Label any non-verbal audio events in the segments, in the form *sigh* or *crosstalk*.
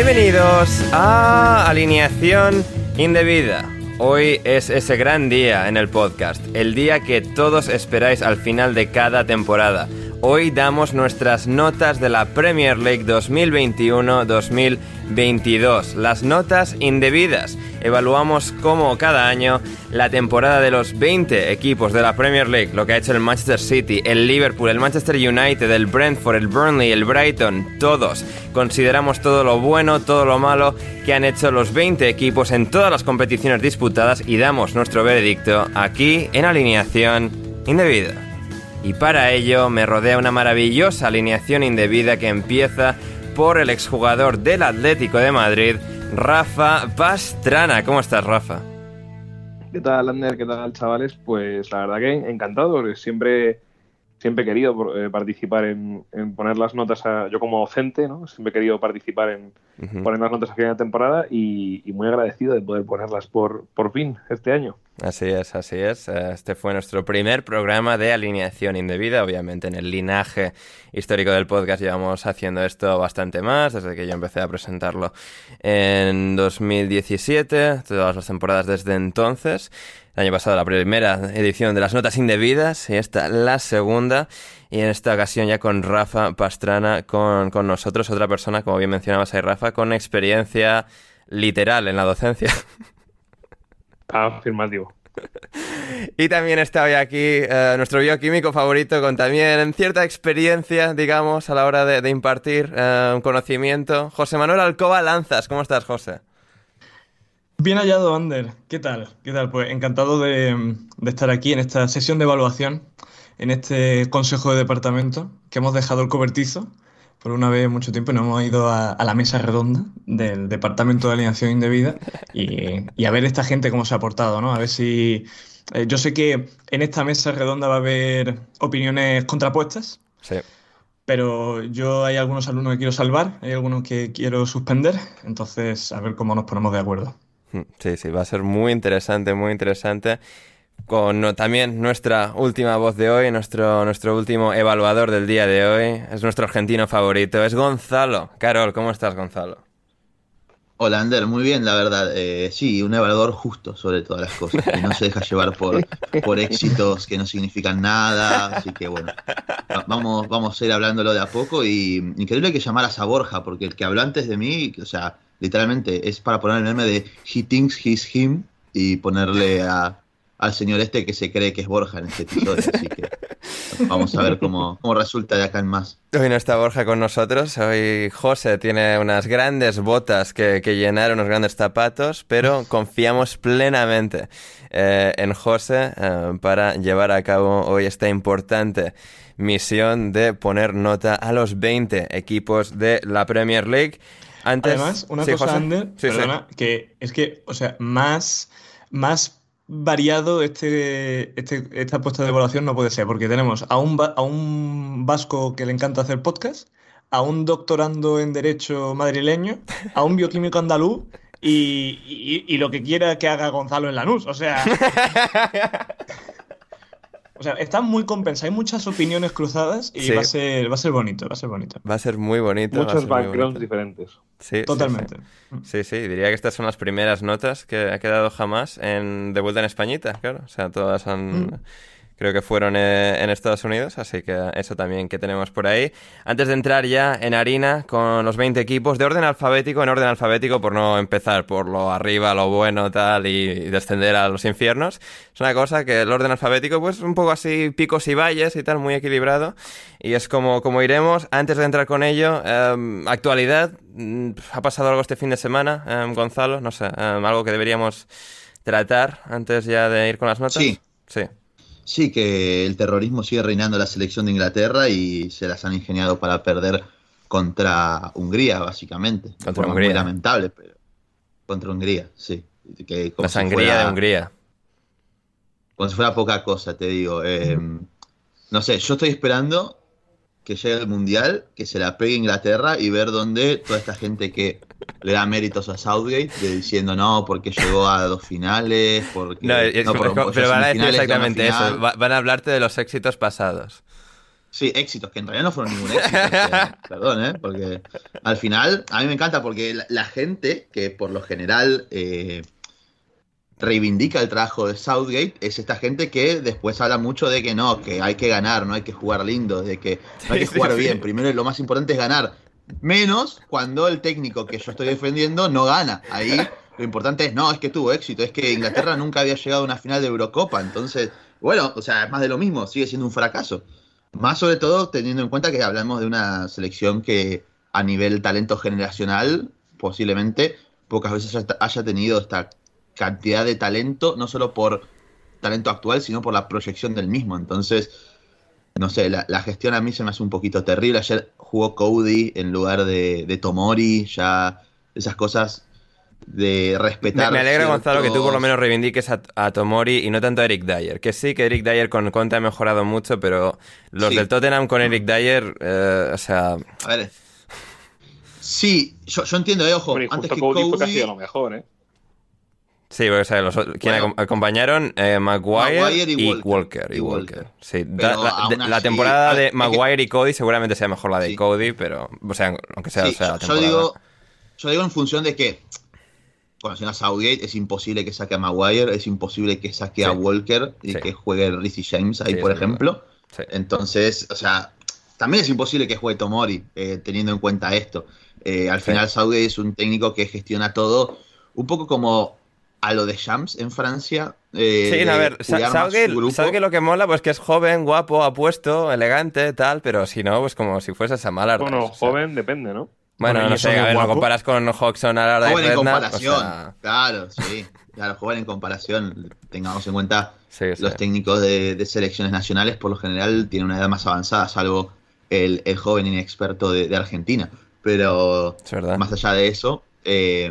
Bienvenidos a Alineación Indebida. Hoy es ese gran día en el podcast, el día que todos esperáis al final de cada temporada. Hoy damos nuestras notas de la Premier League 2021-2022, las notas indebidas. Evaluamos como cada año la temporada de los 20 equipos de la Premier League, lo que ha hecho el Manchester City, el Liverpool, el Manchester United, el Brentford, el Burnley, el Brighton, todos. Consideramos todo lo bueno, todo lo malo que han hecho los 20 equipos en todas las competiciones disputadas y damos nuestro veredicto aquí en alineación indebida. Y para ello me rodea una maravillosa alineación indebida que empieza por el exjugador del Atlético de Madrid, Rafa Pastrana. ¿Cómo estás, Rafa? ¿Qué tal, Ander? ¿Qué tal, chavales? Pues la verdad que encantado, siempre, siempre he querido eh, participar en, en poner las notas, a, yo como docente, ¿no? Siempre he querido participar en poner las notas a final de temporada y, y muy agradecido de poder ponerlas por, por fin este año. Así es, así es. Eh, Este fue nuestro primer programa de alineación indebida. Obviamente en el linaje histórico del podcast llevamos haciendo esto bastante más, desde que yo empecé a presentarlo en 2017, todas las temporadas desde entonces. El año pasado la primera edición de las notas indebidas y esta la segunda. Y en esta ocasión ya con Rafa Pastrana con, con nosotros, otra persona, como bien mencionabas ahí, Rafa, con experiencia literal en la docencia. *laughs* Afirmativo. Y también está hoy aquí eh, nuestro bioquímico favorito con también cierta experiencia, digamos, a la hora de, de impartir eh, un conocimiento. José Manuel Alcoba Lanzas, ¿cómo estás, José? Bien hallado, Ander. ¿Qué tal? ¿Qué tal? Pues encantado de, de estar aquí en esta sesión de evaluación, en este consejo de departamento, que hemos dejado el cobertizo por una vez mucho tiempo y nos hemos ido a, a la mesa redonda del Departamento de Alineación Indebida y, y a ver esta gente cómo se ha portado, ¿no? A ver si... eh, yo sé que en esta mesa redonda va a haber opiniones contrapuestas, Sí. pero yo hay algunos alumnos que quiero salvar, hay algunos que quiero suspender, entonces a ver cómo nos ponemos de acuerdo. Mm, Sí, sí, va a ser muy interesante, muy interesante. Con también nuestra última voz de hoy, nuestro, nuestro último evaluador del día de hoy, es nuestro argentino favorito, es Gonzalo. Carol, ¿cómo estás, Gonzalo? Hola, Ander, muy bien, la verdad. Eh, sí, un evaluador justo sobre todas las cosas, que no se deja llevar por, por éxitos que no significan nada. Así que bueno, va- vamos, vamos a ir hablándolo de a poco. Y increíble que llamaras a Borja, porque el que habló antes de mí, o sea, literalmente es para poner el meme de He thinks he's him y ponerle a, al señor este que se cree que es Borja en este episodio. Así que Vamos a ver cómo, cómo resulta de acá en más. Hoy no está Borja con nosotros, hoy José tiene unas grandes botas que, que llenar, unos grandes zapatos, pero confiamos plenamente eh, en José eh, para llevar a cabo hoy esta importante misión de poner nota a los 20 equipos de la Premier League. Antes, Además, una Sí, cosa, José. Ander, Sí, sí. perdona, que es que, o sea, más, más variado este, este- esta puesta de evaluación no puede ser, porque tenemos a un, a un vasco que le encanta hacer podcast, a un doctorando en Derecho madrileño, a un bioquímico andaluz y, y- y lo que quiera que haga Gonzalo en Lanús. O sea. *laughs* O sea, está muy compensado, hay muchas opiniones cruzadas y Sí. va a ser, va a ser bonito, va a ser bonito. Va a ser muy bonito. va a Muchos backgrounds bonito. diferentes. Sí, sí, Totalmente. Sí, sí, sí, diría que estas son las primeras notas que ha quedado jamás en de vuelta en Españita, claro. O sea, todas han, Mm. Creo que fueron eh, en Estados Unidos, así que eso también que tenemos por ahí. Antes de entrar ya en harina con los 20 equipos, de orden alfabético, en orden alfabético, por no empezar por lo arriba, lo bueno, tal, y, descender a los infiernos. Es una cosa que el orden alfabético, pues un poco así, picos y valles y tal, muy equilibrado. Y es como, como iremos. Antes de entrar con ello, em, actualidad, mm, ¿ha pasado algo este fin de semana, em, Gonzalo? No sé, em, algo que deberíamos tratar antes ya de ir con las notas. Sí. Sí. Sí, que el terrorismo sigue reinando en la selección de Inglaterra y se las han ingeniado para perder contra Hungría, básicamente. Contra Hungría. Muy lamentable, pero contra Hungría, sí. Que La si sangría fuera- de Hungría. Como si fuera poca cosa, te digo. Eh, no sé, yo estoy esperando que llegue el Mundial, que se la pegue Inglaterra y ver dónde toda esta gente que le da méritos a Southgate, de diciendo no, porque llegó a dos finales, porque... No, es- no, es- por- por pero van a decir exactamente eso. Va- van a hablarte de los éxitos pasados. Sí, éxitos, que en realidad no fueron ningún éxito. *laughs* perdón, ¿eh? Porque al final, a mí me encanta porque la, la gente que por lo general eh, reivindica el trabajo de Southgate es esta gente que después habla mucho de que no, que hay que ganar, no hay que jugar lindo, de que no hay que Sí, jugar sí, bien. sí. Primero lo más importante es ganar. Menos cuando el técnico que yo estoy defendiendo no gana. Ahí lo importante es, no, es que tuvo éxito, es que Inglaterra nunca había llegado a una final de Eurocopa. Entonces, bueno, o sea, es más de lo mismo, sigue siendo un fracaso. Más sobre todo teniendo en cuenta que hablamos de una selección que a nivel talento generacional posiblemente pocas veces haya, tenido esta cantidad de talento, no solo por talento actual, sino por la proyección del mismo. Entonces, no sé, la, la gestión a mí se me hace un poquito terrible. Ayer jugó Cody en lugar de, de Tomori, ya esas cosas de respetar. me alegra, Gonzalo, que tú por lo menos reivindiques a, a Tomori y no tanto a Eric Dyer. Que sí, que Eric Dyer con Conte ha mejorado mucho, pero los Sí. del Tottenham con Eric Dyer, eh, o sea, A ver. Sí, yo, yo entiendo, eh, ojo, antes que Cody fue casi a lo mejor, ¿eh? Sí, porque, o sea, los, Bueno. acompañaron eh, Maguire, Maguire y, y Walker. Y Walker. Sí, Pero da- la, aún de- la así, temporada de que- Maguire y Cody seguramente sea mejor la de Sí. Cody, pero, o sea, aunque sea, Sí, o sea, la yo, yo temporada. digo, yo digo en función de que, conociendo a Southgate, es imposible que saque a Maguire, es imposible que saque a. Walker y que juegue Rizzy James ahí, por ejemplo. Sí. Entonces, o sea, también es imposible que juegue Tomori, eh, teniendo en cuenta esto. Eh, al final, Southgate es un técnico que gestiona todo un poco como a lo de Shams en Francia. eh, Sí, a ver, Sa- cuidar más Southgate, su grupo. Southgate lo que mola pues que es joven, guapo, apuesto, elegante, tal, pero si no, pues como si fuese Samala. Bueno, joven depende, ¿no? Bueno, Bueno, y no sé, a ver, lo comparas con Hodgson a la hora de Joven en Redknapp, o comparación. sea, Claro, sí. Claro, joven en comparación. Tengamos en cuenta sí, sí. los técnicos de, de selecciones nacionales por lo general tienen una edad más avanzada, salvo el, el joven inexperto de, de Argentina. Pero más allá de eso, eh,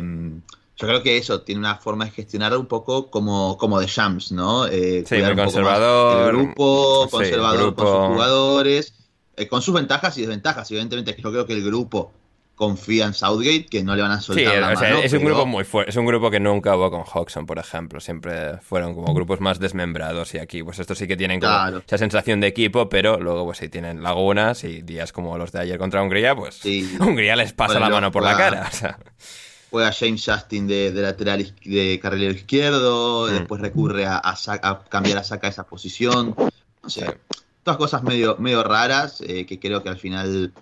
yo creo que eso tiene una forma de gestionar un poco como, como de Shams, ¿no? Eh, Sí, muy un poco más conservador. El grupo, Sí, conservador grupo. con sus jugadores, eh, con sus ventajas y desventajas. Evidentemente, yo creo que el grupo confía en Southgate, que no le van a Sí, soltar la o sea, mano, es un grupo muy fuerte. Es un grupo que nunca hubo con Hodgson, por ejemplo. Siempre fueron como grupos más desmembrados. Y aquí, pues estos sí que tienen como Claro. esa sensación de equipo, pero luego, pues sí tienen lagunas y días como los de ayer contra Hungría, pues Sí. *laughs* Hungría les pasa Bueno, la mano por la cara. O sea, juega James Justin de, de lateral de carrilero izquierdo, Mm. después recurre a, a cambiar a saca esa posición. No sé, todas cosas medio, medio raras eh, que creo que al final.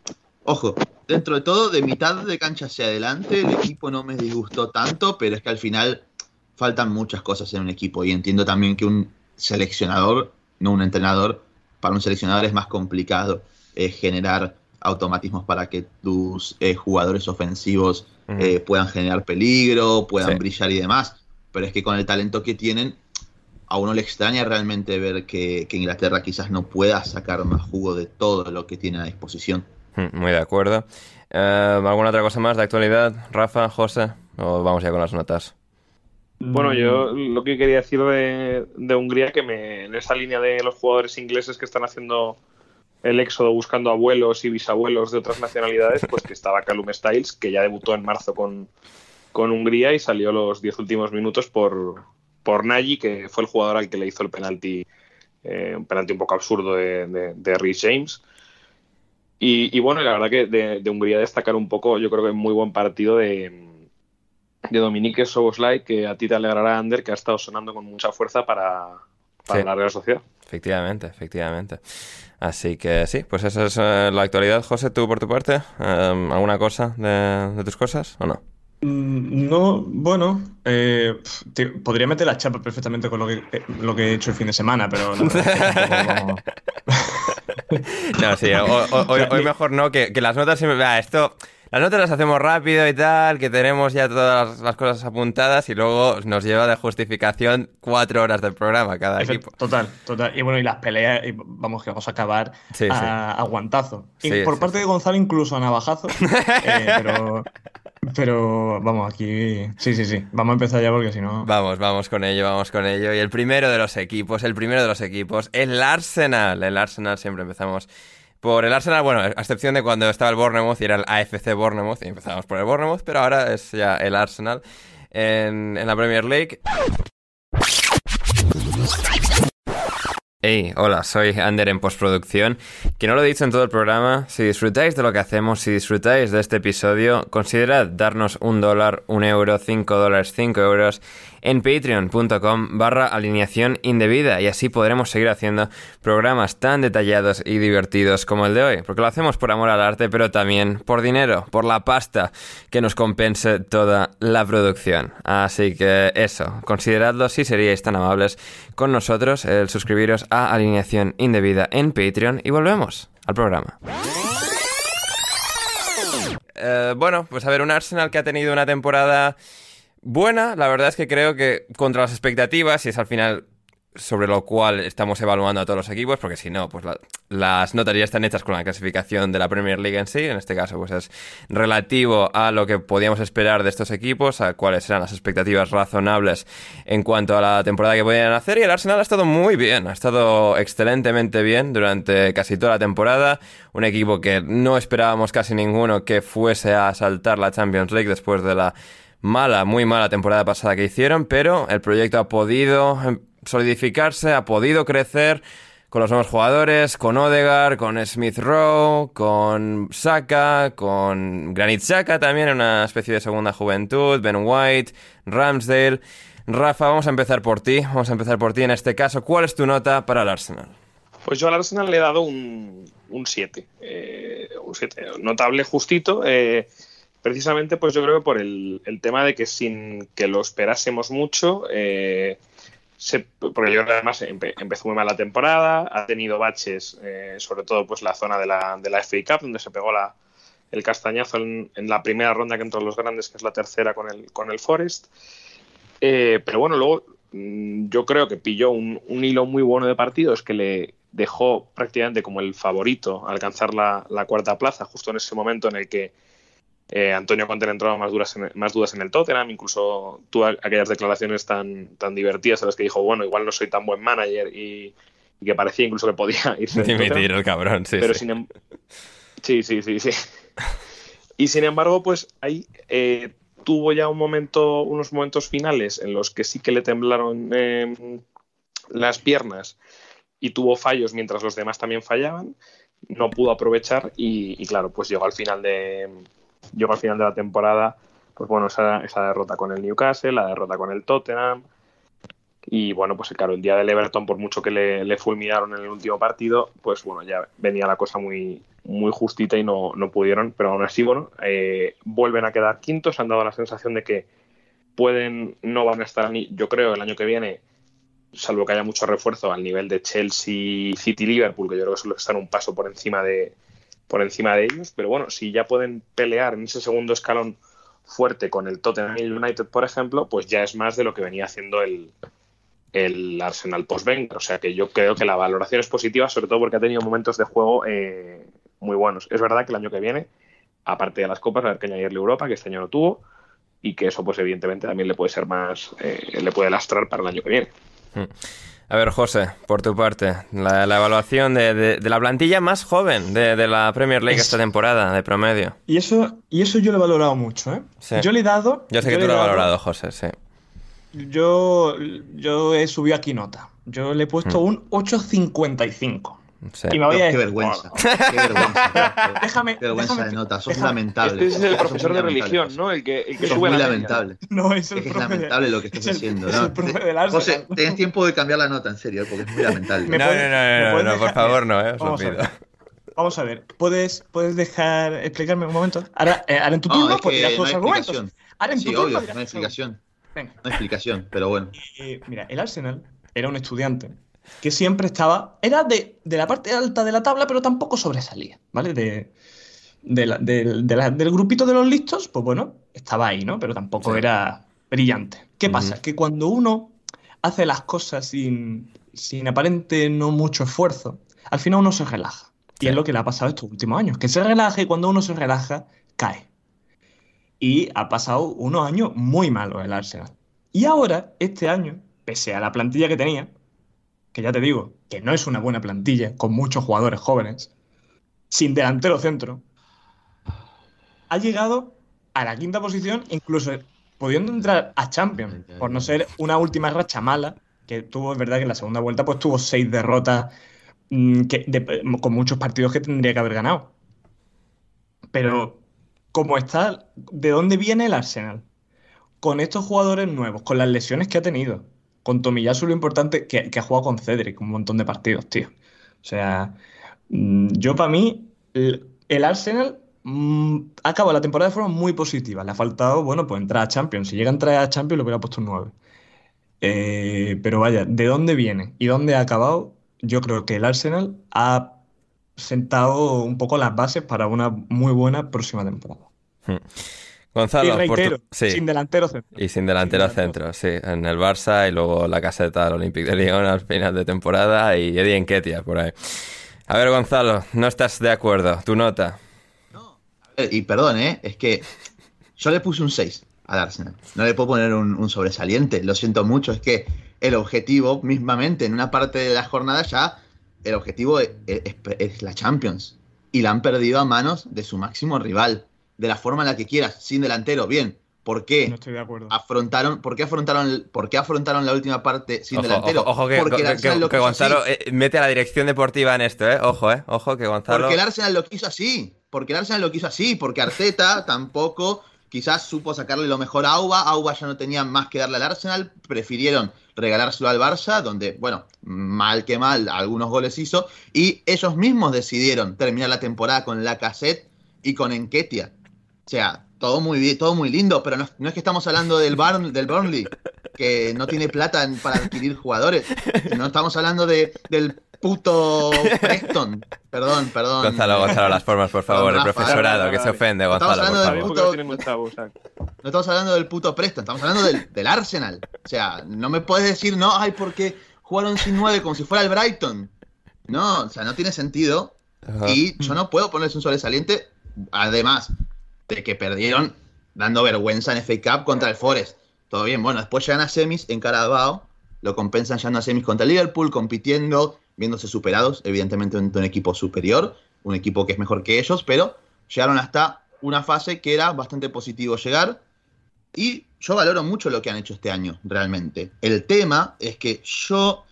Ojo, dentro de todo, de mitad de cancha hacia adelante, el equipo no me disgustó tanto, pero es que al final faltan muchas cosas en un equipo y entiendo también que un seleccionador, no un entrenador, para un seleccionador es más complicado eh, generar automatismos para que tus eh, jugadores ofensivos eh, puedan generar peligro, puedan brillar y demás. Pero es que con el talento que tienen, a uno le extraña realmente ver que, Inglaterra quizás no pueda sacar más jugo de todo lo que tiene a disposición. Muy de acuerdo. ¿Alguna otra cosa más de actualidad, Rafa, José? ¿O vamos ya con las notas? Bueno, yo lo que quería decir de, de Hungría, que me, en esa línea de los jugadores ingleses que están haciendo el éxodo buscando abuelos y bisabuelos de otras nacionalidades, pues que estaba Callum Styles, que ya debutó en marzo con, con Hungría y salió los diez últimos minutos por, por Nagy, que fue el jugador al que le hizo el penalti, eh, un penalti un poco absurdo de, de, Rhys James. Y, bueno, la verdad que de, Hungría destacar un poco, yo creo que muy buen partido de, de Dominique Soboslai, que a ti te alegrará, Ander, que ha estado sonando con mucha fuerza para, para la Real Sociedad. Efectivamente, efectivamente. Así que sí, pues esa es eh, la actualidad. José, tú por tu parte, em, ¿alguna cosa de, tus cosas o no? Mm, no, bueno, eh, podría meter la chapa perfectamente con lo que, eh, lo que he hecho el fin de semana, pero... no, *laughs* sí, *laughs* hoy, mejor no, que, las notas siempre... Ah, esto las notas las hacemos rápido y tal, que tenemos ya todas las, cosas apuntadas y luego nos lleva de justificación cuatro horas del programa cada equipo. Total, total. Y bueno, y las peleas, vamos, que vamos a acabar a, guantazo. y por parte de Gonzalo incluso a navajazo. *laughs* Eh, pero, pero vamos, aquí. Sí, sí, sí. Vamos a empezar ya porque si no. Vamos, vamos con ello, vamos con ello. Y el primero de los equipos, el primero de los equipos, el Arsenal. El Arsenal siempre empezamos por el Arsenal, bueno, a excepción de cuando estaba el Bournemouth y era el AFC Bournemouth, y empezamos por el Bournemouth, pero ahora es ya el Arsenal en, en la Premier League. Hey, hola, soy Ander en postproducción. Que no lo he dicho en todo el programa, si disfrutáis de lo que hacemos, si disfrutáis de este episodio, considerad darnos un dólar, un euro, cinco dólares, cinco euros en patreon.com barra alineación y así podremos seguir haciendo programas tan detallados y divertidos como el de hoy, porque lo hacemos por amor al arte, pero también por dinero, por la pasta que nos compense toda la producción. Así que eso, consideradlo si seríais tan amables con nosotros el suscribiros a alineación indebida en Patreon y volvemos al programa. Eh, bueno, pues a ver, un Arsenal que ha tenido una temporada buena, la verdad es que creo que contra las expectativas, y es al final sobre lo cual estamos evaluando a todos los equipos, porque si no, pues las notas ya están hechas con la clasificación de la Premier League en sí, en este caso pues es relativo a lo que podíamos esperar de estos equipos, a cuáles eran las expectativas razonables en cuanto a la temporada que podían hacer, y el Arsenal ha estado muy bien, ha estado excelentemente bien durante casi toda la temporada, un equipo que no esperábamos casi ninguno que fuese a saltar la Champions League después de la mala, muy mala temporada pasada que hicieron, pero el proyecto ha podido solidificarse, ha podido crecer con los nuevos jugadores, con Odegar, con Smith Rowe, con Saka, con Granit Saka también, una especie de segunda juventud, Ben White, Ramsdale. Rafa, vamos a empezar por ti, vamos a empezar por ti en este caso. ¿Cuál es tu nota para el Arsenal? Pues yo al Arsenal le he dado un 7, eh, un 7, notable, justito. Eh, precisamente pues yo creo que por el, tema de que sin que lo esperásemos mucho, eh, porque yo además empezó muy mal la temporada, ha tenido baches, eh, sobre todo pues la zona de la, de la FA Cup, donde se pegó el castañazo en, la primera ronda que entró los grandes, que es la tercera con el, con el Forest. Eh, pero bueno, luego mm, yo creo que pilló un, hilo muy bueno de partidos que le dejó prácticamente como el favorito alcanzar la cuarta plaza, justo en ese momento en el que eh, Antonio Conte le entraba más, dudas en, más dudas en el Tottenham, incluso tuvo aquellas declaraciones tan, tan divertidas en las que dijo, bueno, igual no soy tan buen manager y, que parecía incluso que podía *laughs* irse. Dimitir el cabrón, sí. Pero sí. Sin em-, sí, sí, sí, sí. Y sin embargo, pues ahí eh, tuvo ya un momento, unos momentos finales en los que sí que le temblaron em, las piernas y tuvo fallos mientras los demás también fallaban. No pudo aprovechar y claro, pues llegó al final de, llegó al final de la temporada, pues bueno, esa, derrota con el Newcastle, la derrota con el Tottenham. Y bueno, pues claro, el día del Everton, por mucho que le, fulminaron en el último partido, pues bueno, ya venía la cosa muy, muy justita y no, no pudieron. Pero aún así, bueno, eh, vuelven a quedar quintos. Han dado la sensación de que pueden, no van a estar, ni, yo creo, el año que viene salvo que haya mucho refuerzo al nivel de Chelsea, City, Liverpool, que yo creo que que están un paso por encima de, por encima de ellos. Pero bueno, si ya pueden pelear en ese segundo escalón fuerte con el Tottenham United, por ejemplo, pues ya es más de lo que venía haciendo el, el Arsenal post-Wenger. O sea que yo creo que la valoración es positiva, sobre todo porque ha tenido momentos de juego eh, muy buenos. Es verdad que el año que viene, aparte de las copas, va a haber que añadirle Europa, que este año no tuvo, y que eso, pues evidentemente, también le puede ser más, eh, le puede lastrar para el año que viene. Hmm. A ver, José, por tu parte, la, evaluación de, la plantilla más joven de, la Premier League esta temporada, de promedio. Y eso, y eso yo lo he valorado mucho, ¿eh? Yo le he dado... Yo sé que tú lo has valorado, José, sí. Yo, yo he subido aquí nota. Yo le he puesto hmm. un 8.55. Y me voy a... Qué vergüenza. *laughs* Qué vergüenza. déjame, qué vergüenza de nota. Sos lamentable. Este es el profesor de religión, ¿no? El que, el que sube muy lamentable. No, es el es, es lamentable lo que estás haciendo. ¿no? José, tenés tiempo de cambiar la nota, en serio, porque es muy *laughs* lamentable. No, no, no, no, no, por favor, no, eh, os Vamos, a Vamos a ver, ¿puedes, puedes dejar explicarme un momento? Ahora, eh, ahora en tu turno, no, pues dirás tus argumentos. Ahora en tu sí, turno, obvio, no hay explicación. Venga. No hay explicación, pero bueno. Eh, mira, el Arsenal era un estudiante que siempre estaba, era de, la parte alta de la tabla, pero tampoco sobresalía, ¿vale? De, del grupito de los listos, pues bueno, estaba ahí, ¿no? Pero tampoco era brillante. ¿Qué pasa? Que cuando uno hace las cosas sin, sin aparente no mucho esfuerzo, al final uno se relaja. Y es lo que le ha pasado estos últimos años, que se relaja y cuando uno se relaja, cae. Y ha pasado unos años muy malos el Arsenal. Y ahora, este año, pese a la plantilla que tenía, que ya te digo, que no es una buena plantilla, con muchos jugadores jóvenes, sin delantero centro, ha llegado a la quinta posición, incluso pudiendo entrar a Champions, por no ser una última racha mala, que tuvo, es verdad que en la segunda vuelta pues tuvo seis derrotas mm, con muchos partidos que tendría que haber ganado. Pero, como está, ¿de dónde viene el Arsenal? Con estos jugadores nuevos, con las lesiones que ha tenido, con Tomiyasu lo importante que, que ha jugado con Cedric un montón de partidos, tío. O sea, mm, yo para mí, el, Arsenal mm, ha acabado la temporada de forma muy positiva. Le ha faltado, bueno, pues entrar a Champions. Si llega a entrar a Champions, lo hubiera puesto un 9. Eh, pero vaya, ¿de dónde viene y dónde ha acabado? Yo creo que el Arsenal ha sentado un poco las bases para una muy buena próxima temporada. Hmm. Gonzalo, sin delantero centro. Y sin delantero, centro, sí. En el Barça y luego la caseta del Olympique de Lyon al final de temporada y Eddie Enquetia por ahí. A ver, Gonzalo, no estás de acuerdo. ¿Tu nota? No, y perdón, ¿eh? Es que yo le puse un 6 al Arsenal. No le puedo poner un, sobresaliente. Lo siento mucho. Es que el objetivo, mismamente, en una parte de la jornada ya, el objetivo es la Champions. Y la han perdido a manos de su máximo rival de la forma en la que quieras, sin delantero, bien. ¿Por qué? No estoy de acuerdo. Afrontaron, ¿por, qué afrontaron, ¿Por qué afrontaron la última parte sin delantero? Ojo, que, Porque que, Gonzalo eh, mete a la dirección deportiva en esto, ¿eh? Ojo, ¿eh? Ojo que Gonzalo... Porque el Arsenal lo quiso así. Porque el Arsenal lo quiso así. Porque Arteta *laughs* tampoco quizás supo sacarle lo mejor a Auba. Auba ya no tenía más que darle al Arsenal. Prefirieron regalárselo al Barça, donde, bueno, mal que mal, algunos goles hizo. Y ellos mismos decidieron terminar la temporada con la cassette y con Enquetia. O sea, todo muy bien, todo muy lindo, pero no, es que estamos hablando del, del Burnley, que no tiene plata para adquirir jugadores. No estamos hablando de, del puto Preston. Perdón, perdón. Gonzalo, Gonzalo, las formas, por favor. el profesorado, que se ofende, Gonzalo. no estamos hablando del puto Preston, estamos hablando del, del, Arsenal. O sea, no me puedes decir, no, ay, porque jugaron sin nueve como si fuera el Brighton. No, o sea, no tiene sentido. Y yo no puedo ponerse un sobresaliente. Además, de que perdieron dando vergüenza en FA Cup contra el Forest. Todo bien, bueno, después llegan a semis en Carabao, lo compensan llegando a semis contra Liverpool, compitiendo, viéndose superados, evidentemente un, un equipo superior, un equipo que es mejor que ellos, pero llegaron hasta una fase que era bastante positivo llegar. Y yo valoro mucho lo que han hecho este año, realmente. El tema es que yo,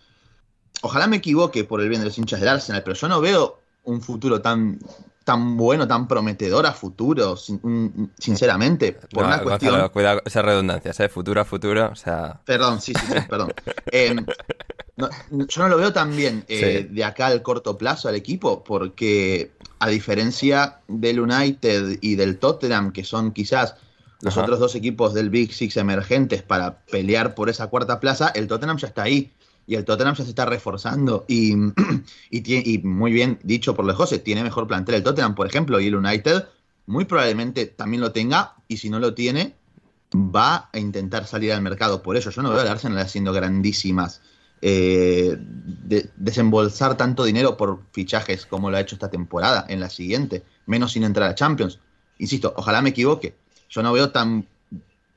ojalá me equivoque por el bien de los hinchas del Arsenal, pero yo no veo un futuro tan tan bueno, tan prometedor a futuro, sinceramente, por una cuestión... cuidado esas redundancias, ¿eh? Futuro a futuro, o sea... Perdón, sí, sí, sí perdón. *laughs* Em, yo no lo veo tan bien eh, de acá al corto plazo al equipo, porque a diferencia del United y del Tottenham, que son quizás los otros dos equipos del Big Six emergentes para pelear por esa cuarta plaza, el Tottenham ya está ahí. Y el Tottenham ya se está reforzando. Y, *clears throat* y, muy bien dicho por los José, tiene mejor plantel el Tottenham, por ejemplo, y el United muy probablemente también lo tenga, y si no lo tiene, va a intentar salir al mercado. Por eso yo no veo al Arsenal haciendo grandísimas. Eh, desembolsar tanto dinero por fichajes como lo ha hecho esta temporada, en la siguiente, menos sin entrar a Champions. Insisto, ojalá me equivoque. Yo no veo tan,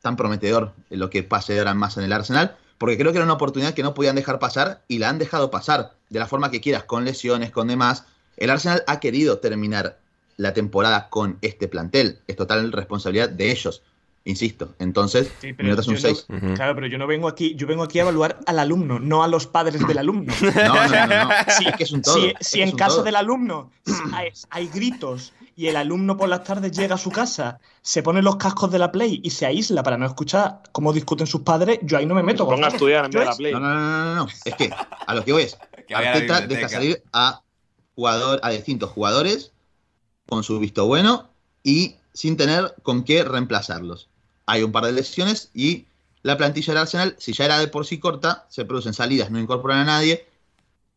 tan prometedor lo que pase ahora más en el Arsenal, porque creo que era una oportunidad que no podían dejar pasar y la han dejado pasar de la forma que quieras, con lesiones, con demás. El Arsenal ha querido terminar la temporada con este plantel. Es total responsabilidad de ellos. Insisto, entonces, sí, mi nota es un 6. Claro, pero yo no vengo aquí, yo vengo aquí a evaluar al alumno, no a los padres del alumno. *laughs* No, no, no, no. Sí, *laughs* es que es un todo. Si, en caso del alumno hay, hay, gritos y el alumno por las tardes llega a su casa, se pone los cascos de la Play y se aísla para no escuchar cómo discuten sus padres, yo ahí no me meto. Ponga a estudiar en vez de la Play. No, no, no, no, Es que a lo que voy es, *laughs* Arteta deja salir a, jugador, a distintos jugadores con su visto bueno y sin tener con qué reemplazarlos. Hay un par de lesiones y la plantilla del Arsenal, si ya era de por sí corta, se producen salidas, no incorporan a nadie,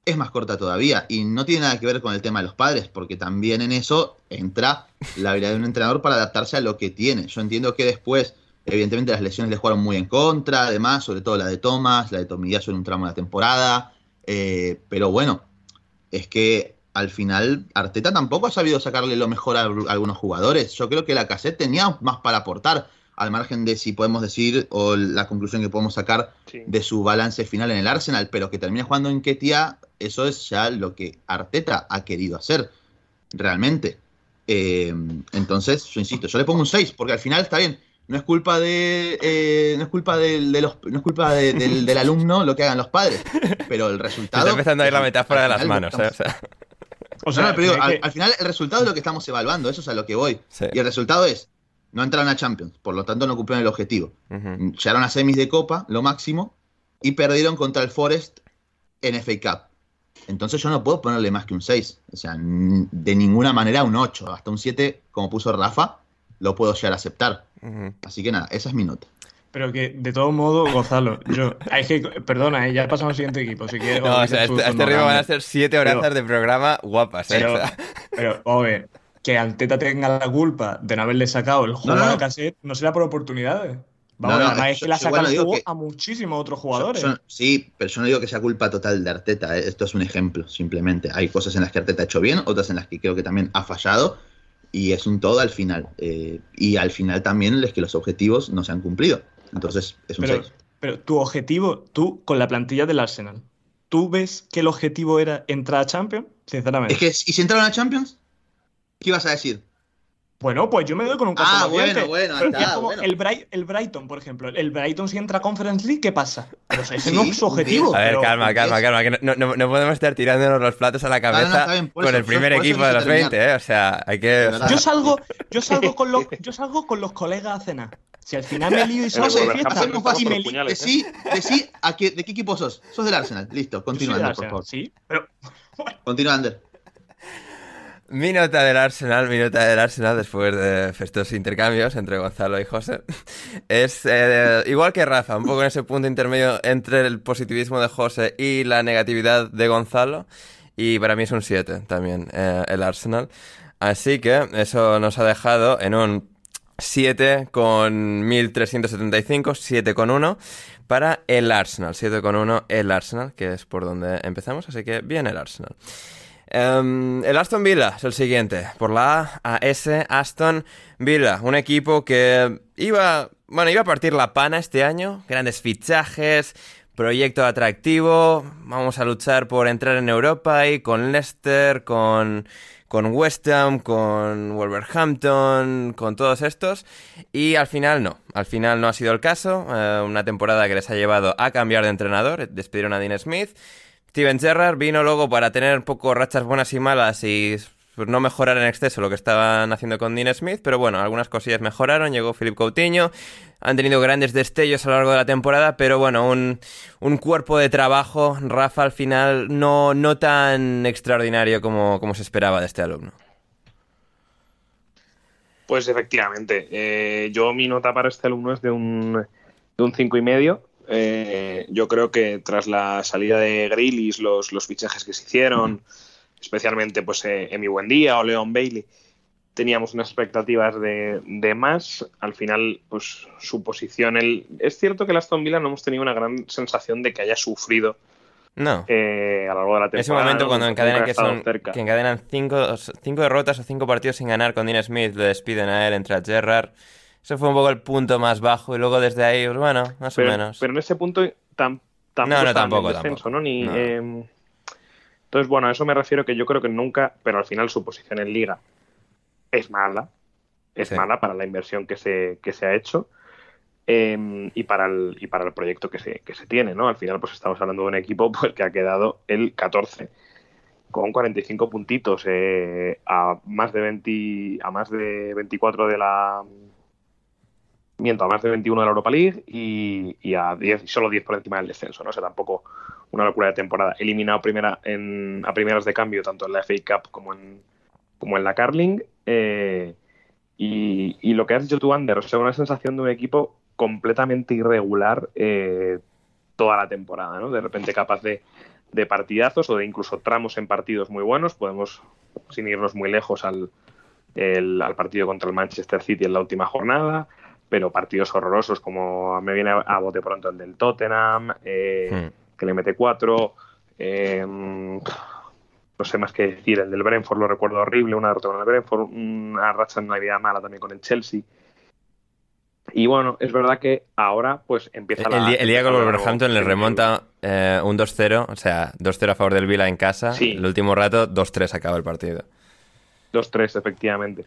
es más corta todavía. Y no tiene nada que ver con el tema de los padres, porque también en eso entra la habilidad de un entrenador para adaptarse a lo que tiene. Yo entiendo que después, evidentemente, las lesiones le jugaron muy en contra, además, sobre todo la de Thomas, la de Tomillazo en un tramo de la temporada. Eh, pero bueno, es que al final Arteta tampoco ha sabido sacarle lo mejor a, algunos jugadores. Yo creo que la cassette tenía más para aportar, al margen de si podemos decir o la conclusión que podemos sacar de su balance final en el Arsenal, pero que termina jugando en Ketia, eso es ya lo que Arteta ha querido hacer, realmente. Eh, entonces, yo insisto, yo le pongo un 6, porque al final está bien. No es culpa de. Eh, no es culpa de, los. No es culpa del, del, alumno lo que hagan los padres. Pero el resultado. Está empezando a ir la metáfora de las manos, ¿eh? O sea. O sea, pero al, final el resultado es lo que estamos evaluando, eso es a lo que voy. Y el resultado es, no entraron a Champions, por lo tanto no cumplieron el objetivo. Llegaron a semis de Copa, lo máximo, y perdieron contra el Forest en FA Cup. Entonces yo no puedo ponerle más que un 6. O sea, de ninguna manera un 8. Hasta un 7, como puso Rafa, lo puedo llegar a aceptar. Así que nada, esa es mi nota. Pero que, de todo modo, Gonzalo, yo, hay que, perdona, ¿eh? ya pasamos al siguiente equipo, si quieres. No, o sea, este, este ritmo van a ser siete horas de programa guapas, ¿eh? Pero, pero oye, que Anteta tenga la culpa de no haberle sacado el juego a la cassette, no será por oportunidades. Vamos, no, no, es que la sacan a muchísimos otros jugadores. sí, pero yo no digo que sea culpa total de Arteta. ¿eh? Esto es un ejemplo, simplemente. Hay cosas en las que Arteta ha hecho bien, otras en las que creo que también ha fallado. Y es un todo al final. Eh, y al final también es que los objetivos no se han cumplido. Entonces, es un pero, Pero tu objetivo, tú con la plantilla del Arsenal, ¿tú ves que el objetivo era entrar a Champions? Sinceramente. Es que, ¿y si entraron a Champions? ¿Qué ibas a decir? Bueno, pues yo me doy con un caso Ah, bueno, bueno, El, el, Brighton, por ejemplo. El Brighton si entra a Conference League, ¿qué pasa? Pero *laughs* ese no es su objetivo. A ver, calma, calma, calma. Que no, no, podemos estar tirándonos los platos a la cabeza con el primer equipo de los 20, ¿eh? O sea, hay que... Yo salgo, yo *laughs* salgo, con, los, yo salgo con los colegas a cenar. Si al final me lío y salgo de fiesta, y me lío. Decí, decí a qué, de qué equipo sos. Sos del Arsenal. Listo, continúa, por favor. Sí, pero... *laughs* Continúa, Ander. Mi nota del Arsenal, mi nota del Arsenal después de estos intercambios entre Gonzalo y José, *laughs* es eh, igual que Rafa, un poco en ese punto intermedio entre el positivismo de José y la negatividad de Gonzalo. Y para mí es un 7 también eh, el Arsenal. Así que eso nos ha dejado en un 7 con 1375, 7 con 1 para el Arsenal. 7 con 1 el Arsenal, que es por donde empezamos. Así que bien el Arsenal. Em, el Aston Villa es el siguiente, por la A S, Aston Villa, un equipo que iba, bueno, iba a partir la pana este año, grandes fichajes, proyecto atractivo, vamos a luchar por entrar en Europa y con Leicester, con, con West Ham, con Wolverhampton, con todos estos, y al final no, al final no ha sido el caso, eh, una temporada que les ha llevado a cambiar de entrenador, despidieron a Dean Smith, Steven Gerrard vino luego para tener un poco rachas buenas y malas y no mejorar en exceso lo que estaban haciendo con Dean Smith, pero bueno, algunas cosillas mejoraron, llegó Philip Coutinho, han tenido grandes destellos a lo largo de la temporada, pero bueno, un, cuerpo de trabajo, Rafa, al final no, no tan extraordinario como, como se esperaba de este alumno. Pues efectivamente, eh, yo mi nota para este alumno es de un, de un cinco y medio, Eh, yo creo que tras la salida de Grealish, los, los fichajes que se hicieron, especialmente pues eh, Emi Buendía o Leon Bailey, teníamos unas expectativas de, de, más. Al final, pues su posición. El... Es cierto que el Aston Villa no hemos tenido una gran sensación de que haya sufrido. No. Eh, a lo largo de la temporada. Ese momento cuando encadenan que, son, cerca. que encadenan cinco, cinco derrotas o cinco partidos sin ganar con Dean Smith, le despiden a él, entra Gerrard. Eso fue un poco el punto más bajo y luego desde ahí, pues bueno, más pero, o menos. Pero en ese punto tam, tampoco no, no, tampoco, en descenso, tampoco. ¿no? Ni, No. eh, entonces, bueno, a eso me refiero que yo creo que nunca, pero al final su posición en liga es mala. Es Sí. mala para la inversión que se, que se ha hecho eh, y, para el, y para el proyecto que se, que se tiene, ¿no? Al final, pues estamos hablando de un equipo *laughs* pues, que ha quedado el 14 con 45 puntitos eh, a más de 20, a más de 24 de la miento, a más de 21 de la Europa League y, y a 10, y solo 10 por encima del descenso, ¿no? O sea, tampoco una locura de temporada. Eliminado primera en, a primeras de cambio, tanto en la FA Cup como en, como en la Carling. eh, y, y lo que has dicho tú, Ander, o sea, una sensación de un equipo completamente irregular eh, toda la temporada, ¿no? De repente capaz de, de partidazos o de incluso tramos en partidos muy buenos. Podemos, sin irnos muy lejos, al, el- al partido contra el Manchester City en la última jornada, pero partidos horrorosos como me viene a, a bote pronto el del Tottenham, eh, Hmm. que le mete cuatro. eh, no sé más que decir, el del Brentford lo recuerdo horrible, una derrota con el Brentford, una racha en Navidad mala también con el Chelsea. Y bueno, es verdad que ahora pues empieza El, la... día- el día que el Wolverhampton le remonta eh, un 2-0, o sea, 2-0 a favor del Vila en casa. Sí. El último rato, 2-3 acaba el partido. 2-3, efectivamente.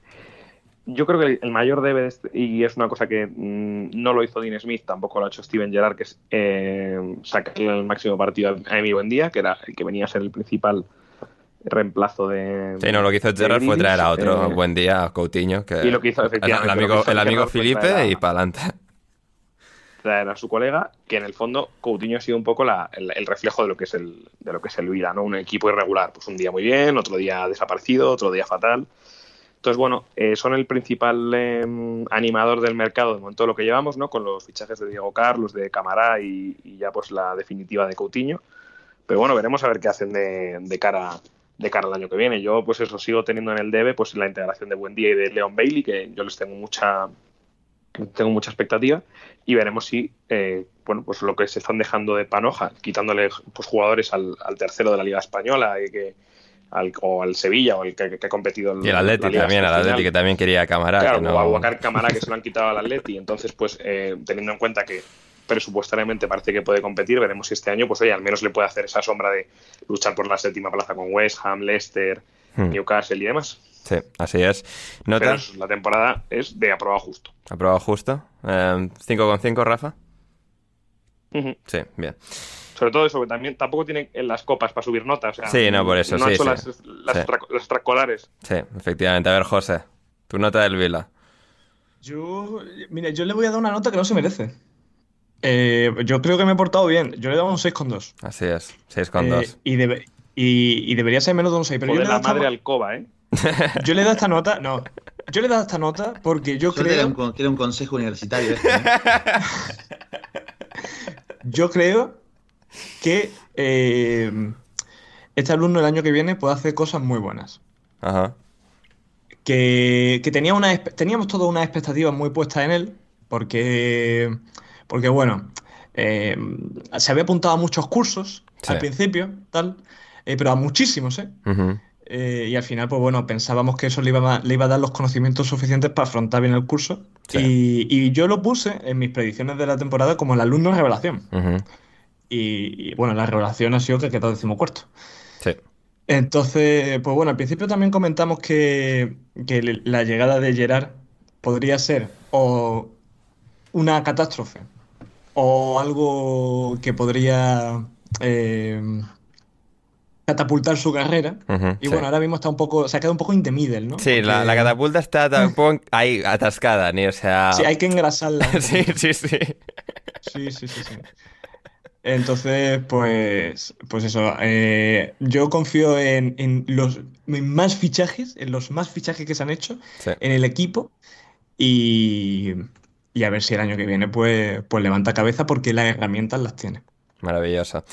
Yo creo que el- mayor debe, de este- y es una cosa que mm, no lo hizo Dean Smith, tampoco lo ha hecho Steven Gerrard, que es eh, sacarle el máximo partido a Emi Buendía, que era el que venía a ser el principal reemplazo de. Sí, no, lo que hizo Gerrard fue traer a otro eh, buen día, a Coutinho, que y lo que hizo, efectivamente, el amigo, hizo el amigo Felipe a- y para adelante. traer a su colega, que en el fondo Coutinho ha sido un poco la- el, el reflejo de lo que es el de lo que es el Vila, ¿no? Un equipo irregular, pues un día muy bien, otro día desaparecido, otro día fatal. Entonces, bueno, eh, son el principal eh, animador del mercado de de lo que llevamos, ¿no? Con los fichajes de Diego Carlos, de Camará y, ya pues la definitiva de Coutinho. Pero bueno, veremos a ver qué hacen de, de cara de cara al año que viene. Yo, pues eso, sigo teniendo en el debe pues la integración de Buendía y de Leon Bailey, que yo les tengo mucha tengo mucha expectativa y veremos si eh, bueno pues lo que se están dejando de panoja quitándole pues jugadores al, al tercero de la liga española y que al, o al Sevilla o el que, que ha competido en Y el la Atleti liga también, el Atleti que también quería a Cámara. Claro, que no... o a Camara que se lo han quitado al Atleti. Entonces, pues eh, teniendo en cuenta que presupuestariamente parece que puede competir, veremos si este año, pues oye, al menos le puede hacer esa sombra de luchar por la séptima plaza con West Ham, Leicester, Hmm. Newcastle y demás. Sí, así es. Pero la temporada es de aprobado justo. Aprobado justo. Eh, 5,5, Rafa. Sí, bien. Sobre todo eso, que también tampoco tiene en las copas para subir notas. o sea, Sí, no, por eso, no ha sí, hecho sí. las, las, Sí. las extracolares. Sí, efectivamente. A ver, José, tu nota del Vila. Yo, mira, yo le voy a dar una nota que no se merece. Eh, yo creo que me he portado bien. Yo le he dado un 6,2. Así es, 6,2. Eh, y, debe- y, y debería ser menos de un 6. Pero yo Joder, le, he la dado esta, madre alcoba, ¿eh? *laughs* yo le he dado esta nota. No. Yo le he dado esta nota porque yo un, creo, que era un consejo universitario. este, ¿eh? *laughs* yo creo que eh, este alumno el año que viene puede hacer cosas muy buenas. Ajá. que, que tenía una, teníamos todas unas expectativas muy puestas en él, porque, porque bueno, eh, se había apuntado a muchos cursos Sí. al principio, tal, eh, pero a muchísimos, ¿eh? Eh, y al final, pues bueno, pensábamos que eso le iba, a, le iba a dar los conocimientos suficientes para afrontar bien el curso. Sí. Y, y yo lo puse en mis predicciones de la temporada como el alumno revelación. Ujú. Y, y, bueno, la revelación ha sido que quedó decimocuarto. Sí. Entonces, pues bueno, al principio también comentamos que, que la llegada de Gerard podría ser o una catástrofe o algo que podría eh, catapultar su carrera. Y sí. bueno, ahora mismo está un poco, se ha quedado un poco in the middle, ¿no? Sí, la, Porque- la catapulta está tampoco ahí atascada, ni o sea. Sí, hay que engrasarla. *laughs* sí, sí, sí. Sí, sí, sí, sí. Entonces, pues, pues eso, eh, yo confío en, en los en más fichajes, en los más fichajes que se han hecho Sí. en el equipo y, y a ver si el año que viene pues, pues levanta cabeza porque las herramientas las tiene. Maravilloso.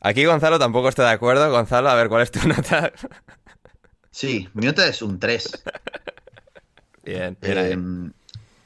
Aquí Gonzalo tampoco está de acuerdo. Gonzalo, a ver, ¿cuál es tu *laughs* nota? Sí, mi nota es un 3. *laughs* bien, bien. Eh,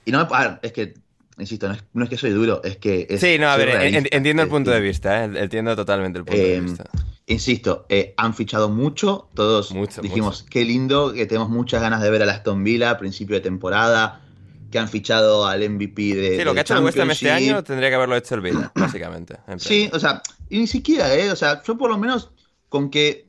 y no me... A ver, es que, insisto, no es, no es que soy duro, es que... Es, Sí, no, a ver, realista. entiendo el punto de vista, ¿eh? Entiendo totalmente el punto Eh, de vista. Insisto, eh, han fichado mucho, todos Mucho, dijimos, mucho. qué lindo, que tenemos muchas ganas de ver a Aston Villa a principio de temporada, que han fichado al MVP de Sí, lo que ha hecho el West Ham este año tendría que haberlo hecho el Villa, *clears throat* básicamente. en Sí, o sea, y ni siquiera, ¿eh? O sea, yo por lo menos con que,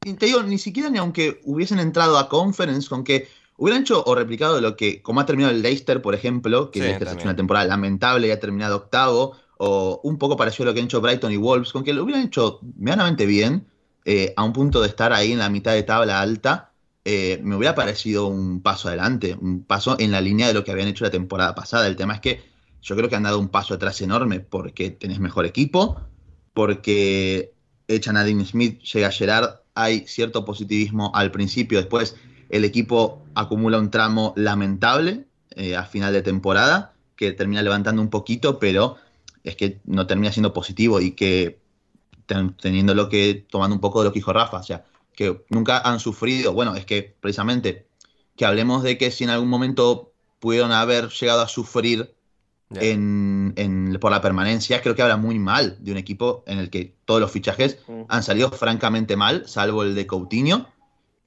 te digo, ni siquiera ni aunque hubiesen entrado a Conference, con que hubieran hecho o replicado lo que, como ha terminado el Leicester, por ejemplo, que Sí, Leicester ha hecho una temporada lamentable y ha terminado octavo, o un poco parecido a lo que han hecho Brighton y Wolves, con que lo hubieran hecho medianamente bien, eh, a un punto de estar ahí en la mitad de tabla alta, eh, me hubiera parecido un paso adelante, un paso en la línea de lo que habían hecho la temporada pasada. El tema es que yo creo que han dado un paso atrás enorme porque tenés mejor equipo, porque echan a Dean Smith, llega Gerard, hay cierto positivismo al principio, después el equipo acumula un tramo lamentable eh, a final de temporada, que termina levantando un poquito, pero es que no termina siendo positivo y que ten- teniendo lo que, tomando un poco de lo que dijo Rafa, o sea, que nunca han sufrido, bueno, es que precisamente que hablemos de que si en algún momento pudieron haber llegado a sufrir en- por la permanencia, creo que habla muy mal de un equipo en el que todos los fichajes Mm. han salido francamente mal, salvo el de Coutinho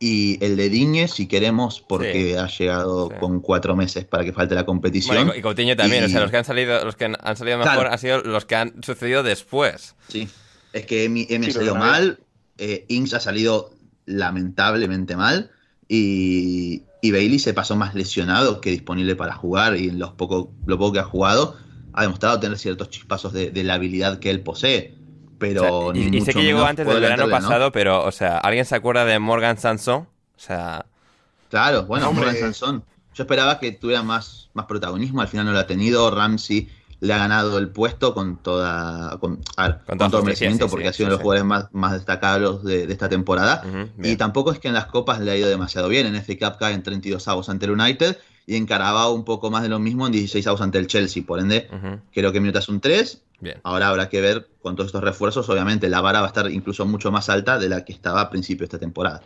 y el de Diñe, si queremos, porque Sí. ha llegado Sí. con cuatro meses para que falte la competición. Bueno, y, Coutinho también, Y- o sea, los que han salido, los que han, salido mejor Claro. han sido los que han sucedido después. Sí, es que Emi, Emi Sí, ha salido mal, eh, Ings ha salido lamentablemente mal y, y Bailey se pasó más lesionado que disponible para jugar y en los poco, lo poco que ha jugado ha demostrado tener ciertos chispazos de, de la habilidad que él posee. Pero O sea, y, sé que llegó antes del verano pasado, pero, o sea, ¿alguien se acuerda de Morgan Sanson? O sea, Claro, bueno, Hombre. Morgan Sansón. Yo esperaba que tuviera más, más protagonismo, al final no lo ha tenido. Ramsey le ha ganado el puesto con toda con, a ver, Con con toda todo merecimiento, sí, porque sí, ha sido uno sí, de los sí. jugadores más, más destacados de, de esta temporada. Y tampoco es que en las copas le ha ido demasiado bien. En FA Cup cae en 32 avos ante el United y en Carabao un poco más de lo mismo en 16 avos ante el Chelsea. Por ende, creo que minutas un 3. Bien. Ahora habrá que ver con todos estos refuerzos. Obviamente, la vara va a estar incluso mucho más alta de la que estaba a principio de esta temporada.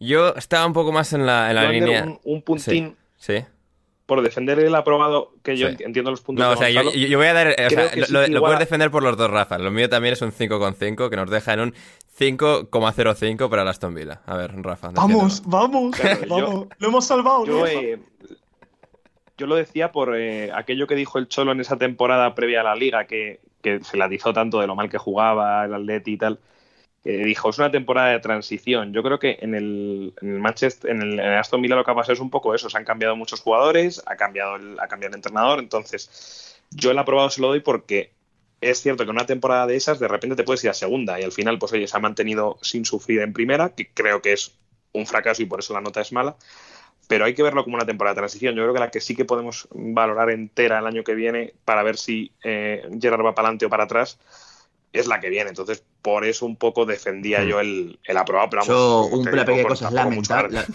Yo estaba un poco más en la, en línea. un, un puntín Sí. por defender el aprobado, que yo Sí. entiendo los puntos No, de o sea, yo, voy a dar. O sea, lo, sí lo- que lo igual- puedes defender por los dos, Rafa. Lo mío también es un 5,5 que nos deja en un 5,05 para el Aston Villa. A ver, Rafa. Vamos, vamos, Claro, yo- vamos. Lo hemos salvado. Yo, ¿no? eh, yo lo decía por eh, aquello que dijo el Cholo en esa temporada previa a la liga, que, se la atizó tanto de lo mal que jugaba el Atleti y tal. que dijo, es una temporada de transición. Yo creo que en el, Manchester, en el, en el Aston Villa lo que ha pasado es un poco eso. Se han cambiado muchos jugadores, ha cambiado el, ha cambiado el entrenador. Entonces, yo el aprobado se lo doy porque es cierto que en una temporada de esas de repente te puedes ir a segunda y al final, pues oye, se ha mantenido sin sufrir en primera, que creo que es un fracaso y por eso la nota es mala. Pero hay que verlo como una temporada de transición. Yo creo que la que sí que podemos valorar entera el año que viene para ver si eh, Gerard va para adelante o para atrás es la que viene. Entonces, por eso un poco defendía Mm. yo el, el aprobado. Pero vamos, Yo, un una pequeña cosa, arte. la-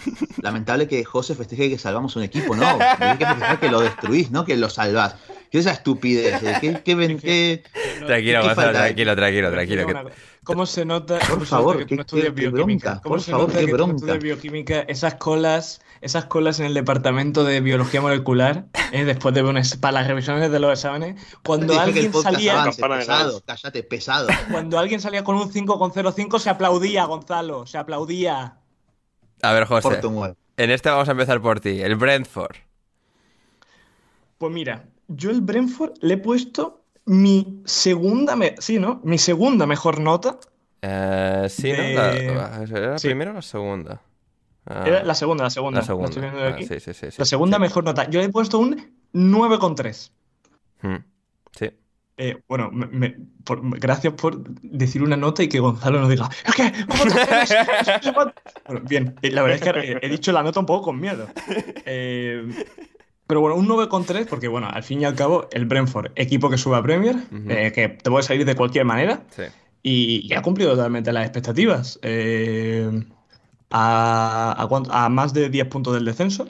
lamentable que José festeje que salvamos un equipo, no. *laughs* Hay que festejar que lo destruís, no que lo salvás. ¿Qué es esa estupidez? ¿eh? ¿Qué, qué, ven- *laughs* qué- Tranquilo, ¿Qué Gonzalo, falta? tranquilo, tranquilo, tranquilo. ¿Cómo se nota? se favor, que tú no qué- estudias bioquímica? bronca, ¿Cómo por se favor, nota qué que tú no bronca. estudias bioquímica? Esas colas, esas colas en el departamento de biología molecular, ¿eh? después de unas, para las revisiones de los exámenes, cuando alguien salía, avance, pesado, cállate, pesado. *laughs* cuando alguien salía con un 5,05 se aplaudía, Gonzalo, se aplaudía. A ver, José. Por. En este vamos a empezar por ti. El Brentford. Pues mira, yo el Brentford le he puesto mi segunda, me- sí, ¿no? Mi segunda mejor nota. Eh, sí, ¿no? La, ¿Era la sí. primera o la segunda? Ah, Era la segunda, la segunda. la segunda. estoy viendo de Ah, sí, sí. La segunda mejor nota. Yo le he puesto un 9,3. Mm, Sí. Eh, bueno, me- me- por- gracias por decir una nota y que Gonzalo no diga, es que, ¿cómo te atreves? No sé cuánto". Bueno, bien, eh, la verdad es que he, he dicho la nota un poco con miedo. *laughs* Eh, pero bueno, un 9,3 porque, bueno, al fin y al cabo, el Brentford, equipo que sube a Premier, eh, que te puede salir de cualquier manera Sí. y, y ha cumplido totalmente las expectativas. Eh, a, a cuánto- a más de 10 puntos del descenso,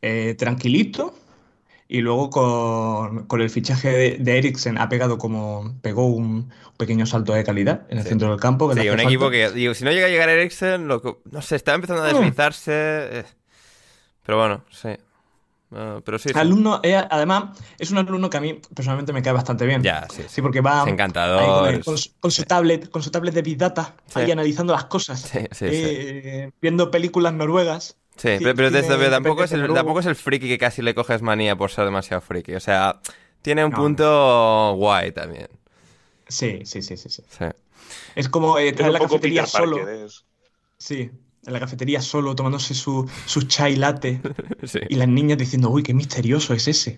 eh, tranquilito Y luego con, el fichaje de, de, Eriksen ha pegado como. pegó un pequeño salto de calidad en el centro del campo. sí, un equipo que. Digo, si no llega a llegar Eriksen, no sé, está empezando a mm. deslizarse. Eh. Pero bueno, sí. Ah, pero sí, Alumno, además, es un alumno que a mí personalmente me cae bastante bien. Ya, sí. Sí, porque va encantador. Con, su, tablet, con su tablet de Big Data, ahí analizando las cosas. Eh, viendo películas noruegas. Sí, pero, tampoco, es el, tampoco es el friki que casi le coges manía por ser demasiado friki. O sea, tiene un punto guay también. Sí, sí, sí, sí. sí. Es como eh, traer la cafetería solo. Sí, en la cafetería solo tomándose su, su chai latte *laughs* y las niñas diciendo, uy, qué misterioso es ese.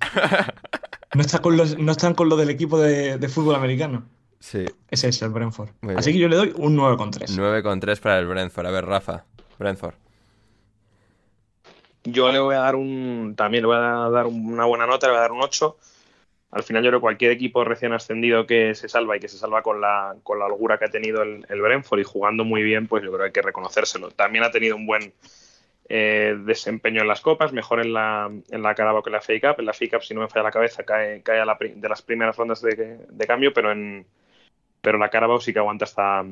No, está con los, no están con lo del equipo de, fútbol americano. Sí. Es ese, el Brentford. Así que yo le doy un 9,3. 9,3 para el Brentford. A ver, Rafa, Brentford. Yo le voy a dar un. También le voy a dar una buena nota, le voy a dar un 8 al final yo creo que cualquier equipo recién ascendido que se salva y que se salva con la, con la holgura que ha tenido el, el Brentford y jugando muy bien, pues yo creo que hay que reconocérselo. También ha tenido un buen eh, desempeño en las copas, mejor en la, en la Carabao que en la FA Cup. En la FA Cup, si no me falla la cabeza, cae, cae a la, de las primeras rondas de, cambio, pero en, pero la Carabao sí que aguanta hasta,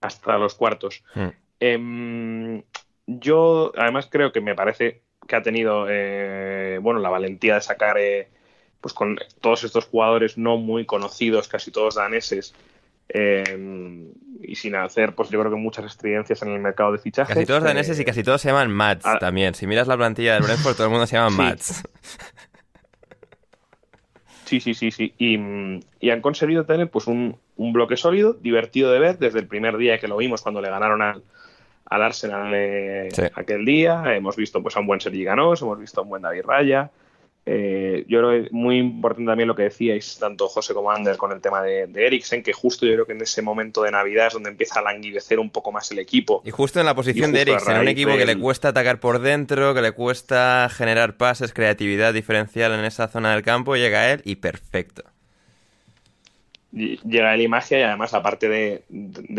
hasta los cuartos. Hmm. Em, yo, además, creo que me parece que ha tenido eh, bueno, la valentía de sacar... Eh, pues con todos estos jugadores no muy conocidos, casi todos daneses, eh, y sin hacer, pues yo creo que muchas estridencias en el mercado de fichajes. Casi todos daneses y casi todos se llaman Mats también. Si miras la plantilla del Brentford, todo el mundo se llama Mats. Sí, sí, sí, sí. Y, han conseguido tener pues un, bloque sólido, divertido de ver, desde el primer día que lo vimos cuando le ganaron al, al Arsenal eh, aquel día. Hemos visto pues a un buen Sergi Ganós, hemos visto a un buen David Raya. Eh, yo creo que es muy importante también lo que decíais, tanto José como Ander, con el tema de, de, Eriksen, que justo yo creo que en ese momento de Navidad es donde empieza a languidecer un poco más el equipo. Y justo en la posición de Eriksen, un equipo que le cuesta atacar por dentro, que le cuesta generar pases, creatividad diferencial en esa zona del campo, llega él y perfecto. Llega él y magia, y además, aparte de,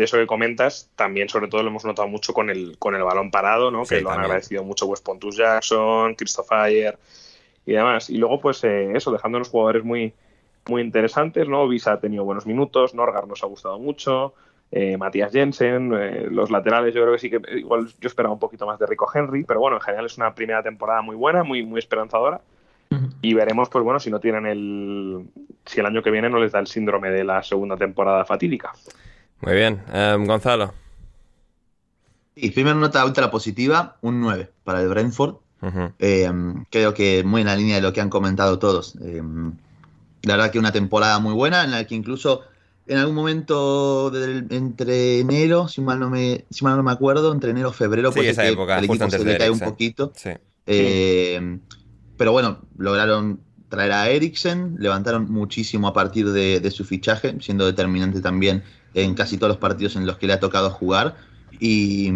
eso que comentas, también, sobre todo, lo hemos notado mucho con el, con el balón parado, ¿no? que lo han agradecido mucho West Pontus Jackson, Christopher y demás. Y luego, pues eh, eso, dejando unos jugadores muy, muy interesantes, ¿no? Visa ha tenido buenos minutos, Norgar nos ha gustado mucho, eh, Matías Jensen, eh, los laterales yo creo que sí que igual yo esperaba un poquito más de Rico Henry, pero bueno, en general es una primera temporada muy buena, muy, muy esperanzadora. Y veremos, pues bueno, si no tienen el. Si el año que viene no les da el síndrome de la segunda temporada fatídica. Muy bien. Em, Gonzalo. Y primera nota ultra positiva, un 9 para el Brentford. Eh, creo que muy en la línea de lo que han comentado todos. Eh, la verdad que una temporada muy buena en la que incluso en algún momento entre enero, si mal no me, si mal no me acuerdo, entre enero y febrero, pues esa época, el equipo se le cae un poquito. Eh, pero bueno, lograron traer a Eriksen, levantaron muchísimo a partir de, su fichaje, siendo determinante también en casi todos los partidos en los que le ha tocado jugar. Y,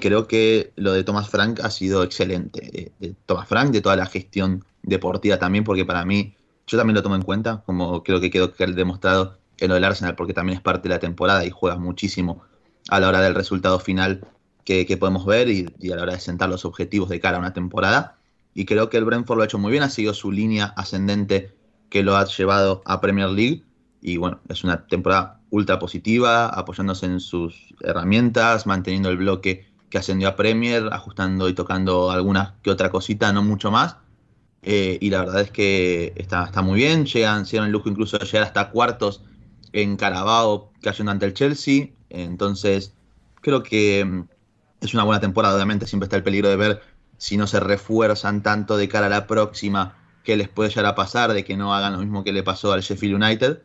creo que lo de Thomas Frank ha sido excelente. De, Thomas Frank, de toda la gestión deportiva también, porque para mí, yo también lo tomo en cuenta, como creo que quedó demostrado en lo del Arsenal, porque también es parte de la temporada y juega muchísimo a la hora del resultado final que, podemos ver y, a la hora de sentar los objetivos de cara a una temporada. Y creo que el Brentford lo ha hecho muy bien, ha seguido su línea ascendente que lo ha llevado a Premier League. Y bueno, es una temporada ultra positiva, apoyándose en sus herramientas, manteniendo el bloque que ascendió a Premier, ajustando y tocando alguna que otra cosita, no mucho más. Eh, y la verdad es que está, está muy bien, llegan, llegan el lujo incluso de llegar hasta cuartos en Carabao cayendo ante el Chelsea. Entonces, creo que mm, es una buena temporada, obviamente siempre está el peligro de ver si no se refuerzan tanto de cara a la próxima, qué les puede llegar a pasar, de que no hagan lo mismo que le pasó al Sheffield United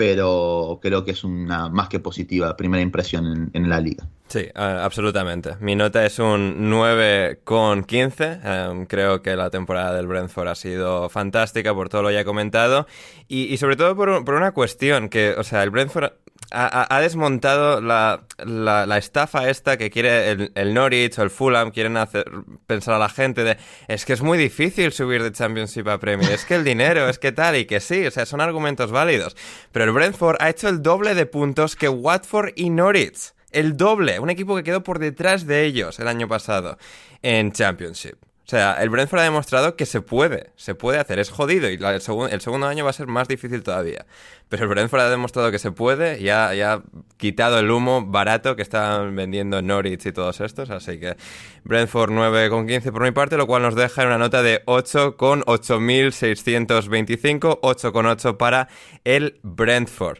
pero creo que es una más que positiva primera impresión en, la liga. Sí, absolutamente. Mi nota es un 9 con 15. Em, creo que la temporada del Brentford ha sido fantástica por todo lo ya comentado y, sobre todo por, por, una cuestión que, o sea, el Brentford ha, desmontado la, la, estafa esta que quiere el, Norwich o el Fulham, quieren hacer pensar a la gente de es que es muy difícil subir de Championship a Premier, es que el dinero, es que tal y que sí, o sea, son argumentos válidos. Pero el Brentford ha hecho el doble de puntos que Watford y Norwich. El doble, un equipo que quedó por detrás de ellos el año pasado en Championship. O sea, el Brentford ha demostrado que se puede, se puede hacer. Es jodido y el, el, segundo año va a ser más difícil todavía. Pero el Brentford ha demostrado que se puede y ha, ha quitado el humo barato que están vendiendo Norwich y todos estos. Así que Brentford 9,15 por mi parte, lo cual nos deja en una nota de 8 con 8.625, 8,8 para el Brentford.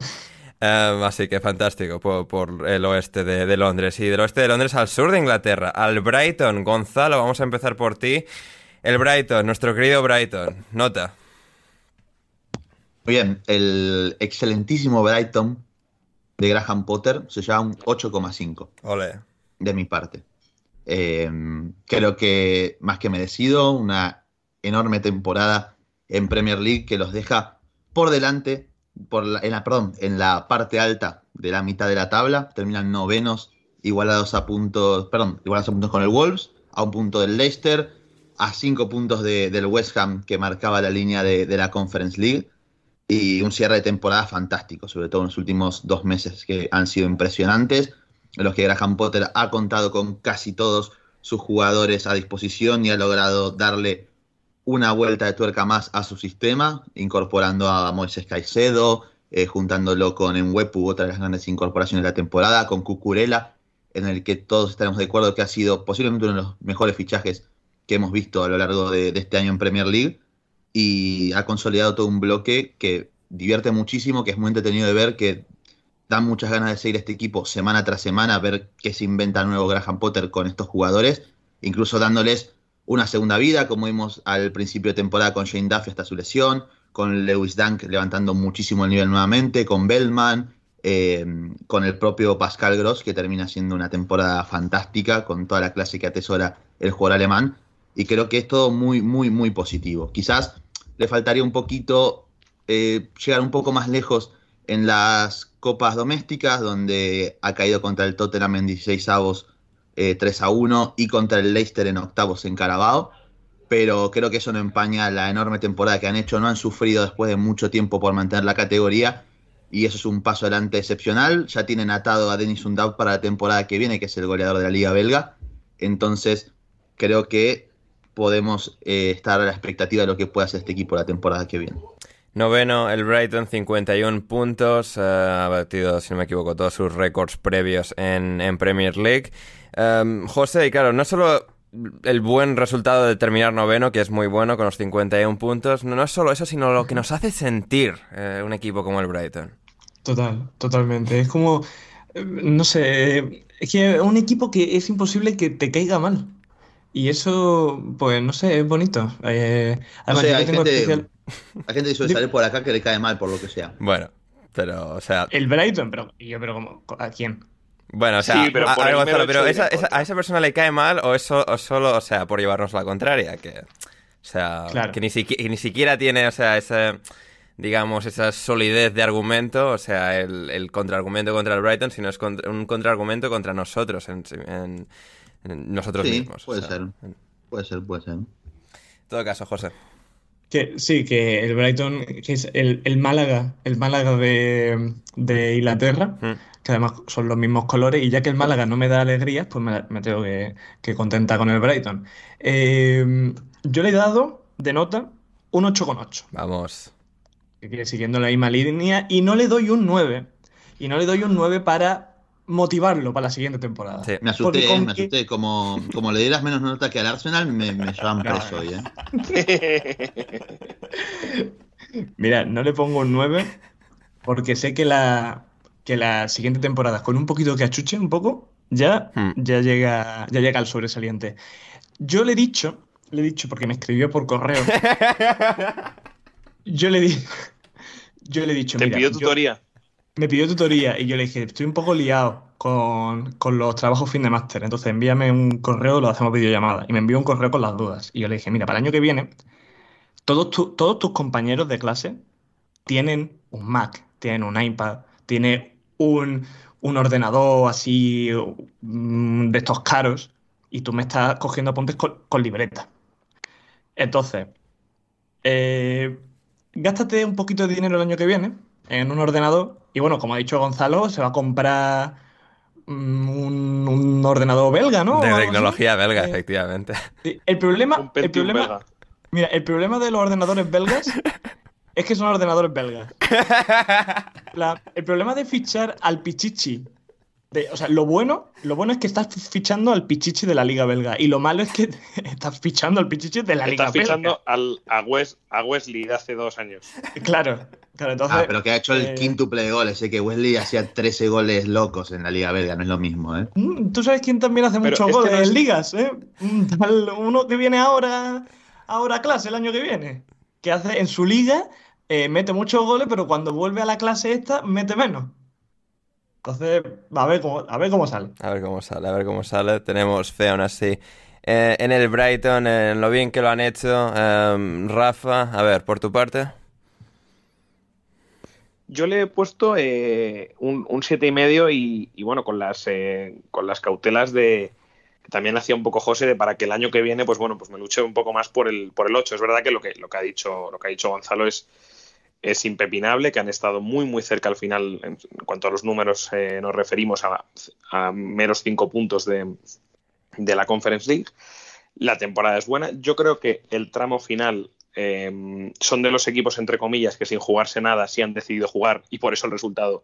Um, así que fantástico por, el oeste de, Londres. Y del oeste de Londres al sur de Inglaterra, al Brighton. Gonzalo, vamos a empezar por ti. El Brighton, nuestro querido Brighton. Nota. Muy bien, el excelentísimo Brighton de Graham Potter se llama un 8,5. Ole. De mi parte. Em, creo que más que merecido, una enorme temporada en Premier League que los deja por delante por en, la, en la parte alta de la mitad de la tabla, terminan novenos, igualados a puntos, perdón, igualados a puntos con el Wolves, a un punto del Leicester, a cinco puntos del West Ham que marcaba la línea de, la Conference League y un cierre de temporada fantástico, sobre todo en los últimos dos meses que han sido impresionantes, en los que Graham Potter ha contado con casi todos sus jugadores a disposición y ha logrado darle una vuelta de tuerca más a su sistema, incorporando a Moisés Caicedo, eh, juntándolo con Enwepu, otra de las grandes incorporaciones de la temporada, con Cucurella, en el que todos estaremos de acuerdo que ha sido posiblemente uno de los mejores fichajes que hemos visto a lo largo de, este año en Premier League. Y ha consolidado todo un bloque que divierte muchísimo, que es muy entretenido de ver, que da muchas ganas de seguir este equipo semana tras semana, ver qué se inventa el nuevo Graham Potter con estos jugadores, incluso dándoles una segunda vida, como vimos al principio de temporada con Shane Duffy hasta su lesión, con Lewis Dunk levantando muchísimo el nivel nuevamente, con Bellman, eh, con el propio Pascal Gross, que termina siendo una temporada fantástica, con toda la clase que atesora el jugador alemán. Y creo que es todo muy, muy, muy positivo. Quizás le faltaría un poquito eh, llegar un poco más lejos en las copas domésticas, donde ha caído contra el Tottenham en 16 avos 3 eh, a 1 y contra el Leicester en octavos en Carabao. Pero creo que eso no empaña la enorme temporada que han hecho. No han sufrido después de mucho tiempo por mantener la categoría. Y eso es un paso adelante excepcional. Ya tienen atado a Denis Undav para la temporada que viene, que es el goleador de la Liga Belga. Entonces, creo que podemos eh, estar a la expectativa de lo que puede hacer este equipo la temporada que viene. Noveno, el Brighton, 51 puntos. Ha batido, si no me equivoco, todos sus récords previos en Premier League. Um, José, y claro, no solo el buen resultado de terminar noveno, que es muy bueno con los 51 puntos, no, es solo eso, sino lo que nos hace sentir eh, un equipo como el Brighton. Total, totalmente. Es como, eh, no sé, es que un equipo que es imposible que te caiga mal. Y eso, pues no sé, es bonito. Eh, además, hay, gente, hay gente que suele salir por acá que le cae mal por lo que sea. Bueno, pero, o sea. El Brighton, pero, yo, pero como, ¿a quién? Bueno, o sea, pero, a, pero esa, a esa persona le cae mal o, eso, o solo, o sea, por llevarnos la contraria, que, o sea, que, ni ni siquiera tiene, o sea, esa, digamos, esa solidez de argumento, o sea, el, el contraargumento contra el Brighton, sino es un contraargumento contra nosotros, en, nosotros mismos. Puede ser, puede ser, puede ser. En todo caso, José. Que, sí, que el Brighton, que es el, el Málaga, el Málaga de, de Inglaterra, mm que además son los mismos colores, y ya que el Málaga no me da alegrías, pues me, tengo que, que, contentar con el Brighton. Eh, yo le he dado de nota un 8,8. Vamos. Siguiendo la misma línea, y no le doy un 9. Y no le doy un 9 para motivarlo para la siguiente temporada. Me asusté, me asusté. Como, como le dieras menos nota que al Arsenal, me, me llevan *laughs* preso hoy, ¿eh? *laughs* Mira, no le pongo un 9 porque sé que la, que la siguiente temporada, con un poquito que achuche un poco, ya, hmm. ya, llega, ya llega al sobresaliente. Yo le he dicho, le he dicho porque me escribió por correo. *laughs* yo le di, yo le he dicho. Te pidió tutoría. me pidió tutoría y yo le dije, estoy un poco liado con, los trabajos fin de máster, entonces envíame un correo, lo hacemos videollamada. Y me envió un correo con las dudas. Y yo le dije, mira, para el año que viene, todos, todos tus compañeros de clase tienen un Mac, tienen un iPad, tienen un, ordenador así mm, de estos caros y tú me estás cogiendo apuntes con, libreta. Entonces, eh, gástate un poquito de dinero el año que viene en un ordenador y bueno, como ha dicho Gonzalo, se va a comprar un, un ordenador belga, ¿no? De tecnología belga, Eh, efectivamente. El problema, Un el problema, belga. mira, el problema de los ordenadores belgas *laughs* es que son ordenadores belgas. La- el problema de fichar al Pichichi, de- o sea, lo bueno, lo bueno es que estás fichando al Pichichi de la liga belga y lo malo es que *laughs* estás fichando al Pichichi de la liga Estás belga. fichando al, a, Wes- a Wesley de hace dos años. Claro, claro, entonces. Ah, pero que ha hecho el eh, quíntuple de goles. Sé que Wesley hacía 13 goles locos en la Liga Belga, no es lo mismo, ¿eh? Mm, ¿Tú sabes quién también hace Pero muchos goles no es- en ligas? ¿eh? Tal- uno que viene ahora, ahora a clase el año que viene. Que hace en su liga, eh, mete muchos goles, pero cuando vuelve a la clase esta, mete menos. Entonces, a ver cómo, a ver cómo sale. A ver cómo sale, a ver cómo sale. Tenemos fe aún así. Eh, en el Brighton, en lo bien que lo han hecho. Em, Rafa, a ver, por tu parte. Yo le he puesto eh, un, un siete y medio y, y bueno, con las, eh, con las cautelas de que también hacía un poco José de para que el año que viene, pues bueno, pues me luché un poco más por el, por el 8. Es verdad que lo que, lo que ha dicho, lo que ha dicho Gonzalo es, es impepinable, que han estado muy, muy cerca al final, en, cuanto a los números eh, nos referimos a, a meros cinco puntos de, de la Conference League. La temporada es buena. Yo creo que el tramo final eh, son de los equipos, entre comillas, que sin jugarse nada sí han decidido jugar y por eso el resultado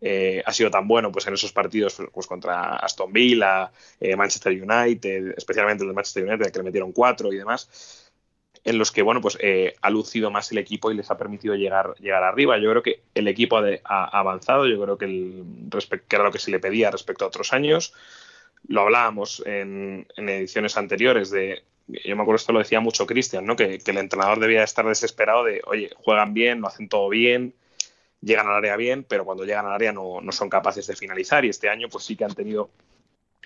eh, ha sido tan bueno pues en esos partidos pues, contra Aston Villa, eh, Manchester United, especialmente el de Manchester United, que le metieron cuatro y demás, en los que bueno pues eh, ha lucido más el equipo y les ha permitido llegar, llegar arriba. Yo creo que el equipo ha, de- avanzado, yo creo que, el, que era lo que se le pedía respecto a otros años. Lo hablábamos en, en ediciones anteriores de yo me acuerdo esto lo decía mucho Cristian, ¿no? Que, que el entrenador debía estar desesperado de, oye, juegan bien, lo hacen todo bien, llegan al área bien, pero cuando llegan al área no, no son capaces de finalizar. Y este año, pues sí que han tenido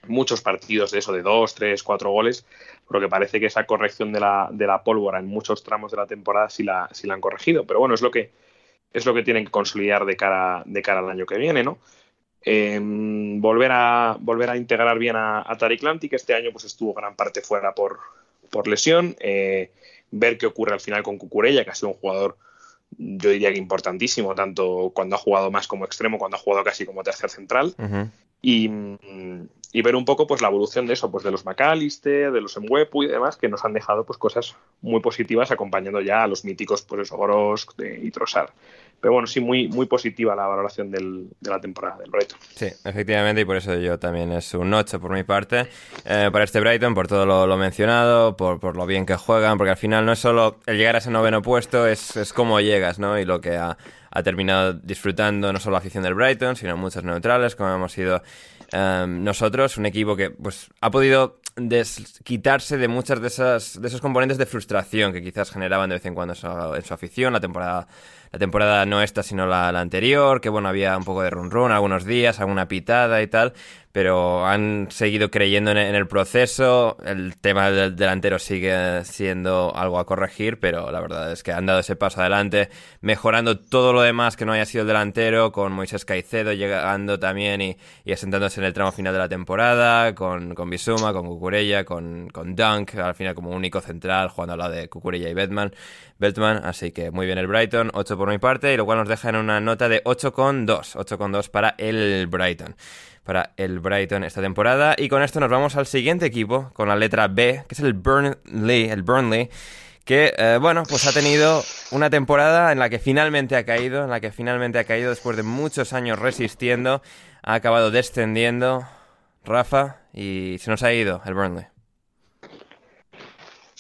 muchos partidos de eso, de dos, tres, cuatro goles, porque parece que esa corrección de la, de la pólvora en muchos tramos de la temporada sí la, sí la han corregido. Pero bueno, es lo que es lo que tienen que consolidar de cara, de cara al año que viene, ¿no? Eh, volver, a, volver a integrar bien a, a Tariq Lamptey, que este año pues, estuvo gran parte fuera por, por lesión. Eh, ver qué ocurre al final con Cucurella, que ha sido un jugador, yo diría que importantísimo, tanto cuando ha jugado más como extremo, cuando ha jugado casi como tercer central. Y, y ver un poco pues la evolución de eso, pues de los McAllister, de los Mwepu y demás, que nos han dejado pues cosas muy positivas acompañando ya a los míticos pues eso, Gorosk de- y Trossard. Pero bueno, sí, muy, muy positiva la valoración del- de la temporada del Brighton. Sí, efectivamente, y por eso yo también es un 8 por mi parte. eh, para este Brighton, por todo lo, mencionado, por, por lo bien que juegan, porque al final no es solo el llegar a ese noveno puesto, es, es cómo llegas, ¿no? Y lo que ha, ha terminado disfrutando no solo la afición del Brighton, sino muchos neutrales, como hemos sido eh, nosotros, un equipo que pues ha podido quitarse de muchas de esas de esos componentes de frustración que quizás generaban de vez en cuando en su, en su afición la temporada la temporada no esta sino la, la anterior que bueno había un poco de run run algunos días alguna pitada y tal pero han seguido creyendo en, el proceso el tema del delantero sigue siendo algo a corregir pero la verdad es que han dado ese paso adelante mejorando todo lo demás que no haya sido el delantero con Moisés Caicedo llegando también y, y asentándose en el tramo final de la temporada con, con Bisuma, con Cucurella, con, con Dunk, al final como único central, jugando al lado de Cucurella y Beltman, Beltman, así que muy bien el Brighton, 8 por mi parte, y lo cual nos deja en una nota de 8,2, 8,2 para el Brighton. Para el Brighton esta temporada. Y con esto nos vamos al siguiente equipo, con la letra B, que es el Burnley, el Burnley, que, eh, bueno, pues ha tenido una temporada en la que finalmente ha caído, en la que finalmente ha caído después de muchos años resistiendo, ha acabado descendiendo, Rafa, y se nos ha ido el Burnley.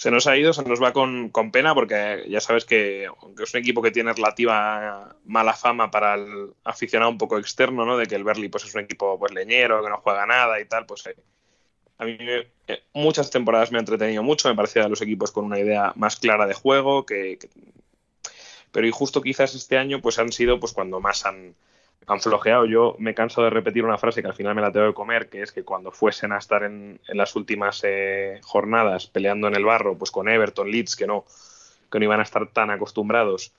Se nos ha ido, se nos va con, con pena, porque ya sabes que, es un equipo que tiene relativa mala fama para el aficionado un poco externo, ¿no? De que el Berly pues, es un equipo pues leñero, que no juega nada y tal, pues eh, a mí eh, muchas temporadas me ha entretenido mucho, me parecía de los equipos con una idea más clara de juego, que, que- pero y justo quizás este año pues han sido pues cuando más han, han flojeado. Yo me canso de repetir una frase que al final me la tengo que comer, que es que cuando fuesen a estar en, en las últimas eh, jornadas peleando en el barro, pues con Everton, Leeds, que no, que no iban a estar tan acostumbrados,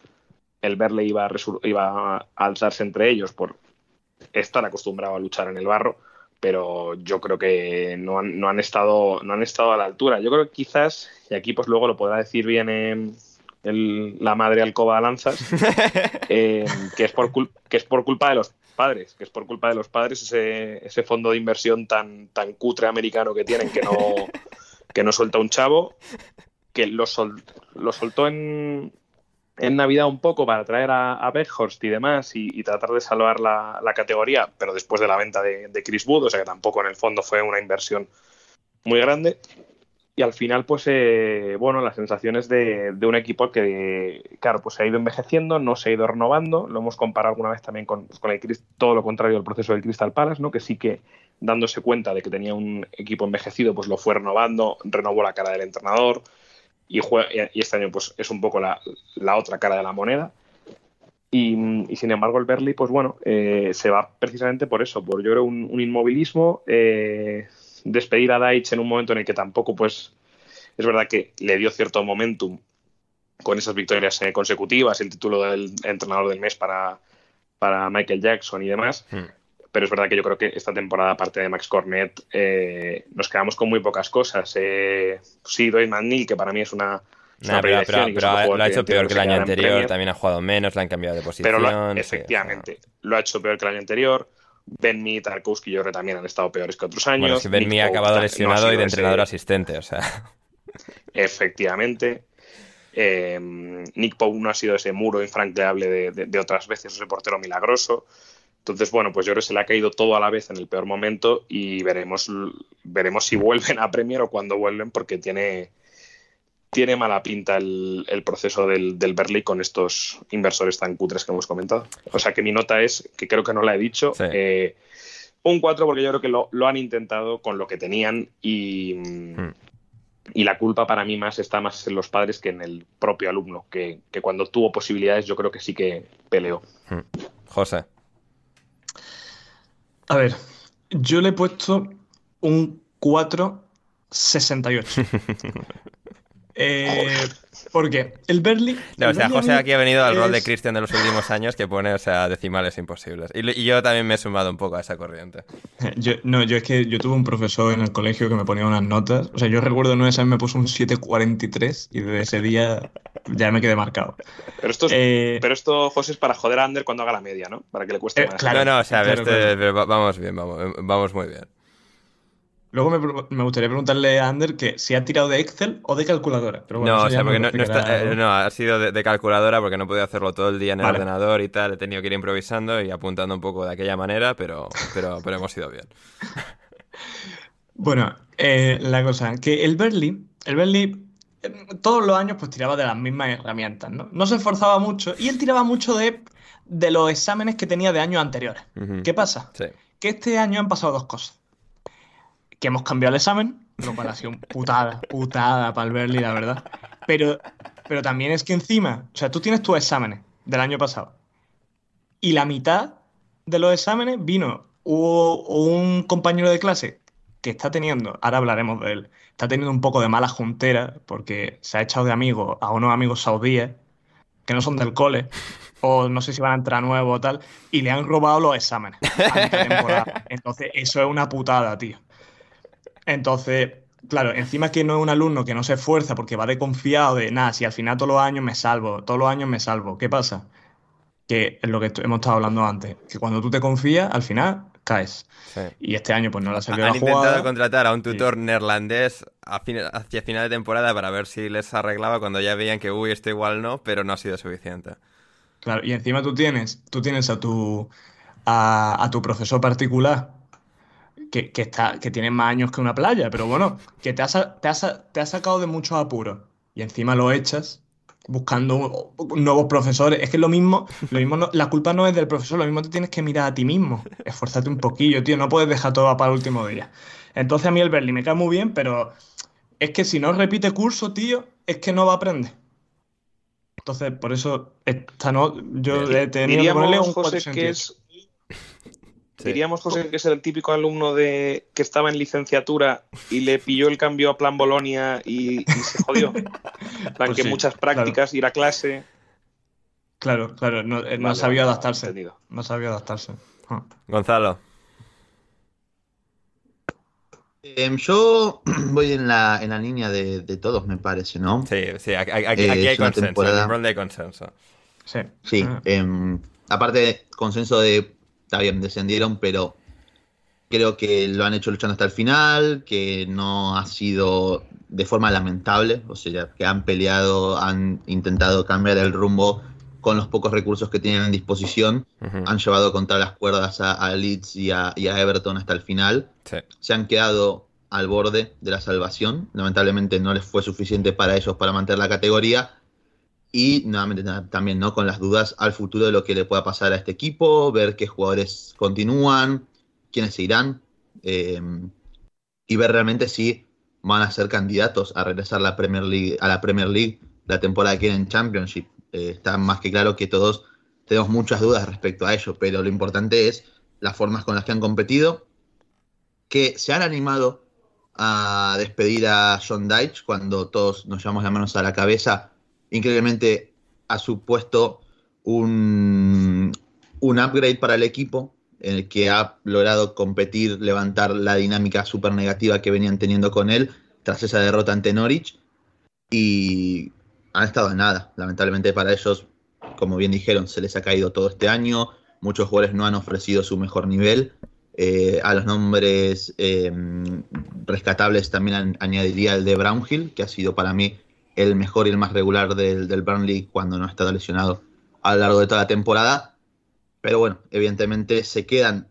el Berley iba a, iba a alzarse entre ellos por estar acostumbrado a luchar en el barro, pero yo creo que no han, no han estado no han estado a la altura. Yo creo que quizás, y aquí pues luego lo podrá decir bien eh, el- la madre Alcoba Lanzas, *laughs* eh, que, es por cul- que es por culpa de los padres, que es por culpa de los padres ese, ese fondo de inversión tan, tan cutre americano que tienen que no, que no suelta un chavo, que lo, lo soltó en, en Navidad un poco para traer a, a y demás y, tratar de salvar la, categoría, pero después de la venta de, de, Chris Wood, o sea que tampoco en el fondo fue una inversión muy grande. Y al final, pues, eh, bueno, las sensaciones de, de, un equipo que, claro, pues se ha ido envejeciendo, no se ha ido renovando. Lo hemos comparado alguna vez también con, con el, todo lo contrario del proceso del Crystal Palace, ¿no? Que sí que dándose cuenta de que tenía un equipo envejecido, pues lo fue renovando, renovó la cara del entrenador, y, y este año pues es un poco la, otra cara de la moneda. Y, sin embargo el Berly, pues bueno, eh, se va precisamente por eso, por yo creo un, inmovilismo, eh, despedir a Deitch en un momento en el que tampoco pues es verdad que le dio cierto momentum con esas victorias eh, consecutivas, el título del entrenador del mes para, para Michael Jackson y demás, hmm pero es verdad que yo creo que esta temporada, aparte de Max Cornet, eh, nos quedamos con muy pocas cosas. Eh, sí, Dwayne McNeil, que para mí es una, pero, lo ha hecho peor que el año anterior, también ha jugado menos, le han cambiado de posición. Pero efectivamente, lo ha hecho peor que el año anterior. Ben Mee, Tarkowski y yo creo que también han estado peores que otros años. Bueno, es que Ben Mee ha acabado lesionado y de entrenador asistente, o sea. *laughs* Efectivamente. Eh, Nick Poe no ha sido ese muro infranqueable de, de, otras veces, ese portero milagroso. Entonces, bueno, pues yo creo que se le ha caído todo a la vez en el peor momento y veremos, veremos si vuelven a Premier o cuando vuelven, porque tiene, tiene mala pinta el, proceso del, del Berley con estos inversores tan cutres que hemos comentado. O sea que mi nota es, que creo que no la he dicho, eh, un 4 porque yo creo que lo, han intentado con lo que tenían y, hmm. y, la culpa para mí más está más en los padres que en el propio alumno, que, cuando tuvo posibilidades yo creo que sí que peleó. Hmm. José. A ver, yo le he puesto un 468. *laughs* eh, porque el Berly. No, o sea, José aquí ha venido al rol de Christian de los últimos años que pone, o sea, decimales imposibles. Y, yo también me he sumado un poco a esa corriente. *laughs* Yo, no, yo es que yo tuve un profesor en el colegio que me ponía unas notas. O sea, yo recuerdo en un examen me puso un 743 y desde ese día ya me quedé marcado. Pero esto, eh, pero esto José, es para joder a Ander cuando haga la media, ¿no? Para que le cueste eh, más. Claro, no, o sea, este, vamos bien, vamos, vamos muy bien. Luego me, gustaría preguntarle a Ander que si ha tirado de Excel o de calculadora. no, o sea, porque eh, no, ha sido de, calculadora porque no podía hacerlo todo el día en el ordenador y tal. He tenido que ir improvisando y apuntando un poco de aquella manera, pero, pero, pero hemos ido bien. bueno, eh, la cosa, que el Berly, el Berly eh, todos los años pues tiraba de las mismas herramientas, ¿no? No se esforzaba mucho y él tiraba mucho de, de los exámenes que tenía de años anteriores. ¿Qué pasa? Que este año han pasado dos cosas que hemos cambiado el examen, lo cual ha sido putada, putada para el Berly, la verdad. Pero, pero también es que encima, o sea, tú tienes tus exámenes del año pasado y la mitad de los exámenes vino hubo un compañero de clase que está teniendo, ahora hablaremos de él, está teniendo un poco de mala juntera porque se ha echado de amigos a unos amigos saudíes que no son del cole o no sé si van a entrar nuevos o tal, y le han robado los exámenes. *laughs* Entonces, eso es una putada, tío. Entonces, claro, encima que no es un alumno que no se esfuerza porque va de confiado de, nada, si al final todos los años me salvo, todos los años me salvo, ¿qué pasa? Que es lo que hemos estado hablando antes, que cuando tú te confías, al final caes. Y este año pues no la salió Han intentado contratar a un tutor neerlandés hacia final de temporada para ver si les arreglaba cuando ya veían que, uy, esto igual no, pero no ha sido suficiente. Claro, y encima tú tienes, tú tienes a tu, a tu profesor particular que, está, que tiene más años que una playa, pero bueno, que te ha, te te sacado de muchos apuros y encima lo echas buscando nuevos profesores. Es que lo mismo, lo mismo la culpa no es del profesor, lo mismo te tienes que mirar a ti mismo, esforzarte un poquillo, tío, no puedes dejar todo para el último día. Entonces a mí el Berlín me cae muy bien, pero es que si no repite curso, tío, es que no va a aprender. Entonces, por eso esta no, yo he tenido que ponerle un José, que es Diríamos, José, que es el típico alumno de que estaba en licenciatura y le pilló el cambio a plan Bolonia y, se jodió. plan pues que muchas prácticas, ir a clase. Claro, claro, no, eh, no sabía adaptarse. No sabía adaptarse. Ah. Gonzalo. Em, yo *clears throat* voy en la, en la línea de, todos, me parece, ¿no? Sí, sí, aquí, aquí, eh, hay consenso, en el de consenso. Sí. Sí, ah. em, aparte, consenso de está bien, descendieron, pero creo que lo han hecho luchando hasta el final, que no ha sido de forma lamentable, o sea, que han peleado, han intentado cambiar el rumbo con los pocos recursos que tienen en disposición, han llevado contra las cuerdas a, Leeds y a, Everton hasta el final, se han quedado al borde de la salvación, lamentablemente no les fue suficiente para ellos para mantener la categoría, y nuevamente también ¿no? con las dudas al futuro de lo que le pueda pasar a este equipo, ver qué jugadores continúan, quiénes se irán, eh, y ver realmente si van a ser candidatos a regresar a la Premier League, a la Premier League la temporada que viene en Championship. Eh, está más que claro que todos tenemos muchas dudas respecto a ello, pero lo importante es las formas con las que han competido, que se han animado a despedir a John Deitch cuando todos nos llevamos las manos a la cabeza. Increíblemente ha supuesto un, un upgrade para el equipo, en el que ha logrado competir, levantar la dinámica súper negativa que venían teniendo con él tras esa derrota ante Norwich. Y han estado en nada. Lamentablemente para ellos, como bien dijeron, se les ha caído todo este año. Muchos jugadores no han ofrecido su mejor nivel. Eh, a los nombres em, rescatables también añadiría el de Brownhill, que ha sido para mí el mejor y el más regular del, del Burnley cuando no ha estado lesionado a lo largo de toda la temporada. Pero bueno, evidentemente se quedan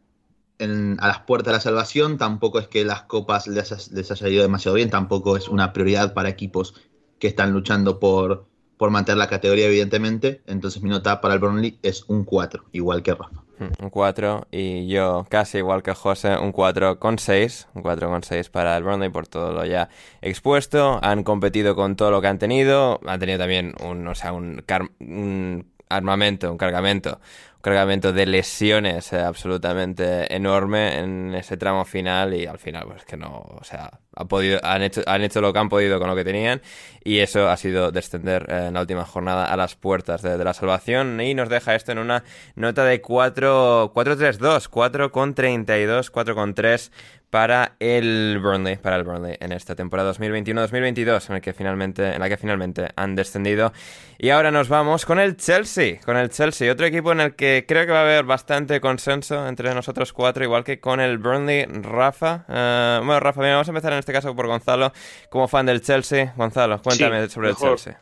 a las puertas de la salvación. Tampoco es que las copas les, haya ido demasiado bien, tampoco es una prioridad para equipos que están luchando por, por mantener la categoría, evidentemente. Entonces mi nota para el Burnley es un 4, igual que Rafa. Un 4 y yo casi igual que José, un 4 con 6, un 4 con 6 para el Burnley por todo lo ya expuesto. Han competido con todo lo que han tenido, han tenido también un, o sea, un, un armamento, un cargamento cargamento de lesiones eh, absolutamente enorme en ese tramo final y al final pues que no, o sea, ha podido, han, hecho, han hecho lo que han podido con lo que tenían y eso ha sido descender eh, en la última jornada a las puertas de, la salvación y nos deja esto en una nota de 4, 4-3-2, 4 con 32, 4 con 3 para el Burnley, para el Burnley en esta temporada 2021-2022 en, el que finalmente, en la que finalmente han descendido. Y ahora nos vamos con el Chelsea, con el Chelsea, otro equipo en el que creo que va a haber bastante consenso entre nosotros cuatro, igual que con el Burnley. Rafa, uh, bueno Rafa, vamos a empezar en este caso por Gonzalo, como fan del Chelsea. Gonzalo, cuéntame sobre el Chelsea.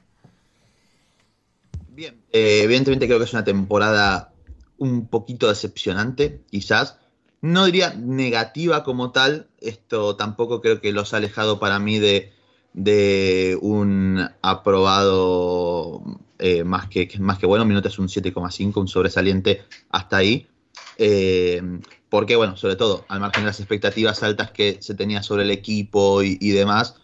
Bien, eh, evidentemente creo que es una temporada un poquito decepcionante, quizás no diría negativa como tal, esto tampoco creo que los ha alejado para mí de, de un aprobado eh, más, que, más que bueno, minuto es un 7,5, un sobresaliente hasta ahí. Eh, porque, bueno, sobre todo, al margen de las expectativas altas que se tenía sobre el equipo y, demás,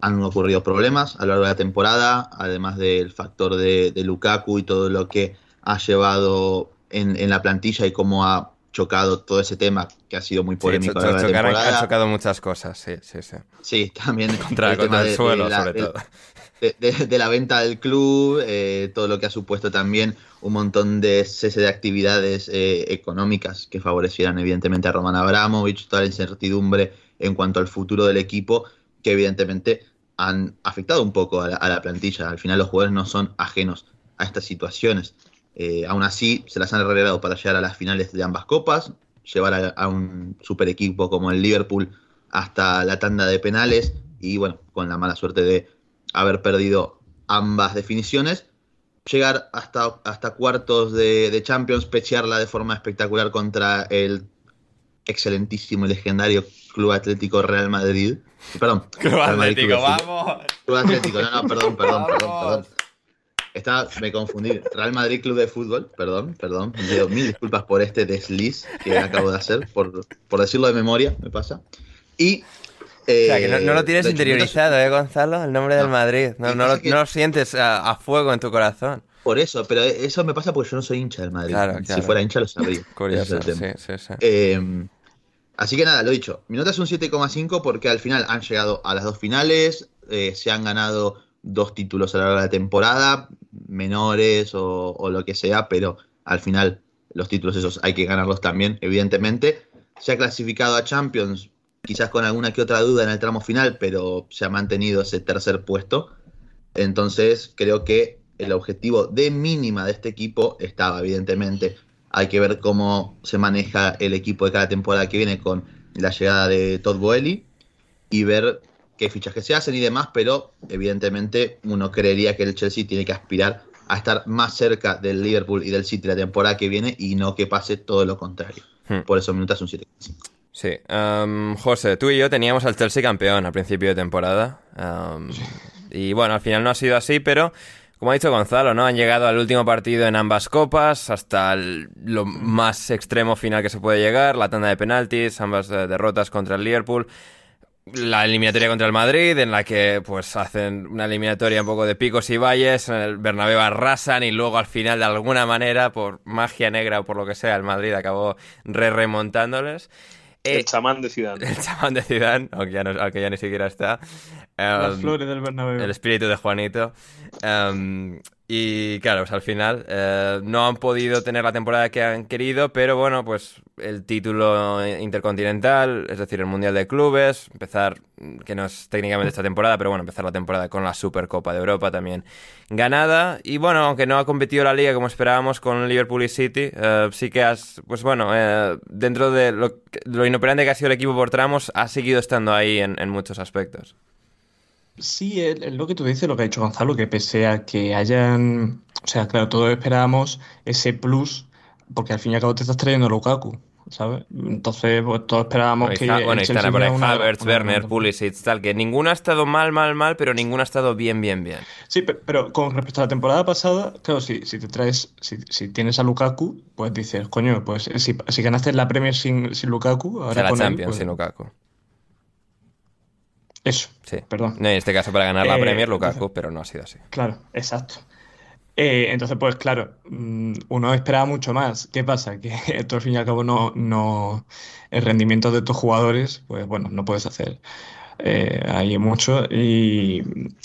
han ocurrido problemas a lo largo de la temporada, además del factor de, Lukaku y todo lo que ha llevado en, en la plantilla y cómo ha chocado todo ese tema que ha sido muy polémico. Sí, ha chocado muchas cosas, sí, sí, sí. Sí, *laughs* también contra el, suelo, la, sobre todo. De, la venta del club, eh, todo lo que ha supuesto también un montón de cese de actividades eh, económicas que favorecieran evidentemente a Roman Abramovich, toda la incertidumbre en cuanto al futuro del equipo, que evidentemente han afectado un poco a la plantilla. Al final los jugadores no son ajenos a estas situaciones. Eh, aún así, se las han arreglado para llegar a las finales de ambas copas, llevar a, un super equipo como el Liverpool hasta la tanda de penales y, bueno, con la mala suerte de haber perdido ambas definiciones, llegar hasta, hasta cuartos de, Champions, pechearla de forma espectacular contra el excelentísimo y legendario Club Atlético Real Madrid. Perdón. *laughs* Club Atlético, vamos. Club Atlético, no, no, perdón, perdón, perdón, perdón. Estaba, me confundí. Real Madrid Club de Fútbol, perdón, perdón. mil disculpas por este desliz que acabo de hacer, por, por decirlo de memoria, me pasa. Y. o sea, que no, lo tienes eh, interiorizado, ¿eh, Gonzalo? El nombre del Madrid. No, no, lo, sientes a, fuego en tu corazón. Por eso, pero eso me pasa porque yo no soy hincha del Madrid. Si fuera hincha lo sabría. *laughs* Curioso, sí, sí, sí. Em, así que nada, lo dicho. Mi nota es un 7,5 porque al final han llegado a las dos finales, eh, se han ganado dos títulos a lo largo de la temporada, menores o, lo que sea, pero al final los títulos esos hay que ganarlos también, evidentemente. Se ha clasificado a Champions, quizás con alguna que otra duda en el tramo final, pero se ha mantenido ese tercer puesto. Entonces creo que el objetivo de mínima de este equipo estaba evidentemente Hay que ver cómo se maneja el equipo de cada temporada que viene con la llegada de Todd Boehly y ver qué fichajes se hacen y demás, pero evidentemente uno creería que el Chelsea tiene que aspirar a estar más cerca del Liverpool y del City la temporada que viene y no que pase todo lo contrario. Hmm. Por eso minutos un 7,5. Sí. Um, José, tú y yo teníamos al Chelsea campeón al principio de temporada. Um, y bueno, al final no ha sido así, pero como ha dicho Gonzalo, ¿no? Han llegado al último partido en ambas copas, hasta el- lo más extremo final que se puede llegar, la tanda de penaltis, ambas eh, derrotas contra el Liverpool. La eliminatoria contra el Madrid, en la que pues hacen una eliminatoria un poco de picos y valles, en el Bernabéu arrasan y luego al final de alguna manera, por magia negra o por lo que sea, el Madrid acabó re remontándoles. Eh, El chamán de Zidane. *laughs* el chamán de Zidane, aunque ya, no- aunque ya ni siquiera está. Las Um, flores del Bernabéu. el espíritu de Juanito. Um, y claro, pues al final eh, no han podido tener la temporada que han querido, pero bueno, pues el título intercontinental, es decir, el Mundial de Clubes, empezar, que no es técnicamente esta temporada, pero bueno, empezar la temporada con la Supercopa de Europa también ganada. Y bueno, aunque no ha competido la liga como esperábamos con Liverpool y City, eh, sí que has, pues bueno, eh, dentro de lo, lo inoperante que ha sido el equipo por tramos, ha seguido estando ahí en- en muchos aspectos. Sí, es lo que tú dices, lo que ha dicho Gonzalo, que pese a que hayan, o sea, claro, todos esperábamos ese plus, porque al fin y al cabo te estás trayendo a Lukaku, ¿sabes? Entonces, pues todos esperábamos Bueno, que el bueno, están por Havertz, Werner, Pulisic, tal, que ninguno ha estado mal, mal, mal, pero ninguno ha estado bien, bien, bien. Sí, pe- pero con respecto a la temporada pasada, claro, si, si te traes, si, si tienes a Lukaku, pues dices, coño, pues si, si ganaste la Premier sin, sin Lukaku, O ahora sea, la con él, Champions pues- sin Lukaku. Eso, Sí. perdón. No, en este caso para ganar la Eh, Premier Lukaku, entonces- pero no ha sido así. Claro, exacto. Eh, entonces, pues claro, mm, uno esperaba mucho más. ¿Qué pasa? Que *laughs* esto al fin y al cabo no, no, el rendimiento de tus jugadores, pues bueno, no puedes hacer eh, ahí mucho. Y,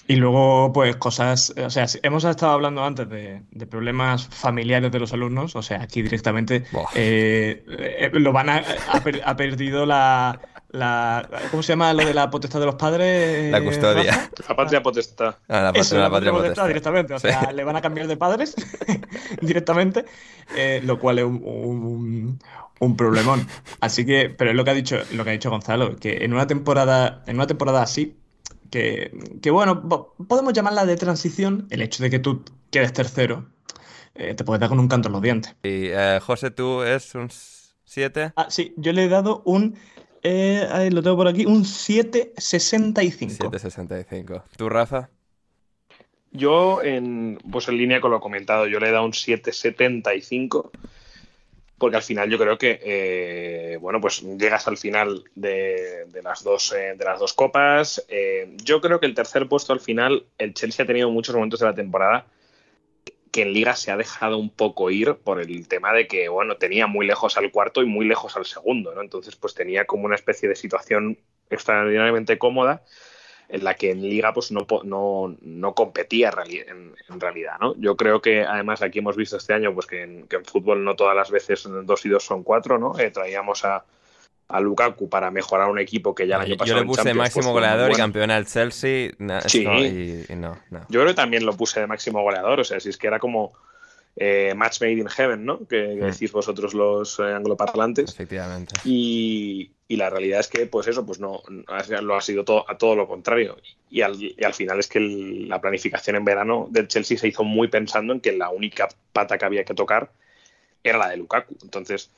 y luego, pues cosas, o sea, hemos estado hablando antes de, de problemas familiares de los alumnos, o sea, aquí directamente eh, eh, lo van a, ha, per- ha perdido la, la, ¿cómo se llama lo de la potestad de los padres? La custodia. La patria potestad. Ah, la, Eso, patria- la la patria patria potestad potestad. directamente. O Sí. sea, le van a cambiar de padres *laughs* directamente, eh, lo cual es un, un, un problemón. Así que, pero es lo que ha dicho, lo que ha dicho Gonzalo, que en una temporada, en una temporada así, que, que bueno, po- podemos llamarla de transición, el hecho de que tú quedes tercero, eh, te puede dar con un canto en los dientes. Y eh, José, tú es un 7. Ah, sí, yo le he dado un, eh, ahí lo tengo por aquí, un 7,65. 7.65. ¿Tú, Rafa? Yo, en, pues en línea con lo comentado, yo le he dado un 7,75 porque al final yo creo que eh, bueno pues llegas al final de, de las dos eh, de las dos copas Eh, yo creo que el tercer puesto al final el Chelsea ha tenido muchos momentos de la temporada que en liga se ha dejado un poco ir por el tema de que bueno tenía muy lejos al cuarto y muy lejos al segundo ¿no? entonces pues tenía como una especie de situación extraordinariamente cómoda en la que en liga pues no, no, no competía en realidad, ¿no? Yo creo que además aquí hemos visto este año pues que en, que en fútbol no todas las veces dos y dos son cuatro, ¿no? Eh, traíamos a, a Lukaku para mejorar un equipo que ya el año Yo pasado le en puse máximo goleador y campeón al Chelsea. Sí. no, y, y no. Yo creo que también lo puse de máximo goleador, o sea, si es que era como eh, match made in heaven, ¿no? Que, que Mm. decís vosotros los eh, angloparlantes. Efectivamente. Y, y la realidad es que, pues eso, pues no, lo ha sido todo, a todo lo contrario. Y al, y al final es que el- la planificación en verano del Chelsea se hizo muy pensando en que la única pata que había que tocar era la de Lukaku. Entonces,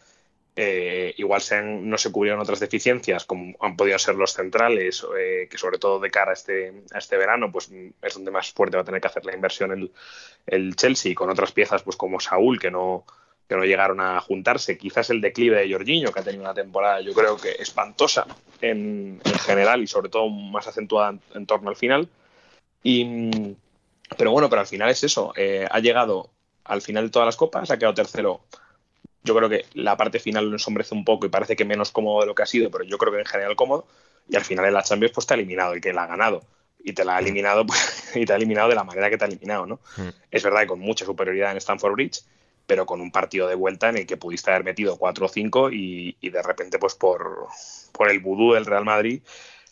eh, igual se han- no se cubrieron otras deficiencias, como han podido ser los centrales, eh, que sobre todo de cara a este, a este verano, pues es donde más fuerte va a tener que hacer la inversión el, el Chelsea, con otras piezas pues como Saúl, que no, que no llegaron a juntarse. Quizás el declive de Jorginho, que ha tenido una temporada, yo creo que espantosa en, en general y sobre todo más acentuada en, en torno al final. Y, pero bueno, pero al final es eso. eh, ha llegado al final de todas las copas, ha quedado tercero. Yo creo que la parte final lo ensombrece un poco y parece que menos cómodo de lo que ha sido, pero yo creo que en general cómodo. Y al final en la Champions pues te ha eliminado el que la ha ganado. Y te la ha eliminado pues, *laughs* y te ha eliminado de la manera que te ha eliminado, ¿no? Mm. Es verdad que con mucha superioridad en Stamford Bridge, pero con un partido de vuelta en el que pudiste haber metido 4 o 5 y, y de repente, pues por, por el vudú del Real Madrid,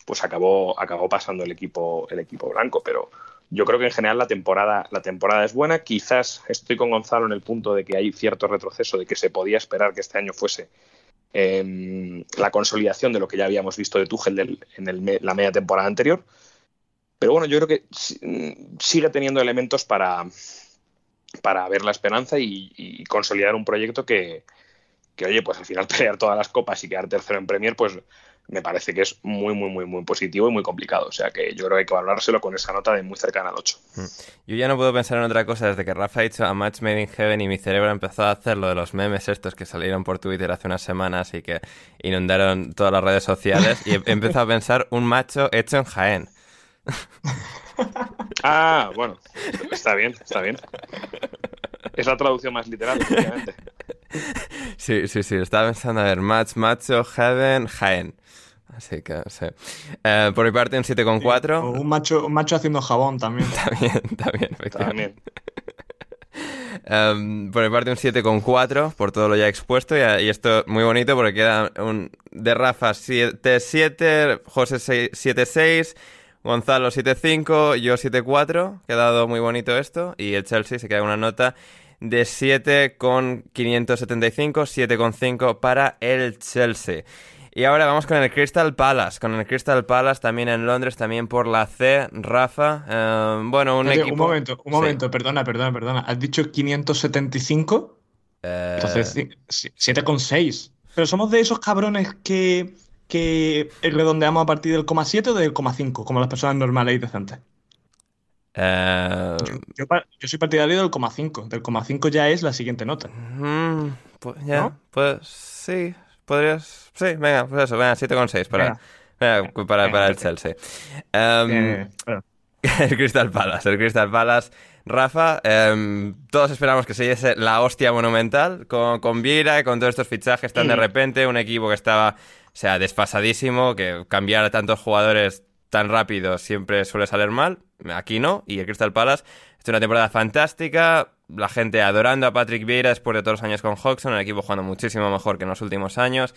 pues acabó, acabó pasando el equipo, el equipo blanco. Pero yo creo que en general la temporada, la temporada es buena. Quizás estoy con Gonzalo en el punto de que hay cierto retroceso, de que se podía esperar que este año fuese em, la consolidación de lo que ya habíamos visto de Tuchel en la media temporada anterior. Pero bueno, yo creo que sigue teniendo elementos para, para ver la esperanza y, consolidar un proyecto que, que, oye, pues al final *laughs* pelear todas las copas y quedar tercero en Premier, pues me parece que es muy, muy, muy, muy positivo y muy complicado. O sea que yo creo que hay que valorárselo con esa nota de muy cercana al 8. Mm. Yo ya no puedo pensar en otra cosa desde que Rafa ha dicho a Match Made in Heaven y mi cerebro ha empezado a hacer lo de los memes estos que salieron por Twitter hace unas semanas y que inundaron todas las redes sociales y he empezado a pensar un macho hecho en Jaén. *laughs* Ah, bueno, está bien, está bien. Es la traducción más literal, obviamente. Sí, sí, sí, estaba pensando, a ver, match, macho, heaven, Jaén. Así que, sí. Eh, por mi parte, un 7,4. Sí, un, macho, un macho haciendo jabón también. *laughs* también, también, también. Um, *laughs* por mi parte, un 7,4 por todo lo ya expuesto. Y, y, esto muy bonito porque queda un de Rafa 7,7, José 7,6, Gonzalo 7,5, yo 7,4. Quedado muy bonito esto. Y el Chelsea se queda con una nota de 7,575, 7,5 para el Chelsea. Y ahora vamos con el Crystal Palace. Con el Crystal Palace también en Londres, también por la C, Rafa. Eh, bueno, un equipo. Un momento, un momento, perdona, perdona, perdona. ¿Has dicho 575? Eh... Entonces, 7,6. Pero somos de esos cabrones que, que redondeamos a partir del coma 7 o del coma 5, como las personas normales y decentes. Eh... Yo, yo, soy partidario del coma 5. Del coma 5 ya es la siguiente nota. Mm, pues ya, pues sí, podrías. Sí, venga, pues eso, venga, 7,6 para, para, para el Chelsea. Um, *laughs* el Crystal Palace, el Crystal Palace. Rafa, um, todos esperamos que se diese la hostia monumental con, con Vira y con todos estos fichajes tan de repente, un equipo que estaba, o sea, desfasadísimo, que cambiar a tantos jugadores tan rápido siempre suele salir mal. Aquí no, y el Crystal Palace es una temporada fantástica, la gente adorando a Patrick Vieira después de todos los años con Hodgson, el equipo jugando muchísimo mejor que en los últimos años.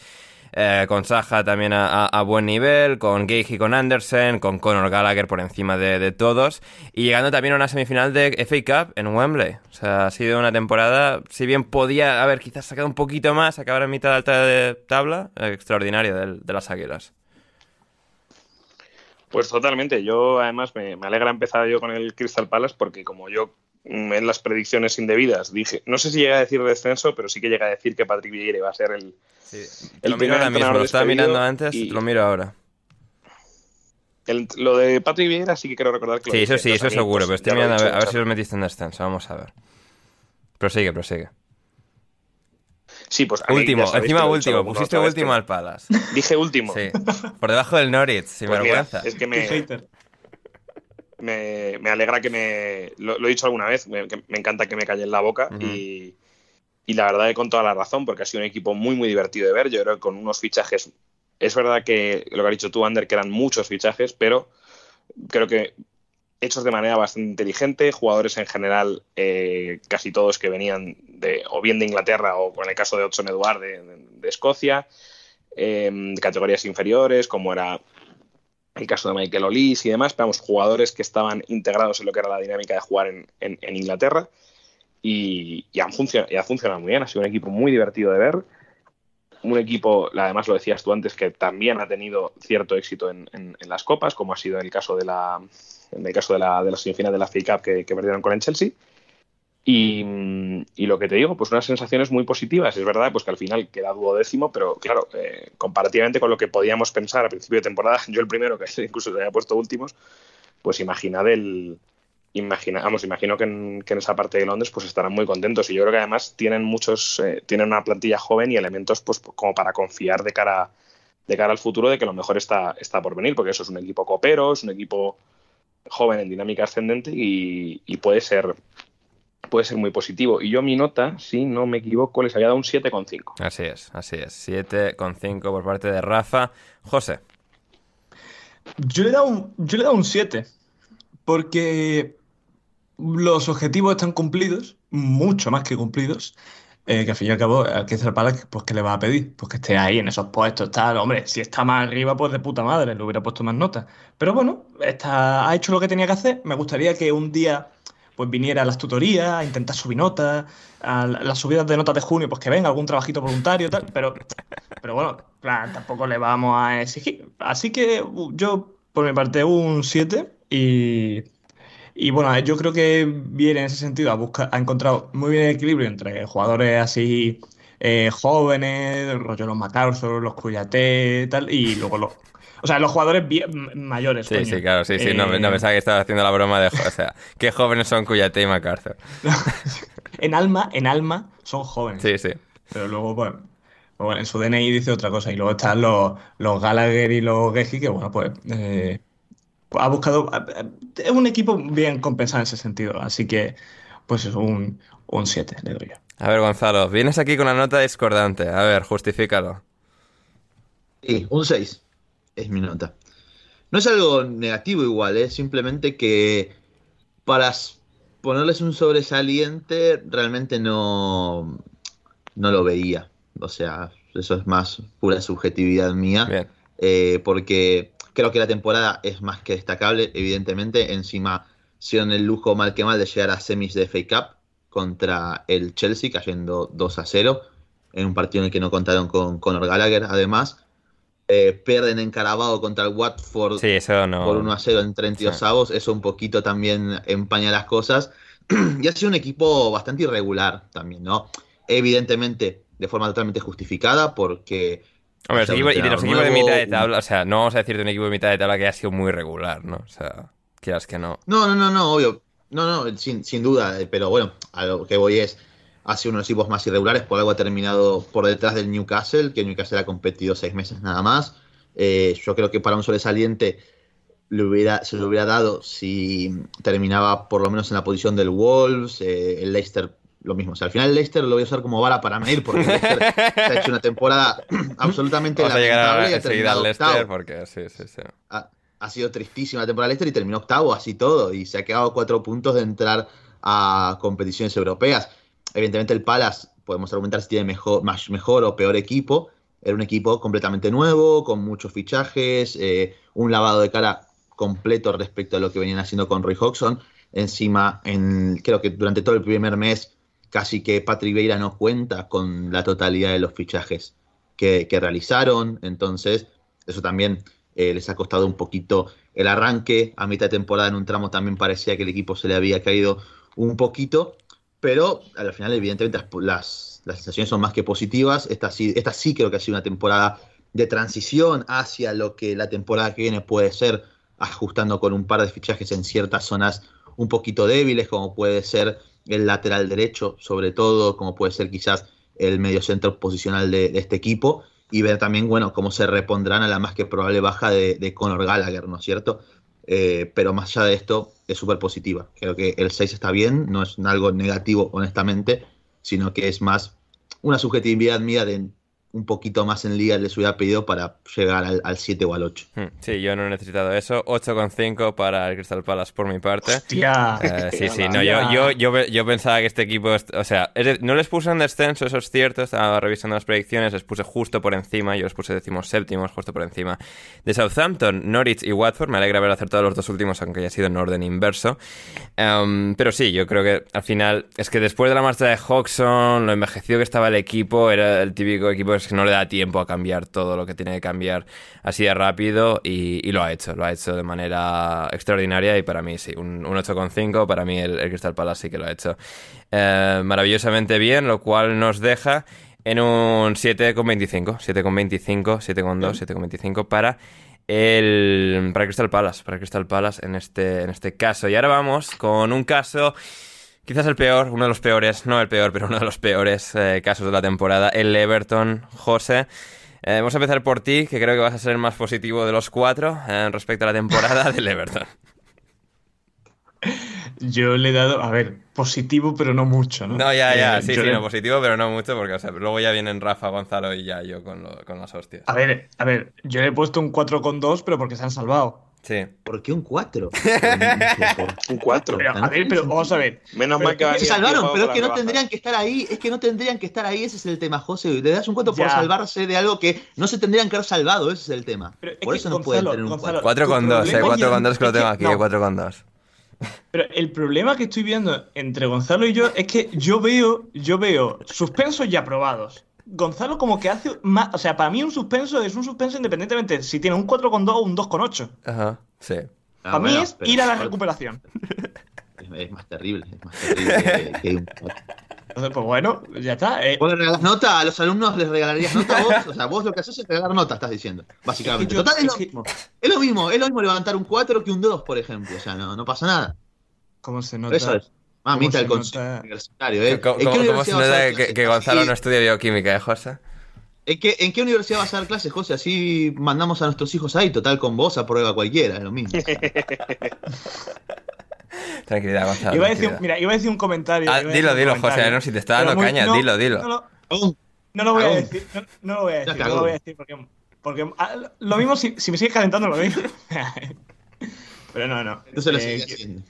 Eh, con Saja también a, buen nivel, con Gage con Anderson, con Conor Gallagher por encima de, todos, y llegando también a una semifinal de FA Cup en Wembley. O sea, ha sido una temporada, si bien podía haber quizás sacado un poquito más, acabar en mitad alta de tabla, eh, extraordinaria de, de, las Águilas. Pues totalmente, yo además me, me alegra empezar yo con el Crystal Palace porque como yo en las predicciones indebidas dije, no sé si llega a decir descenso, pero sí que llega a decir que Patrick Vieira va a ser el, sí. el lo miro ahora mismo, lo estaba mirando antes, y lo miro ahora. lo de Patrick Vieira sí que quiero recordar que Sí, eso sí, eso seguro, pero estoy mirando a ver, a ver si los metiste en descenso, vamos a ver. Prosigue, prosigue. Sí, pues último, encima último, pusiste último al Palas. Dije último. Sí. Por debajo del Norwich, sin pues vergüenza. es que me me, alegra que me. Lo, he dicho alguna vez, me, encanta que me calle en la boca y, la verdad que con toda la razón, porque ha sido un equipo muy, muy divertido de ver. Yo creo que con unos fichajes. Es verdad que lo que has dicho tú, Ander, que eran muchos fichajes, pero creo que hechos de manera bastante inteligente, jugadores en general, eh, casi todos que venían de, o bien de Inglaterra o en el caso de Odson Eduard de, Escocia, eh, de categorías inferiores, como era el caso de Michael Olis y demás, pero jugadores que estaban integrados en lo que era la dinámica de jugar en, Inglaterra y, han ha funcionado muy bien, ha sido un equipo muy divertido de ver, un equipo, además lo decías tú antes, que también ha tenido cierto éxito en, las copas, como ha sido el caso de la, en el caso de la, de la semifinal de la FA Cup que perdieron con el Chelsea. Y, lo que te digo, pues unas sensaciones muy positivas. Es verdad pues que al final queda duodécimo, pero claro, eh, comparativamente con lo que podíamos pensar a principio de temporada, *laughs* yo el primero, que *laughs* incluso se había puesto últimos, pues imaginad el... Imagina, vamos, imagino que en, esa parte de Londres pues estarán muy contentos y yo creo que además tienen muchos, eh, tienen una plantilla joven y elementos pues como para confiar de cara, de cara al futuro de que lo mejor está, está por venir, porque eso es un equipo copero, es un equipo joven en dinámica ascendente y puede ser puede ser muy positivo. Y yo mi nota, si no me equivoco, les había dado un 7,5. Así es, así es. 7,5 por parte de Rafa. José. Yo le he dado un, yo le he dado un 7. Porque los objetivos están cumplidos, mucho más que cumplidos. eh, que al fin y al cabo, al Crystal Palace, pues ¿qué le va a pedir? Pues que esté ahí en esos puestos, tal. Hombre, si está más arriba, pues de puta madre, le hubiera puesto más notas. Pero bueno, está, ha hecho lo que tenía que hacer. Me gustaría que un día pues viniera a las tutorías, a intentar subir notas, a las subidas de notas de junio, pues que venga algún trabajito voluntario tal, pero, pero bueno, claro, tampoco le vamos a exigir. Así que yo, por mi parte, un 7 y, y bueno, yo creo que viene en ese sentido, ha, busca, ha encontrado muy bien el equilibrio entre jugadores así eh, jóvenes, rollo los MacArthur, los Cuyate tal, y luego los, o sea, los jugadores mayores. Sí, sí, claro, sí, sí. No, no, eh, pensaba que estaba haciendo la broma de. O sea, qué jóvenes son Cuyate y MacArthur. *laughs* en alma, en alma, son jóvenes. Sí, sí. Pero luego, pues, pues, bueno, en su DNI dice otra cosa. Y luego están los, los Gallagher y los Geji, que bueno, pues. Eh, ha buscado. Es un equipo bien compensado en ese sentido. Así que, pues es un 7, le doy yo. A ver, Gonzalo, vienes aquí con la nota discordante. A ver, justifícalo. Sí, un 6 es mi nota. No es algo negativo igual, es simplemente que para ponerles un sobresaliente realmente no, no lo veía. O sea, eso es más pura subjetividad mía. Eh, porque creo que la temporada es más que destacable, evidentemente. Encima hicieron el lujo mal que mal de llegar a semis de FA Cup contra el Chelsea, cayendo 2 a 0 en un partido en el que no contaron con Conor Gallagher, además. Eh, pierden en Carabao contra el Watford por 1 a 0 en 32 sí. avos, eso un poquito también empaña las cosas. *clears throat* y ha sido un equipo bastante irregular también, ¿no? Evidentemente, de forma totalmente justificada, porque. Hombre, los y de los equipos de mitad de tabla, o sea, no vamos a decir de un equipo de mitad de tabla que ha sido muy regular, ¿no? O sea, quieras que no. No, no, no, no, obvio. No, no, sin, sin duda, eh, pero bueno, a lo que voy es ha sido uno de los equipos más irregulares, por algo ha terminado por detrás del Newcastle, que Newcastle ha competido seis meses nada más. Eh, yo creo que para un sobresaliente le hubiera, se le hubiera dado si terminaba por lo menos en la posición del Wolves, eh, el Leicester lo mismo. O sea, al final el Leicester lo voy a usar como vara para medir porque Leicester *laughs* ha hecho una temporada absolutamente Vamos lamentable. A llegar a, Leicester porque sí, sí, sí. Ha, ha, sido tristísima la temporada del Leicester y terminó octavo, así todo. Y se ha quedado cuatro puntos de entrar a competiciones europeas evidentemente el Palace podemos argumentar si tiene mejor, más, mejor o peor equipo. Era un equipo completamente nuevo, con muchos fichajes, eh, un lavado de cara completo respecto a lo que venían haciendo con Roy Hodgson. Encima, en, creo que durante todo el primer mes, casi que Patrick Vieira no cuenta con la totalidad de los fichajes que, realizaron. Entonces, eso también eh, les ha costado un poquito el arranque. A mitad de temporada, en un tramo, también parecía que el equipo se le había caído un poquito. Pero al final, evidentemente, las, las, sensaciones son más que positivas. Esta sí, esta sí creo que ha sido una temporada de transición hacia lo que la temporada que viene puede ser, ajustando con un par de fichajes en ciertas zonas un poquito débiles, como puede ser el lateral derecho, sobre todo, como puede ser quizás el mediocentro posicional de, este equipo, y ver también, bueno, cómo se repondrán a la más que probable baja de, de Conor Gallagher, ¿no es cierto? Eh, pero más allá de esto, es súper positiva. Creo que el 6 está bien, no es algo negativo, honestamente, sino que es más una subjetividad mía de un poquito más en liga les hubiera pedido para llegar al, al 7 o al 8. Hmm, sí, yo no he necesitado eso. 8,5 para el Crystal Palace por mi parte. ¡Hostia! Eh, sí, sí, no, yo, yo, yo, yo, pensaba que este equipo, o sea, no les puse en descenso, eso es cierto, estaba revisando las predicciones, les puse justo por encima, yo les puse decimos séptimos, justo por encima de Southampton, Norwich y Watford. Me alegra haber acertado los dos últimos, aunque haya sido en orden inverso. Um, pero sí, yo creo que al final, es que después de la marcha de Hodgson, lo envejecido que estaba el equipo, era el típico equipo es que no le da tiempo a cambiar todo lo que tiene que cambiar así de rápido y, y lo ha hecho, lo ha hecho de manera extraordinaria y para mí sí, un, un 8,5, para mí el, el, Crystal Palace sí que lo ha hecho eh, maravillosamente bien, lo cual nos deja en un 7,25, 7,25, 7,2, 7,25 para el para Crystal Palace, para Crystal Palace en este, en este caso. Y ahora vamos con un caso Quizás el peor, uno de los peores, no el peor, pero uno de los peores eh, casos de la temporada, el Everton, José. Eh, vamos a empezar por ti, que creo que vas a ser el más positivo de los cuatro eh, respecto a la temporada del Everton. *laughs* Yo le he dado, a ver, positivo, pero no mucho, ¿no? No, ya, ya, sí, sí, le... no, positivo, pero no mucho, porque o sea, luego ya vienen Rafa, Gonzalo y ya yo con, lo, con las hostias. A ver, a ver, yo le he puesto un 4,2, pero porque se han salvado. Sí. ¿Por qué un 4? *laughs* Un 4. Pero, a ver, pero vamos a ver. Menos mal que va a Se salvaron, pero es que no rebajas. tendrían que estar ahí, es que no tendrían que estar ahí, ese es el tema, José. Le das un 4 por salvarse de algo que no se tendrían que haber salvado, ese es el tema. Pero es por que, eso no pueden Gonzalo, tener un Gonzalo, 4. 4 tu con 2, eh. problema- 4 con 2 que lo es tengo aquí, no. eh. 4 con 2. Pero el problema que estoy viendo entre Gonzalo y yo es que yo veo, yo veo suspensos ya aprobados. Gonzalo como que hace más, o sea, para mí un suspenso es un suspenso independientemente si tiene un 4,2 o un 2,8. Ajá, sí. Ah, para mí bueno, es ir a la recuperación. Es, más terrible, es más terrible que, que un 4. Entonces, pues bueno, ya está. eh, ¿Vos le regalás nota a los alumnos? ¿Les regalarías nota a vos? O sea, vos lo que haces es regalar nota, estás diciendo, básicamente. Total, es lo mismo. Es lo mismo, es lo mismo levantar un 4 que un 2, por ejemplo. O sea, no, no pasa nada. ¿Cómo se nota? Eso es. Mamita, se el consejo nota? universitario, ¿eh? ¿Cómo, ¿En qué cómo- cómo se universidad vas a nota dar que, clases? que Gonzalo no estudia bioquímica, eh, José? ¿En qué, ¿En qué universidad vas a dar clases, José? Así mandamos a nuestros hijos ahí, total con vos aprueba cualquiera, es lo mismo. *laughs* Tranquilidad, Gonzalo. Iba a decir, mira, iba a decir un comentario. Ah, a dilo, dilo, comentario. José, no, si te está dando muy- caña, no, dilo, dilo. No, lo- no lo voy a decir. No, no lo voy a decir. No lo voy a decir porque. porque ah, lo mismo si, si me sigues calentando, lo mismo. *laughs* Pero no, no. Entonces lo Eh, sigue que- haciendo.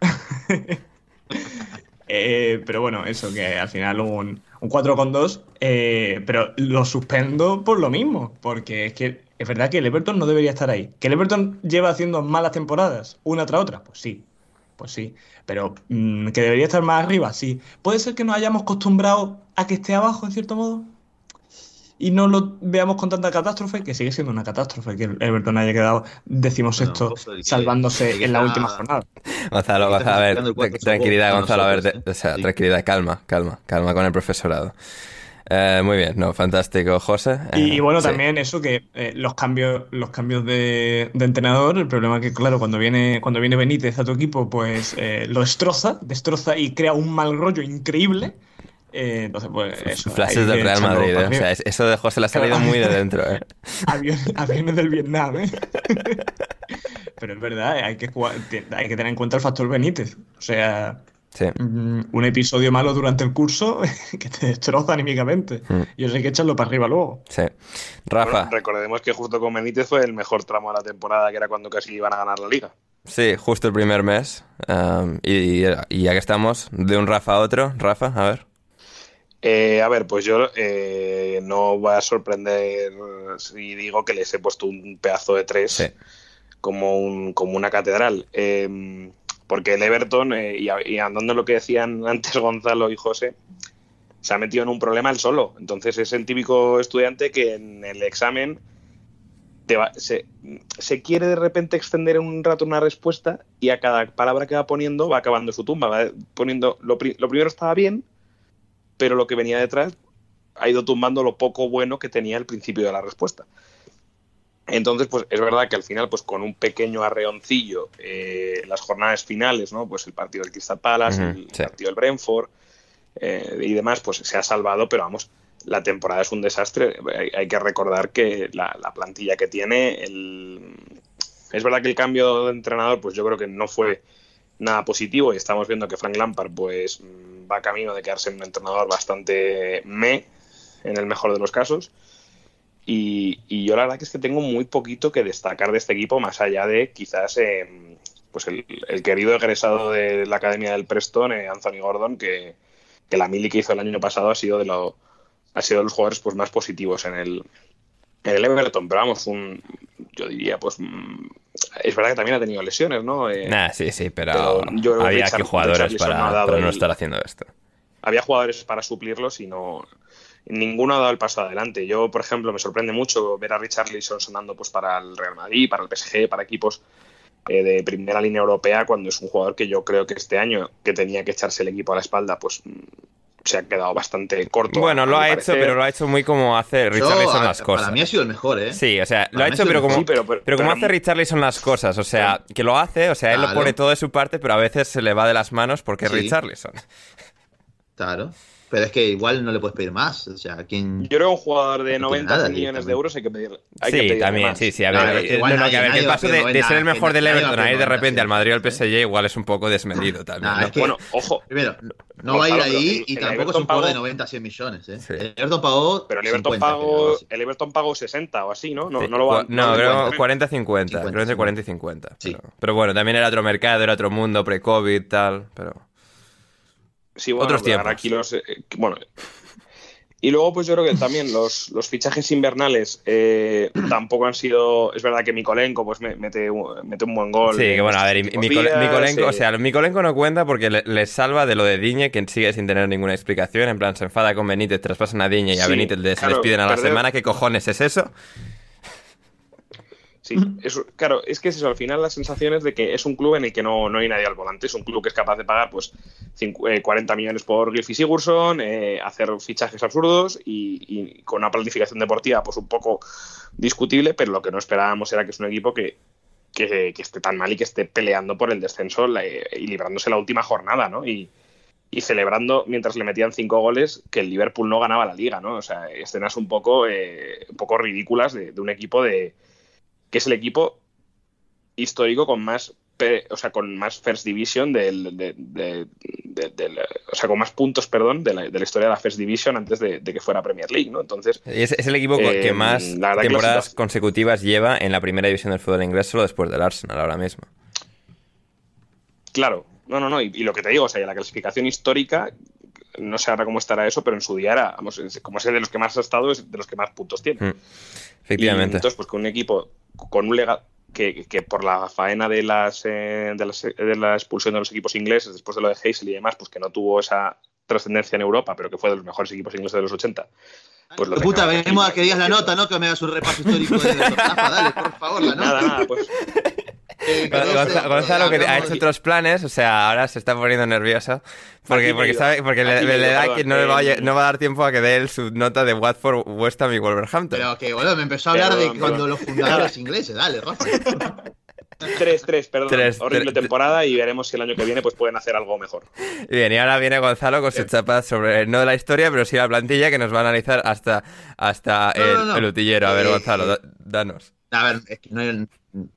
*laughs* *laughs* Eh, pero bueno, eso, que al final un, un 4,2, eh, pero lo suspendo por lo mismo, porque es que es verdad que el Everton no debería estar ahí. ¿Que el Everton lleva haciendo malas temporadas, una tras otra? Pues sí, pues sí. Pero mm, que debería estar más arriba, sí. ¿Puede ser que nos hayamos acostumbrado a que esté abajo, en cierto modo? Y no lo veamos con tanta catástrofe, que sigue siendo una catástrofe que el Everton haya quedado decimosexto, Bueno, que- salvándose que en la última jornada. Gonzalo, Gonzalo, a ver, tranquilidad, Gonzalo, a ver, o sea. Sí. tranquilidad, calma, calma, calma con el profesorado. Eh, muy bien, no, fantástico, José. Y, Eh, y bueno, sí. también eso que eh, los cambios, los cambios de, de entrenador, el problema que, claro, cuando viene, cuando viene Benítez a tu equipo, pues eh, lo destroza, destroza y crea un mal rollo increíble. Eh, entonces, pues eso. Flashes del Real Madrid, eh, o sea, eso de José le ha salido muy de dentro, eh. *laughs* Aviones, aviones del Vietnam, ¿eh? *laughs* Pero es verdad, eh, hay que, jugar- hay que tener en cuenta el factor Benítez. O sea, Sí. mm, un episodio malo durante el curso *laughs* que te destroza anímicamente. Mm. Y eso hay que echarlo para arriba luego. Sí. Rafa, Bueno, recordemos que justo con Benítez fue el mejor tramo de la temporada, que era cuando casi iban a ganar la liga. sí, justo el primer mes. um, y, y ya que estamos, de un Rafa a otro, Rafa, a ver. Eh, a ver, pues yo eh, no voy a sorprender si digo que les he puesto un pedazo de tres Sí. como, un, como una catedral. Eh, porque el Everton, eh, y, andando en lo que decían *laughs* antes Gonzalo y José, se ha metido en un problema él solo. Entonces es el típico estudiante que en el examen te va- se, se quiere de repente extender un rato una respuesta y a cada palabra que va poniendo va acabando su tumba. Va poniendo lo, pri- lo primero estaba bien, pero lo que venía detrás ha ido tumbando lo poco bueno que tenía al principio de la respuesta. Entonces, pues es verdad que al final, pues con un pequeño arreoncillo, eh, las jornadas finales, ¿no? Pues el partido del Crystal Palace, el sí. partido del Brentford eh, y demás, pues se ha salvado, pero vamos, la temporada es un desastre. Hay, hay que recordar que la, la plantilla que tiene, el... es verdad que el cambio de entrenador, pues yo creo que no fue nada positivo y estamos viendo que Frank Lampard, pues va camino de quedarse un entrenador bastante me, en el mejor de los casos. Y, y yo la verdad que es que tengo muy poquito que destacar de este equipo, más allá de quizás eh, pues el, el querido egresado de la Academia del Preston, eh, Anthony Gordon, que, que la mili que hizo el año pasado ha sido de lo, ha sido de los jugadores pues más positivos en el, en el Everton. Pero vamos, un, yo diría, pues mm, es verdad que también ha tenido lesiones, ¿no? Eh, Nah, sí, sí, pero, pero yo había Richard- aquí jugadores para, no para no estar haciendo esto. había jugadores para suplirlos y no ninguno ha dado el paso adelante. Yo, por ejemplo, me sorprende mucho ver a Richarlison sonando pues para el Real Madrid, para el PSG, para equipos eh, de primera línea europea, cuando es un jugador que yo creo que este año, que tenía que echarse el equipo a la espalda, pues se ha quedado bastante corto. Bueno, a lo ha hecho, pero lo ha hecho muy como hace Richarlison las cosas. Para mí ha sido el mejor, ¿eh? Sí, o sea, lo ha hecho, pero como, Sí, pero- pero- pero como pero- hace Richarlison las cosas, o sea, que lo hace, o sea, él lo pone todo de su parte, pero a veces se le va de las manos porque es Sí. Richarlison. Claro. Pero es que igual no le puedes pedir más. O sea, ¿quién... Yo creo que un jugador de No tiene 90 nada millones de euros hay que pedir. Hay que Sí, pedirle también, más. sí, sí. A ver, es que eh, igual no, no, nadie- que a ver, que el a paso de, ser el 90, mejor del a Everton a ir de repente 90, al Madrid o al. PSG igual es un poco desmedido también. Nah, ¿no? es que- Bueno, ojo, Primero, no va a ir ahí y tampoco es un jugador de pagó- 90 a 100 millones. ¿eh? Sí. El Everton pagó. pero el Everton 50, pagó, el Everton pagó 60 o así, ¿no? No, Sí, no lo va cua- no, creo 50. 40-50. Creo entre 40 y 50. Sí. Pero, pero bueno, también era otro mercado, era otro mundo, pre-COVID, tal. Pero. Sí, bueno, Otros tiempos. Aquí los, eh, bueno. Y luego, pues yo creo que también los, los fichajes invernales eh, *clears throat* tampoco han sido. Es verdad que Mikolenko pues me- mete, un- mete un buen gol. Sí, que bueno, a ver, Mikol- Mikolenko, eh, o sea, Mikolenko no cuenta porque le, le salva de lo de Diñe, que sigue sin tener ninguna explicación. En plan, se enfada con Benítez, traspasan a Diñe y a Sí, Benítez le se claro, despiden a la perder- semana. ¿Qué cojones es eso? Sí, eso, claro, es que es eso, al final la sensación es de que es un club en el que no, no hay nadie al volante, es un club que es capaz de pagar pues cincu- eh, 40 millones por Griffey Sigurdsson, eh, hacer fichajes absurdos y, y con una planificación deportiva pues un poco discutible, pero lo que no esperábamos era que es un equipo que, que, que esté tan mal y que esté peleando por el descenso la- y librándose la última jornada, ¿no? Y, y celebrando mientras le metían cinco goles que el Liverpool no ganaba la liga, ¿no? O sea, escenas un poco, eh, un poco ridículas de, de un equipo de que es el equipo histórico con más o sea con más first division del, de- de- de- del- o sea con más puntos perdón de la, de la historia de la first division antes de, que fuera Premier League no entonces Es, es el equipo Eh, que más la que la temporadas consecutivas lleva en la primera división del fútbol inglés, solo después del Arsenal ahora mismo. claro no no no y, y lo que te digo o sea la clasificación histórica no sé ahora cómo estará eso pero en su día era vamos como es de los que más ha estado es de los que más puntos tiene Mm, Efectivamente. Y entonces, pues con un equipo con un legado que, que por la faena de, las, eh, de, las- de la expulsión de los equipos ingleses, después de lo de Hazel y demás, pues que no tuvo esa trascendencia en Europa, pero que fue de los mejores equipos ingleses de los 80. Pues lo Puta, venimos a que digas la nota, no que me hagas un repaso histórico de. *laughs* Rafa, dale, por favor, la nota. Nada, nada, pues *laughs* Eh, Gonzalo, que ha hecho otros planes, o sea, ahora se está poniendo nervioso. Porque, porque sabe, le, da perdón. que no, le va a, Eh, no va a dar tiempo a que dé él su nota de Watford, West Ham y Wolverhampton. Pero que, boludo, me empezó a hablar de Perdón, cuando perdón. los fundadores ingleses. Dale, Rafa. *laughs* 3-3, perdón. Tres, horrible tres. temporada y veremos si el año que viene pues pueden hacer algo mejor. Bien, y ahora viene Gonzalo con sus chapas sobre, no de la historia, pero sí la plantilla que nos va a analizar hasta, hasta No, el, no, no. el utillero. A ver, Eh, Gonzalo, eh, da- danos. A ver, es que no,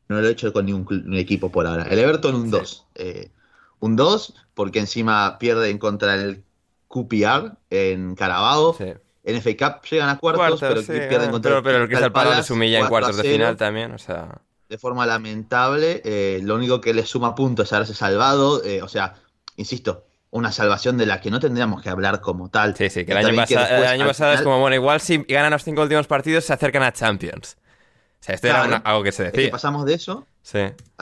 no lo he hecho con ningún equipo por ahora. El Everton un 2. Eh, un 2 porque encima pierden contra el QPR en Carabao. Sí. En FA Cup llegan a cuartos, Cuartos, pero sí, pierden ah, contra pero, pero el Crystal Palace les humilla en 4 a cuartos de 0, final también, o sea... De forma lamentable. Eh, lo único que les suma puntos es haberse salvado. eh, o sea, insisto, una salvación de la que no tendríamos que hablar como tal. Sí, sí, que el año, que pasa- después, el año al pasado es como, bueno, igual si ganan los cinco últimos partidos se acercan a Champions. O sea, esto era una- algo que se es que decía. pasamos de eso Sí.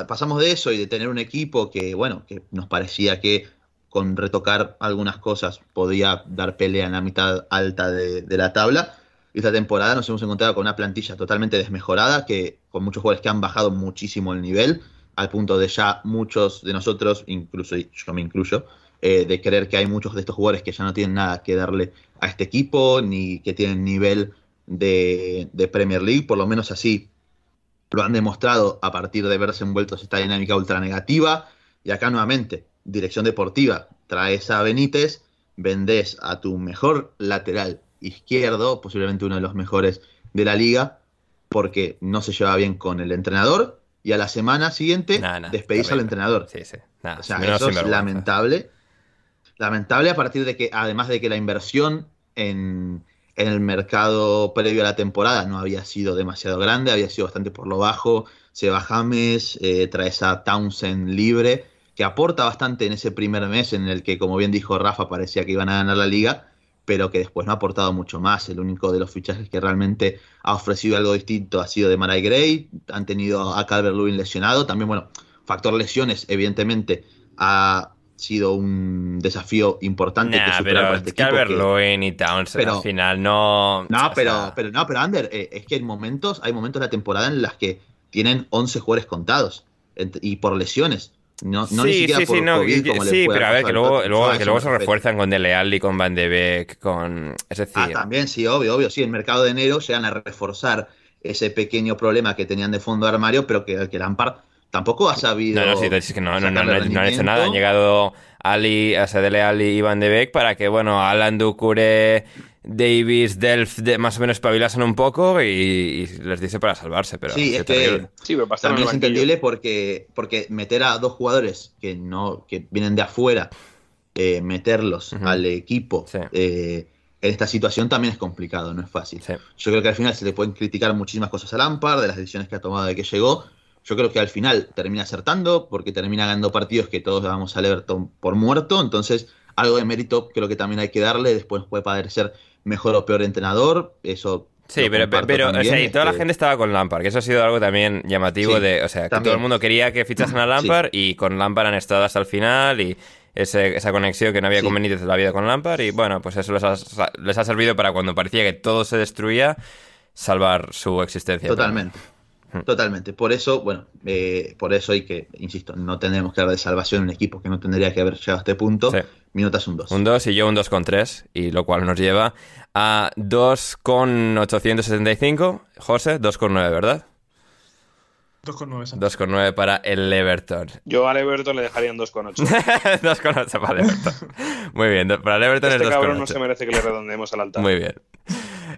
pasamos de eso y de tener un equipo que, bueno, que nos parecía que con retocar algunas cosas podía dar pelea en la mitad alta de, de la tabla. Y esta temporada nos hemos encontrado con una plantilla totalmente desmejorada, que con muchos jugadores que han bajado muchísimo el nivel, al punto de ya muchos de nosotros, incluso yo me incluyo, eh, de creer que hay muchos de estos jugadores que ya no tienen nada que darle a este equipo, ni que tienen nivel de, de Premier League, por lo menos así lo han demostrado a partir de verse envueltos en esta dinámica ultra negativa. Y acá nuevamente, dirección deportiva, traes a Benítez, vendés a tu mejor lateral izquierdo, posiblemente uno de los mejores de la liga, porque no se lleva bien con el entrenador, y a la semana siguiente Nah, nah, despedís al entrenador. Sí, sí. O sea, eso es lamentable. Lamentable a partir de que, además de que la inversión en, en el mercado previo a la temporada no había sido demasiado grande, había sido bastante por lo bajo. Se va James, eh, traes a Townsend libre, que aporta bastante en ese primer mes en el que, como bien dijo Rafa, parecía que iban a ganar la liga, pero que después no ha aportado mucho más. El único de los fichajes que realmente ha ofrecido algo distinto ha sido de Marai Gray. Han tenido a Calvert Lewin lesionado. También, bueno, factor lesiones, evidentemente, ha sido un desafío importante que superar pero para este equipo. que- Calvert-Lewin y Townsend pero- al final no... no, pero, sea, pero no, pero Ander, eh, es que en momentos, hay momentos de la temporada en las que tienen 11 jugadores contados y por lesiones. No, no ni sí, siquiera sí, por sí, no, COVID, que- como le sí, pero a ver, que luego, que luego se refuerzan con Dele Alli, con Van de Beek, con... Es decir, Ah, también, sí, obvio, obvio, sí. En mercado de enero llegan a reforzar ese pequeño problema que tenían de fondo de armario, pero que, que Lampard tampoco ha sabido. No, no, sí, es que no, no, no, no, han hecho nada. Han llegado Ali, a Sadele Ali y Iván de Beek para que, bueno, Alan Ducure, Davis, Delf, de, más o menos espabilasen un poco y, les dice para salvarse. Pero sí, es que también es entendible porque, porque meter a dos jugadores que no que vienen de afuera, eh, meterlos al equipo. Eh, en esta situación también es complicado, no es fácil. Yo creo que al final se le pueden criticar muchísimas cosas a Lampard, de las decisiones que ha tomado de que llegó. Yo creo que al final termina acertando, porque termina ganando partidos que todos vamos a Everton por muerto. Entonces, algo de mérito creo que también hay que darle. Después puede parecer mejor o peor entrenador. Eso Sí, pero, pero o sea, y toda la este gente estaba con Lampard, que eso ha sido algo también llamativo de, o sea, que todo el mundo quería que fichasen a *clears throat* Lampard y con Lampard han estado hasta el final y esa conexión que no había con Benítez en la vida con Lampard y bueno, pues eso les ha, servido para cuando parecía que todo se destruía, salvar su existencia. Totalmente. Totalmente. Por eso, bueno, eh, por eso hay que, insisto, no tenemos que hablar de salvación en un equipo que no tendría que haber llegado a este punto. Sí. Minutas un 2. Un 2 y yo un 2 con 3, y lo cual nos lleva a 2 con 875. José, 2 con 9, ¿verdad? 2,9 para el Everton. Yo al Everton le dejaría un 2,8. 2,8 *laughs* para el Everton. Muy bien, para el Everton este es 2,8. cabrón no se merece que le redondeemos al altar. Muy bien.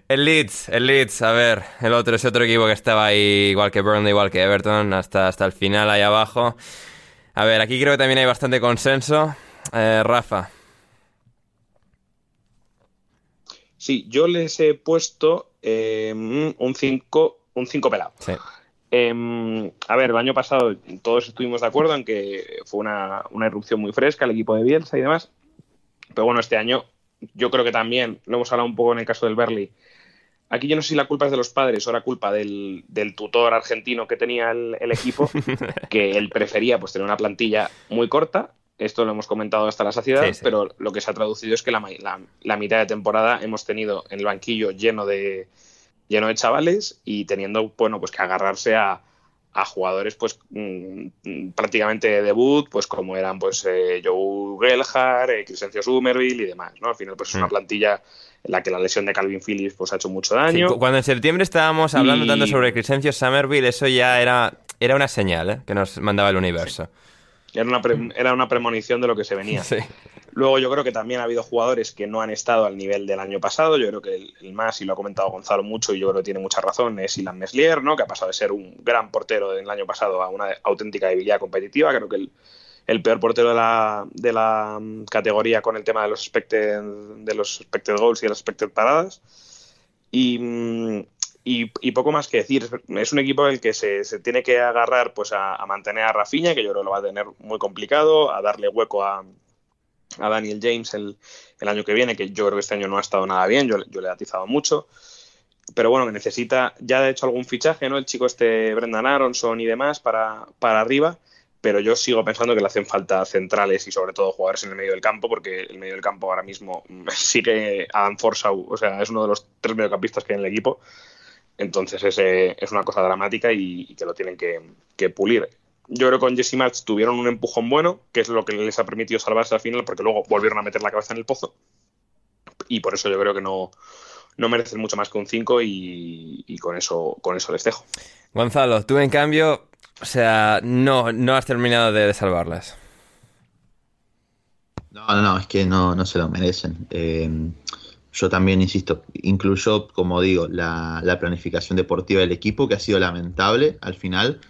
El Leeds, el Leeds, a ver, el otro, ese otro equipo que estaba ahí, igual que Burnley, igual que Everton, hasta, hasta el final ahí abajo. A ver, aquí creo que también hay bastante consenso. Eh, Rafa. Sí, yo les he puesto eh, un 5 un cinco pelado. Sí. Em, a ver, el año pasado todos estuvimos de acuerdo en que fue una, una, irrupción muy fresca el equipo de Bielsa y demás. Pero bueno, este año yo creo que también, lo hemos hablado un poco en el caso del Berly. Aquí yo no sé si la culpa es de los padres o era culpa del, tutor argentino que tenía el, equipo, *laughs* que él prefería pues tener una plantilla muy corta. Esto lo hemos comentado hasta la saciedad, pero lo que se ha traducido es que la, la mitad de temporada hemos tenido el banquillo lleno de, lleno de chavales y teniendo, bueno, pues que agarrarse a, jugadores pues mm, prácticamente de debut, pues como eran pues eh, Joe Gelhard, eh, Crescencio Sumerville y demás, ¿no? Al final pues es una mm. plantilla en la que la lesión de Calvin Phillips pues ha hecho mucho daño. cuando en septiembre estábamos hablando tanto sobre Crescencio Somerville, eso ya era, era una señal ¿eh? que nos mandaba el universo. Era una, era una premonición de lo que se venía. *laughs* Sí. Luego yo creo que también ha habido jugadores que no han estado al nivel del año pasado. Yo creo que el, más, y lo ha comentado Gonzalo mucho, y yo creo que tiene mucha razón, es Ilan Meslier, ¿no? que ha pasado de ser un gran portero del año pasado a una auténtica debilidad competitiva. Creo que el, peor portero de la, de la, mm, categoría con el tema de los expected, de los expected goals y de las expected paradas. Y, mm, y, poco más que decir. Es un equipo el que se, tiene que agarrar pues a, a, mantener a Rafinha, que yo creo que lo va a tener muy complicado, a darle hueco a, a Daniel James el, año que viene, que yo creo que este año no ha estado nada bien, yo, le he atizado mucho. Pero bueno, necesita, ya ha hecho algún fichaje, ¿no? El chico este Brendan Aronson y demás para, para arriba, pero yo sigo pensando que le hacen falta centrales y sobre todo jugadores en el medio del campo, porque el medio del campo ahora mismo *laughs* sigue Adam Forsau, o sea, es uno de los tres mediocampistas que hay en el equipo. Entonces es, es una cosa dramática y, que lo tienen que, que pulir yo creo que con Jesse March tuvieron un empujón bueno, que es lo que les ha permitido salvarse al final, porque luego volvieron a meter la cabeza en el pozo. Y por eso yo creo que no, no merecen mucho más que un 5 y, con, eso, con eso les dejo. Gonzalo, tú en cambio, o sea, no, no has terminado de, salvarlas. No, no, no, es que no, no se lo merecen. Eh, yo también insisto, incluyo, como digo, la, la planificación deportiva del equipo, que ha sido lamentable al final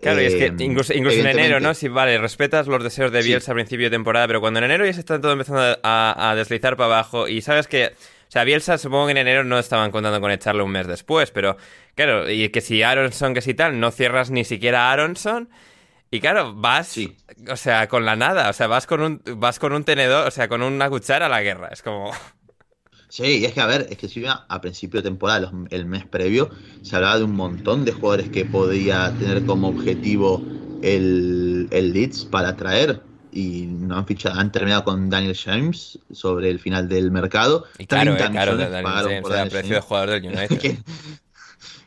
Claro, y es que eh, incluso, en enero, ¿no? Si vale, respetas los deseos de Bielsa al principio de temporada, pero cuando en enero ya se está todo empezando a, deslizar para abajo y sabes que. O sea, Bielsa supongo que en enero no estaban contando con echarle un mes después, pero claro, y que si Aronson, que si tal, no cierras ni siquiera a Aronson. Y claro, vas, o sea, con la nada, o sea, vas con un, vas con un tenedor, o sea, con una cuchara a la guerra. Es como. Sí, es que a ver, es que si a principio de temporada, el mes previo, se hablaba de un montón de jugadores que podía tener como objetivo el, el Leeds para traer y no han fichado, han terminado con Daniel James sobre el final del mercado. Y claro, eh, claro, Daniel James, o precio de jugador del *laughs* United.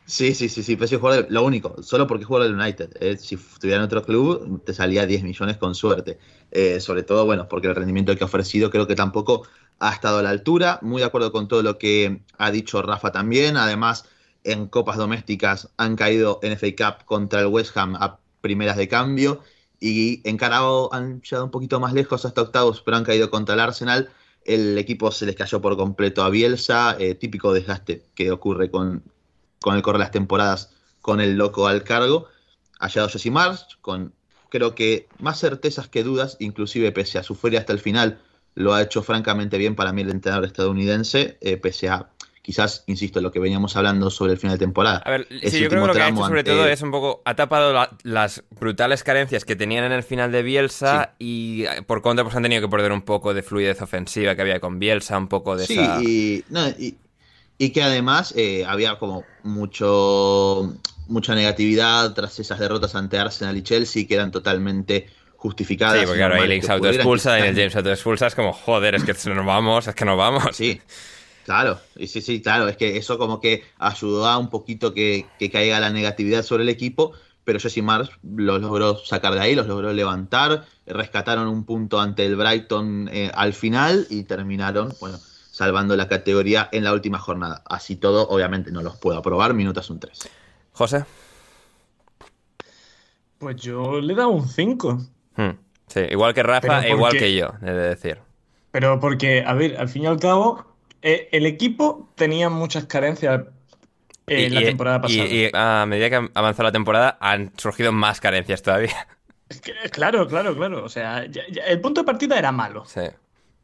Sí, sí, sí, sí, precio jugador, lo único, solo porque juega del United. Eh, si estuviera en otro club, te salía 10 millones con suerte. Eh, sobre todo, bueno, porque el rendimiento que ha ofrecido creo que tampoco ha estado a la altura. Muy de acuerdo con todo lo que ha dicho Rafa también. Además, en copas domésticas han caído en FA Cup contra el West Ham primeras de cambio y encarado han llegado un poquito más lejos hasta octavos, pero han caído contra el Arsenal. El equipo se les cayó por completo a Bielsa, eh, típico desgaste que ocurre con, con el correr de las temporadas con el loco al cargo. Ha llegado Jesse Mars con creo que más certezas que dudas, inclusive pese a su feria hasta el final, lo ha hecho francamente bien para mí el entrenador estadounidense, eh, pese a quizás, insisto, lo que veníamos hablando sobre el final de temporada. A ver, sí, yo creo que lo que ha hecho sobre todo es un poco, ha tapado las brutales carencias que tenían en el final de Bielsa y eh, por contra pues han tenido que perder un poco de fluidez ofensiva que había con Bielsa, un poco de sí, y, y, que además eh, había como mucho mucha negatividad tras esas derrotas ante Arsenal y Chelsea que eran totalmente justificadas. Sí, porque claro, ahí Links autoexpulsa el James autoexpulsa es como, joder, es que nos vamos, es que nos vamos. Sí, claro, y sí, sí, claro, es que eso como que ayudó a un poquito que, caiga la negatividad sobre el equipo, pero Jesse Mars los logró sacar de ahí, los logró levantar, rescataron un punto ante el Brighton eh, al final y terminaron, bueno, salvando la categoría en la última jornada. Así todo, obviamente no los puedo aprobar, minutos un 3. José. Pues yo le he dado un 5. Hmm, sí, igual que Rafa e igual que yo, he de decir. Pero porque, a ver, al fin y al cabo, eh, el equipo tenía muchas carencias en la temporada pasada. Y, a medida que avanzó la temporada han surgido más carencias todavía. claro, claro, claro. O sea, el punto de partida era malo. Sí.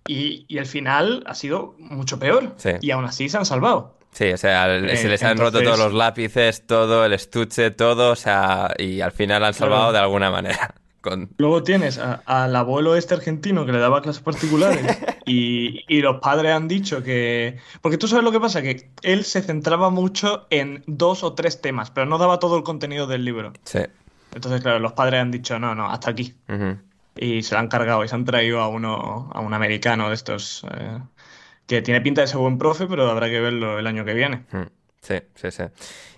Y, y, el final ha sido mucho peor. Sí. Y aún así se han salvado. Sí, o sea, se les han roto todos los lápices, todo, el estuche, todo, o sea, y al final han salvado de alguna manera. *laughs* Luego tienes al abuelo este argentino que le daba clases particulares *laughs* y, y, los padres han dicho que... Porque tú sabes lo que pasa, que él se centraba mucho en dos o tres temas, pero no daba todo el contenido del libro. Sí. Entonces, claro, los padres han dicho, no, no, hasta aquí. Y se lo han cargado y se han traído a uno, a un americano de estos... Eh, que tiene pinta de ser buen profe, pero habrá que verlo el año que viene. Hmm. Sí, sí, sí.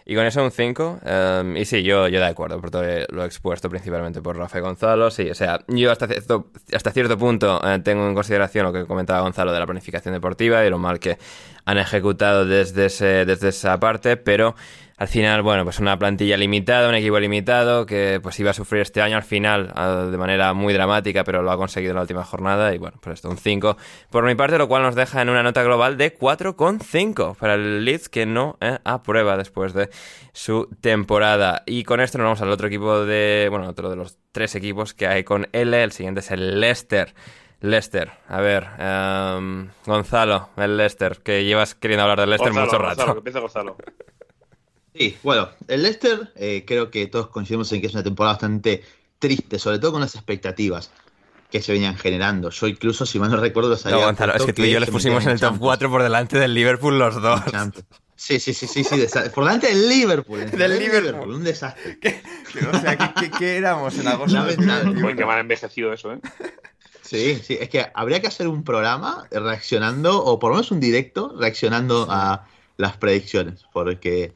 Y con eso un 5. Em, y sí, yo, yo de acuerdo, por todo lo expuesto principalmente por Rafa Gonzalo. Sí, o sea, yo hasta cierto, hasta cierto punto eh, tengo en consideración lo que comentaba Gonzalo de la planificación deportiva y lo mal que han ejecutado desde, ese, desde esa parte, pero al final, bueno, pues una plantilla limitada, un equipo limitado que pues iba a sufrir este año al final ah, de manera muy dramática, pero lo ha conseguido en la última jornada y bueno, pues esto un 5 por mi parte, lo cual nos deja en una nota global de 4,5 para el Leeds que no eh, aprueba después de su temporada. Y con esto nos vamos al otro equipo de, bueno, otro de los tres equipos que hay con L, el siguiente es el Leicester. Leicester, a ver, em, Gonzalo, el Leicester, que llevas queriendo hablar del Leicester mucho rato. Gonzalo, que empieza Gonzalo. *laughs* Sí, bueno, el Leicester eh, creo que todos coincidimos en que es una temporada bastante triste, sobre todo con las expectativas que se venían generando. Yo incluso, si mal no recuerdo, los había... No, Gonzalo, es que tú y yo les pusimos en el top 4 por delante del Liverpool los dos. Sí, sí, sí, sí, sí por delante del Liverpool. *laughs* Del Liverpool. Un desastre. *laughs* ¿Qué, o sea, ¿qué, qué, éramos en agosto? Qué mal envejecido eso, ¿eh? Sí, sí, es que habría que hacer un programa reaccionando, o por lo menos un directo, reaccionando a las predicciones, porque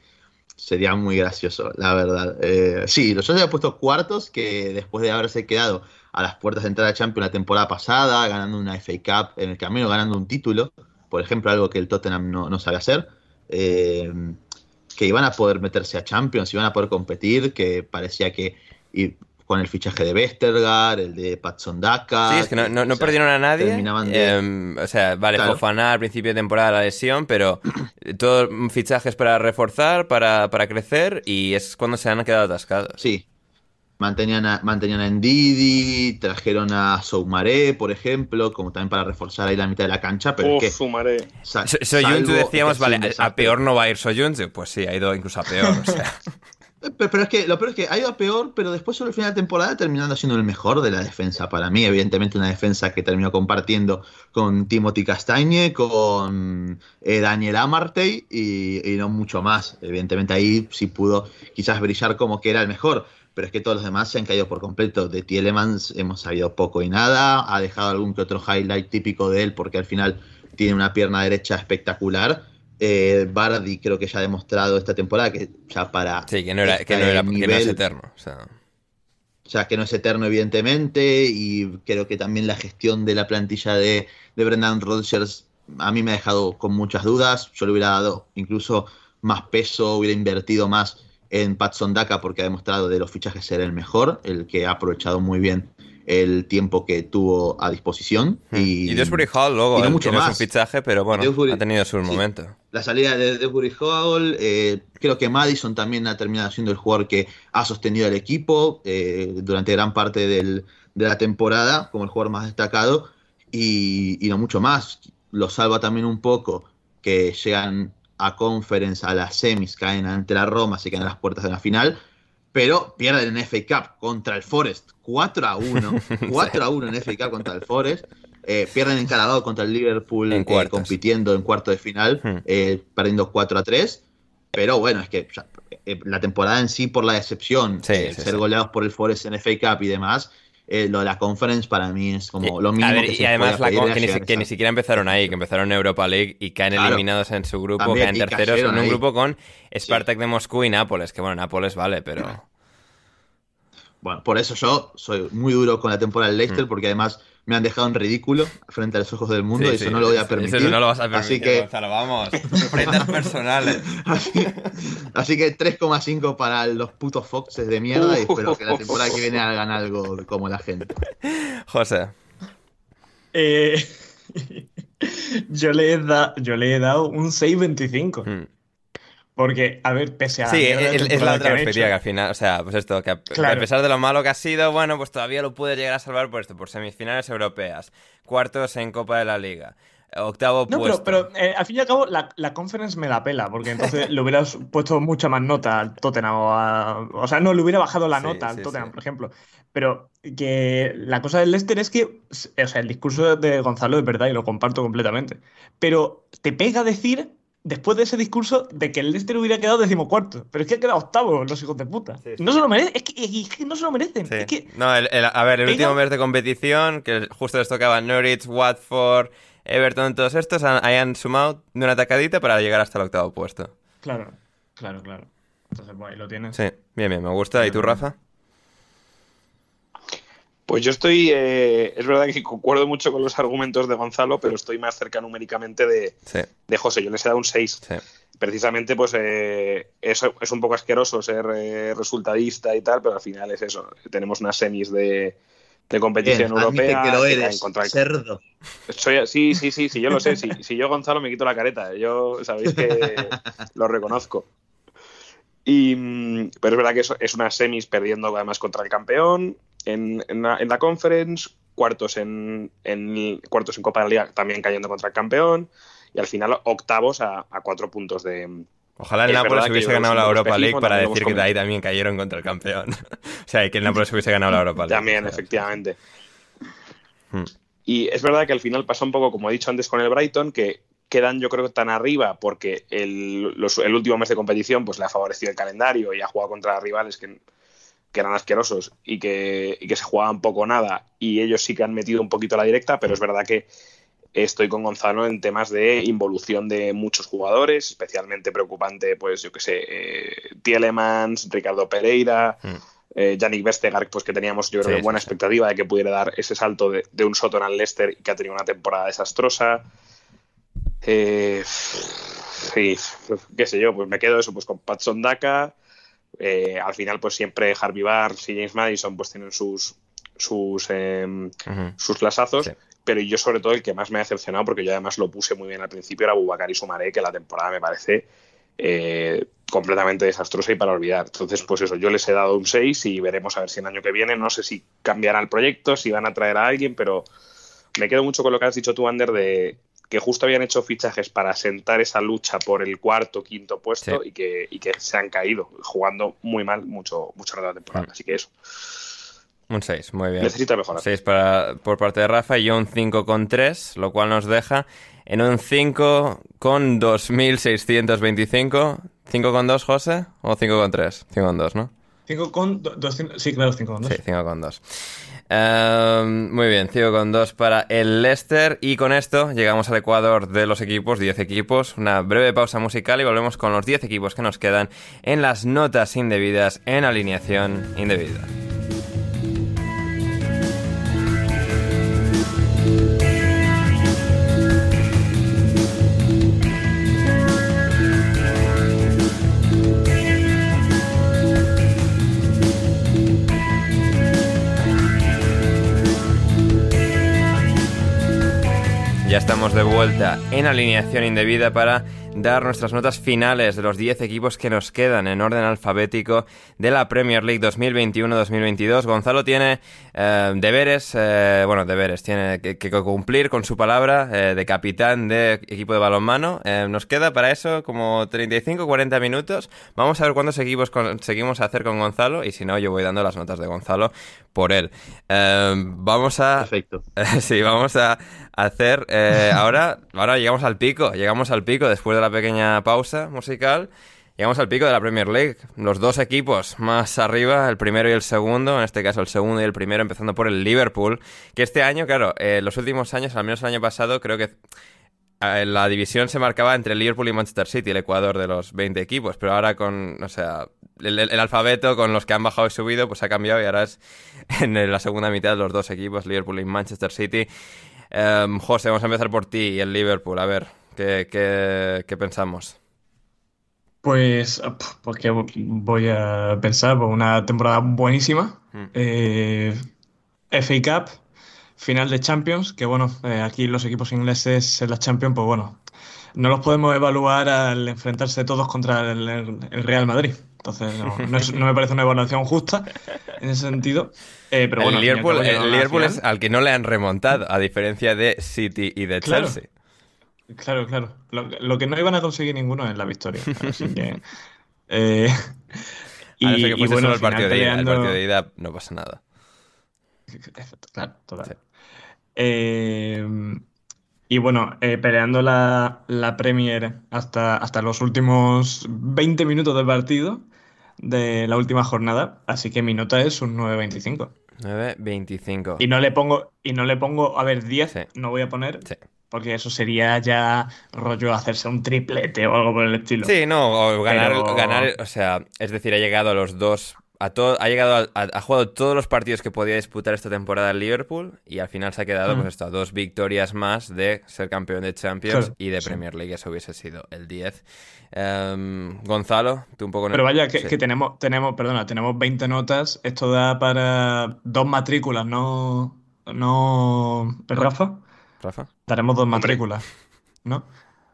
Sería muy gracioso, la verdad. Eh, sí, los había puesto cuartos que después de haberse quedado a las puertas de entrada a Champions la temporada pasada, ganando una FA Cup, en el camino ganando un título, por ejemplo, algo que el Tottenham no, sabe hacer, eh, que iban a poder meterse a Champions, iban a poder competir, que parecía que con el fichaje de Westergaard, el de Patson Daka. Sí, es que no, perdieron a nadie. Em, o sea, vale, claro. Fofana al principio de temporada la lesión, pero *clears throat* todos fichajes para reforzar, para, crecer, y es cuando se han quedado atascados. Sí. Mantenían a, mantenían a Ndidi, trajeron a Soumaré, por ejemplo, como también para reforzar ahí la mitad de la cancha, pero es que... Soumaré. Soyuncu decíamos, vale, a peor no va a ir Soyuncu, pues sí, ha ido incluso a peor, o sea... *laughs* Pero, es que lo peor es que ha ido a peor, pero después sobre el final de temporada terminando siendo el mejor de la defensa para mí. Evidentemente una defensa que terminó compartiendo con Timothy Castagne, con eh, Daniel Amartey y, no mucho más. Evidentemente ahí sí pudo quizás brillar como que era el mejor, pero es que todos los demás se han caído por completo. De Tielemans hemos sabido poco y nada, ha dejado algún que otro highlight típico de él porque al final tiene una pierna derecha espectacular eh, Bardi creo que ya ha demostrado esta temporada que ya para. Sí, que no, era, que no, es eterno. O sea. Ya que no es eterno, evidentemente, y creo que también la gestión de la plantilla de, de Brendan Rodgers a mí me ha dejado con muchas dudas. Yo le hubiera dado incluso más peso, hubiera invertido más en Patson Daka porque ha demostrado de los fichajes ser el mejor, el que ha aprovechado muy bien el tiempo que tuvo a disposición. Hmm. Y, y Hall luego y no mucho más. un fichaje, pero bueno, ha tenido sus momentos. La salida de Dewsbury Hall, eh, creo que Madison también ha terminado siendo el jugador que ha sostenido el equipo eh, durante gran parte del, de la temporada como el jugador más destacado y, y no mucho más. Lo salva también un poco que llegan a Conference, a las semis, caen ante la Roma, se quedan a las puertas de la final, pero pierden en FA Cup contra el Forest 4 a 1, 4 *laughs* a 1 en Cup contra el Forest, eh, pierden en Carabao contra el Liverpool en eh, compitiendo en cuarto de final, Hmm. eh, perdiendo 4 a 3, pero bueno, es que ya, eh, la temporada en sí por la decepción, Sí, eh, sí, ser sí. goleados por el Forest en FA Cup y demás, eh, lo de la Conference para mí es como Y- lo a ver, que y se además puede la que, ni, si- que ni siquiera empezaron ahí, que empezaron en Europa League y caen Claro. eliminados en su grupo, También, caen terceros en un ahí. grupo con Spartak de Moscú y Nápoles, que bueno, Nápoles vale, pero... Bueno, por eso yo soy muy duro con la temporada del Leicester, porque además me han dejado en ridículo frente a los ojos del mundo Mm. Sí, y eso sí, no lo voy a permitir. Eso no lo vas a permitir, Así que, Gonzalo, vamos. Prendas personales. así, *laughs* así que 3,5 para los putos Foxes de mierda y espero que la temporada que viene hagan algo como la gente. José. Eh, *laughs* yo, le he da- yo le he dado un 6.25. Mm. Porque, a ver, pese a. Sí, es, es la otra que que al final, o sea, pues esto, que a, que Claro. a pesar de lo malo que ha sido, bueno, pues todavía lo puede llegar a salvar por esto, por semifinales europeas, cuartos en Copa de la Liga, octavo No, puesto. pero, pero eh, al fin y al cabo la, la conference me la pela, porque entonces le hubieras *laughs* puesto mucha más nota al Tottenham. O, a- o sea, no, le hubiera bajado la Sí, nota al sí, Tottenham, sí. por ejemplo. Pero que la cosa del Leicester es que, o sea, el discurso de Gonzalo es verdad y lo comparto completamente. Pero te pega decir, después de ese discurso, de que el Leicester hubiera quedado decimocuarto. Pero es que ha quedado octavo, los hijos de puta. Sí, sí. No se lo merecen, es que, es que no se lo merecen. Sí. Es que No, el- el- a ver, el último mes de competición, que justo les tocaba Norwich, Watford, Everton, todos estos, han, hayan sumado de una tacadita para llegar hasta el octavo puesto. Claro, claro, claro. Entonces, pues ahí lo tienes. Sí, bien, bien, me gusta. ¿Y tú, Rafa? Pues yo estoy, eh, es verdad que concuerdo mucho con los argumentos de Gonzalo, pero estoy más cerca numéricamente de, Sí, de José. Yo les he dado un 6. sí. Precisamente, pues eh, es, es un poco asqueroso ser eh, resultadista y tal, pero al final es eso. Tenemos unas semis de, de competición Bien, europea. que lo eres, contra cerdo. Soy- sí, sí, sí, sí, yo lo sé. Si, si yo, Gonzalo, me quito la careta. Yo sabéis que lo reconozco. Y, mm, pero es verdad que es, es unas semis perdiendo además contra el campeón en, en la, en la conference, cuartos en, en- cuartos en Copa de la Liga también cayendo contra el campeón y al final octavos a, a cuatro puntos de, Ojalá el Es Nápoles hubiese ganado la Europa League para decir que de ahí también cayeron contra el campeón. *laughs* o sea, que el Nápoles hubiese ganado la Europa League. También, efectivamente. Hmm. Y es verdad que al final pasa un poco, como he dicho antes con el Brighton, que quedan yo creo tan arriba porque el, los- el último mes de competición pues le ha favorecido el calendario y ha jugado contra rivales que, que eran asquerosos y que, y que se jugaban poco o nada y ellos sí que han metido un poquito la directa, pero es verdad que estoy con Gonzalo en temas de involución de muchos jugadores, especialmente preocupante, pues yo que sé, eh, Tielemans, Ricardo Pereira, Hmm. eh, Yannick pues que teníamos yo creo Sí, que buena sí, sí. expectativa de que pudiera dar ese salto de, de un Soton al Leicester y que ha tenido una temporada desastrosa. Eh, sí, qué sé yo, pues me quedo eso, pues con Patson Daka. Eh, al final, pues siempre Harvey Barnes y James Madison pues tienen sus sus em, sus lasazos, Sí. pero yo sobre todo el que más me ha decepcionado, porque yo además lo puse muy bien al principio, era Bubakari Sumaré, que la temporada me parece eh, completamente desastrosa y para olvidar. Entonces, pues eso, yo les he dado un 6 y veremos a ver si el año que viene, no sé si cambiará el proyecto, si van a traer a alguien, pero me quedo mucho con lo que has dicho tú, Ander, de que justo habían hecho fichajes para sentar esa lucha por el cuarto, quinto puesto Sí. y, que, y que se han caído, jugando muy mal mucho, mucho rato de la temporada. Mm. Así que eso, Un 6, muy bien. necesita mejorar. 6 para, por parte de Rafa y yo un 5 con 3, lo cual nos deja en un 5 con 2.625. ¿5 con 2, José? ¿O 5 con 3? 5 con 2, ¿no? 5 con do- 200. Sí, claro, 5 con 2. Sí, 5 con 2. Ehm, muy bien, 5 con 2 para el Leicester. Y con esto llegamos al Ecuador de los equipos, 10 equipos. Una breve pausa musical y volvemos con los 10 equipos que nos quedan en las notas indebidas en alineación indebida. Estamos de vuelta en alineación indebida para dar nuestras notas finales de los 10 equipos que nos quedan en orden alfabético de la Premier League 2021-2022. Gonzalo tiene eh, deberes, eh, bueno, deberes, tiene que, cumplir con su palabra eh, de capitán de equipo de balonmano. nos queda para eso como 35-40 minutos. Vamos a ver cuántos equipos conseguimos hacer con Gonzalo y si no, yo voy dando las notas de Gonzalo por él. vamos a... Perfecto. *laughs* sí, vamos a hacer... *laughs* ahora, ahora llegamos al pico, llegamos al pico después de la pequeña pausa musical, llegamos al pico de la Premier League. Los dos equipos más arriba, el primero y el segundo, en este caso el segundo y el primero, empezando por el Liverpool, que este año, claro, en los últimos años, al menos el año pasado, creo que eh, la división se marcaba entre Liverpool y Manchester City, el Ecuador de los 20 equipos, pero ahora con, o sea, el, alfabeto con los que han bajado y subido, pues ha cambiado y ahora es en la segunda mitad los dos equipos, Liverpool y Manchester City. Em, José, vamos a empezar por ti y el Liverpool, a ver. ¿Qué, pensamos? Pues, porque voy a pensar por una temporada buenísima. Hmm. Eh, FA Cup, final de Champions, que bueno, eh, aquí los equipos ingleses en la Champions, pues bueno, no los podemos evaluar al enfrentarse todos contra el, Real Madrid. Entonces, no, me parece una evaluación justa en ese sentido. Eh, pero bueno, el Liverpool, es al que no le han remontado, a diferencia de City y de Chelsea. Claro, claro. Lo, que no iban a conseguir ninguno es la victoria. Así que. *laughs* Eh, y, que bueno, el partido, de ida, el partido de ida no pasa nada. Claro, total. Eh, y bueno, eh, peleando la, la, Premier hasta, hasta los últimos 20 minutos del partido de la última jornada. Así que mi nota es un 9.25. 9.25. Y no le pongo, y no le pongo, a ver, 10, no voy a poner. Sí porque eso sería ya rollo hacerse un triplete o algo por el estilo. Sí, no, o ganar, ganar o sea, es decir, ha llegado a los dos a todo, ha llegado a, ha jugado todos los partidos que podía disputar esta temporada el Liverpool y al final se ha quedado pues esto, dos victorias más de ser campeón de Champions y de Premier League, eso hubiese sido el 10. Em, Gonzalo, tú un poco... Pero vaya, que, que, tenemos, tenemos, perdona, tenemos 20 notas, esto da para dos matrículas, ¿no? ¿No, Rafa? Rafa. Daremos dos matrículas, ¿no?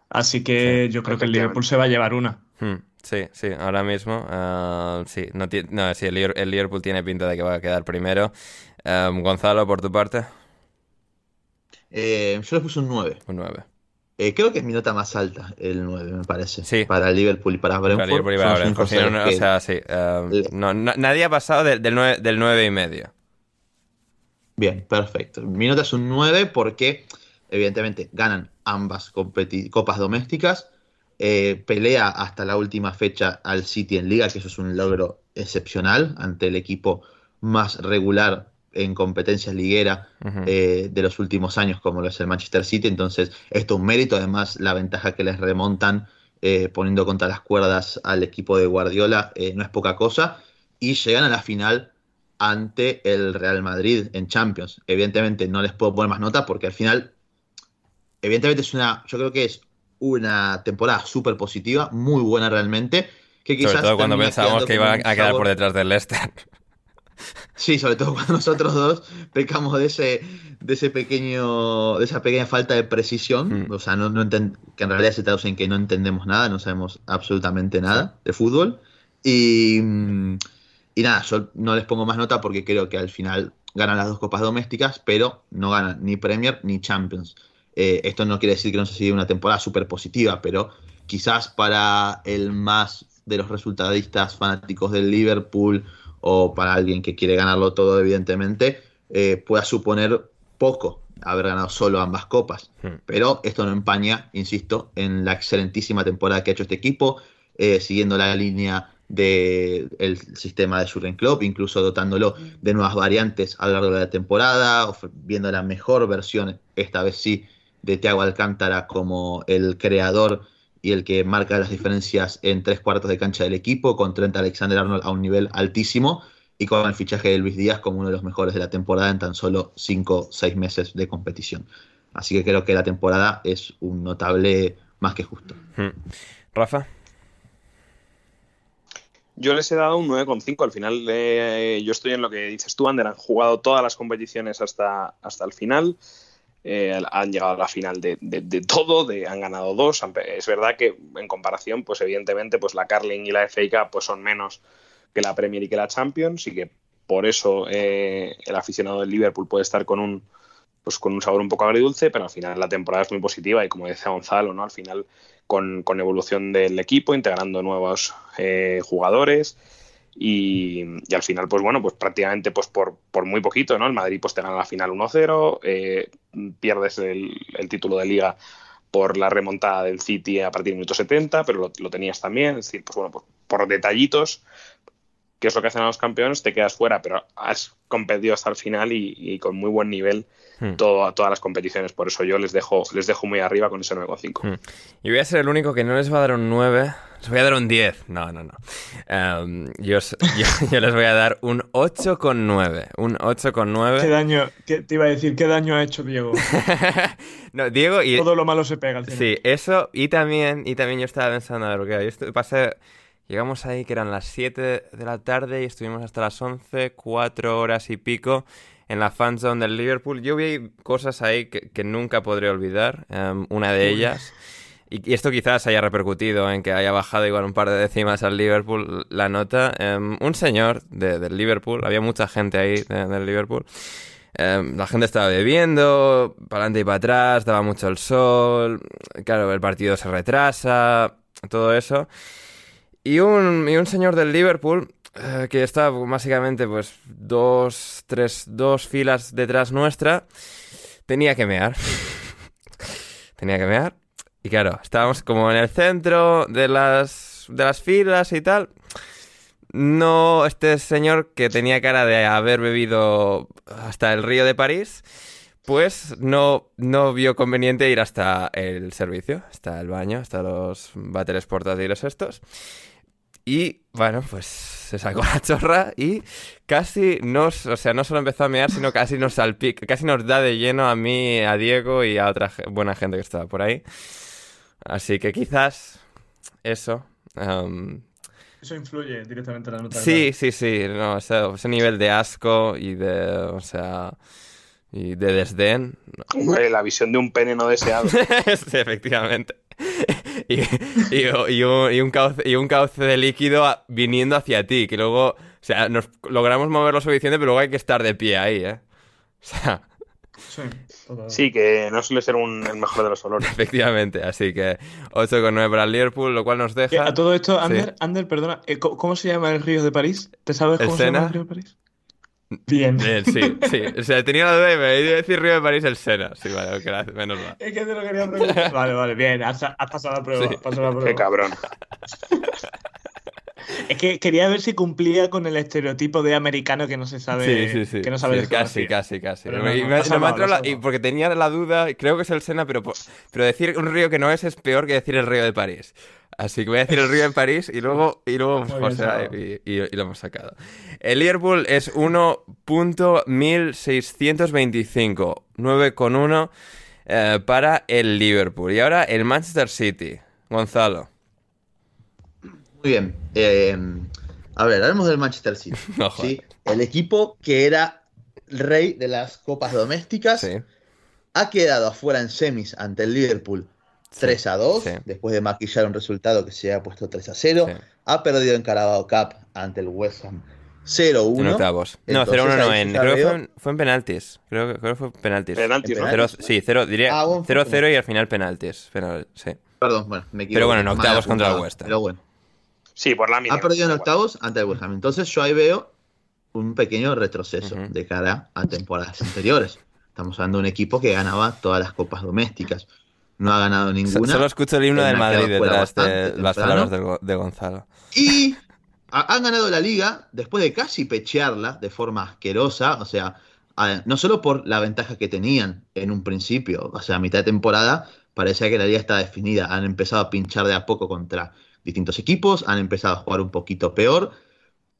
Así que yo creo que el Liverpool se va a llevar una. Hmm, sí, sí, ahora mismo. Uh, sí, no, no sí, el, Liverpool tiene pinta de que va a quedar primero. Um, Gonzalo, por tu parte. Eh, yo le puse un 9. Un 9. Eh, creo que es mi nota más alta, el 9, me parece. Sí. Para el Liverpool y para Brentford. Para Liverpool y para Brentford. Sí, no, O sea, sí. Um, no, nadie ha pasado del, 9, del 9 y medio. Bien, perfecto. Mi nota es un 9 porque, evidentemente, ganan ambas copas domésticas. Eh, pelea hasta la última fecha al City en Liga, que eso es un logro excepcional ante el equipo más regular en competencias liguera eh, de los últimos años, como lo es el Manchester City. Entonces, esto es un mérito. Además, la ventaja que les remontan eh, poniendo contra las cuerdas al equipo de Guardiola no es poca cosa. Y llegan a la final ante el Real Madrid en Champions. Evidentemente no les puedo poner más nota porque al final, evidentemente es una, yo creo que es una temporada súper positiva, muy buena realmente. Que quizás sobre todo cuando pensábamos que iban a quedar por detrás del Leicester. Sí, sobre todo cuando nosotros dos pecamos de ese, de ese pequeño, de esa pequeña falta de precisión. Mm. O sea, no, no que en realidad se traduce en que no entendemos nada, no sabemos absolutamente nada de fútbol. Y y nada, yo no les pongo más nota porque creo que al final ganan las dos copas domésticas, pero no ganan ni Premier ni Champions. Eh, esto no quiere decir que no se siga una temporada súper positiva, pero quizás para el más de los resultadistas fanáticos del Liverpool o para alguien que quiere ganarlo todo, evidentemente, eh, pueda suponer poco haber ganado solo ambas copas. Hmm. Pero esto no empaña, insisto, en la excelentísima temporada que ha hecho este equipo, eh, siguiendo la línea del sistema de Jurgen Klopp, incluso dotándolo de nuevas variantes a lo largo de la temporada, viendo la mejor versión, esta vez sí, de Thiago Alcántara como el creador y el que marca las diferencias en tres cuartos de cancha del equipo, con Trent Alexander Arnold a un nivel altísimo y con el fichaje de Luis Díaz como uno de los mejores de la temporada en tan solo cinco o seis meses de competición. Así que creo que la temporada es un notable más que justo. Hmm. Rafa. Yo les he dado un 9,5. Al final, eh, yo estoy en lo que dices tú, Ander. Han jugado todas las competiciones hasta, hasta el final. Eh, han llegado a la final de, todo, de, han ganado dos. Es verdad que en comparación, pues evidentemente, pues la Carling y la FA pues son menos que la Premier y que la Champions y que por eso eh, el aficionado del Liverpool puede estar con un pues con un sabor un poco agridulce, pero al final la temporada es muy positiva y como decía Gonzalo, ¿no? Al final con, evolución del equipo, integrando nuevos eh, jugadores y, al final, pues bueno, pues prácticamente pues por, muy poquito, ¿no? El Madrid pues te gana la final 1-0, eh, pierdes el, título de liga por la remontada del City a partir del minuto 70, pero lo, tenías también, es decir, pues bueno, pues por detallitos, que es lo que hacen a los campeones, te quedas fuera, pero has competido hasta el final y con muy buen nivel Hmm. todo, todas las competiciones. Por eso yo les dejo, les dejo muy arriba con ese 9,5. Hmm. Y voy a ser el único que no les va a dar un 9, les voy a dar un 10. No, no, no. Em, *laughs* yo, yo, les voy a dar un 8,9. Un 8,9. ¿Qué daño? te iba a decir, ¿qué daño ha hecho Diego? *laughs* no, Diego y... Todo lo malo se pega al final. Sí, eso y también, y también yo estaba pensando, a ver, yo pasé... Llegamos ahí que eran las 7 de la tarde y estuvimos hasta las 11, 4 horas y pico en la fanzone del Liverpool. Yo vi cosas ahí que, nunca podré olvidar. Em, una de ellas. Y, esto quizás haya repercutido en que haya bajado igual un par de décimas al Liverpool la nota. Em, un señor del Liverpool, había mucha gente ahí del Liverpool. Em, la gente estaba bebiendo, para adelante y para atrás, daba mucho el sol. Claro, el partido se retrasa, todo eso. Y un, y un señor del Liverpool eh, que está básicamente pues dos, tres, dos filas detrás nuestra, tenía que mear. *laughs* tenía que mear. Y claro, estábamos como en el centro de las, de las filas y tal. No, este señor que tenía cara de haber bebido hasta el río de París, pues no, no vio conveniente ir hasta el servicio, hasta el baño, hasta los váteres portátiles estos. Y bueno, pues se sacó la chorra y casi nos, o sea, no solo empezó a mear, sino casi nos salpica, casi nos da de lleno a mí, a Diego y a otra buena gente que estaba por ahí. Así que quizás eso. eso influye directamente en la nota. Sí, sí, sí. No, ese nivel de asco y de, o sea, y de desdén. la visión de un pene no deseado. *laughs* sí, efectivamente. y, y, un, cauce, y un cauce de líquido viniendo hacia ti, que luego, o sea, nos logramos mover lo suficiente, pero luego hay que estar de pie ahí, ¿eh? O sea... Sí, que no suele ser un, el mejor de los olores. *laughs* Efectivamente, así que 8,9 para el Liverpool, lo cual nos deja... A todo esto, Ander, Ander perdona, eh, ¿cómo se llama el río de París? ¿Te sabes cómo se llama el río de París? Bien. *laughs* Bien, sí, sí. O sea, tenía la duda y me iba a decir Río de París el Sena. Sí, vale, gracias, menos mal. Es que te lo quería preguntar. *laughs* Vale, vale, bien. Has, pasado la prueba. Sí. Pasado la prueba. Qué cabrón. Es que quería ver si cumplía con el estereotipo de americano que no se sabe. Sí, sí, sí. Que no sabe Casi, casi, casi. y, porque tenía la duda, creo que es el Sena, pero, pero decir un río que no es es peor que decir el río de París. Así que voy a decir el río en París y luego, y luego o sea, y, lo hemos sacado. El Liverpool es 1.1625, 9,1 eh, para el Liverpool. Y ahora el Manchester City. Gonzalo. Muy bien. Eh, a ver, hablemos del Manchester City. *laughs* ¿sí? El equipo que era rey de las copas domésticas ha quedado afuera en semis ante el Liverpool 3 a 2, después de maquillar un resultado que se ha puesto 3 a 0. Ha perdido en Carabao Cup ante el West Ham 0-1. En octavos. No, 0-1 no, en, creo que fue en, fue en, penaltis. Creo, creo que fue penaltis. Penaltis, sí, 0, diría 0-0 ah, y al final penaltis. sí. Perdón, bueno, me equivoco. Pero bueno, en octavos contra el West Ham. Pero bueno. Sí, por la mínima. Ha perdido en octavos ante el West Ham. Entonces yo ahí veo un pequeño retroceso de cara a temporadas anteriores. Estamos hablando de un equipo que ganaba todas las copas domésticas no ha ganado ninguna. Solo escucho el himno del Madrid detrás de las palabras de, Gonzalo. Y han ganado la liga después de casi pechearla de forma asquerosa, o sea, no solo por la ventaja que tenían en un principio, o sea, a mitad de temporada parecía que la liga estaba definida, han empezado a pinchar de a poco contra distintos equipos, han empezado a jugar un poquito peor,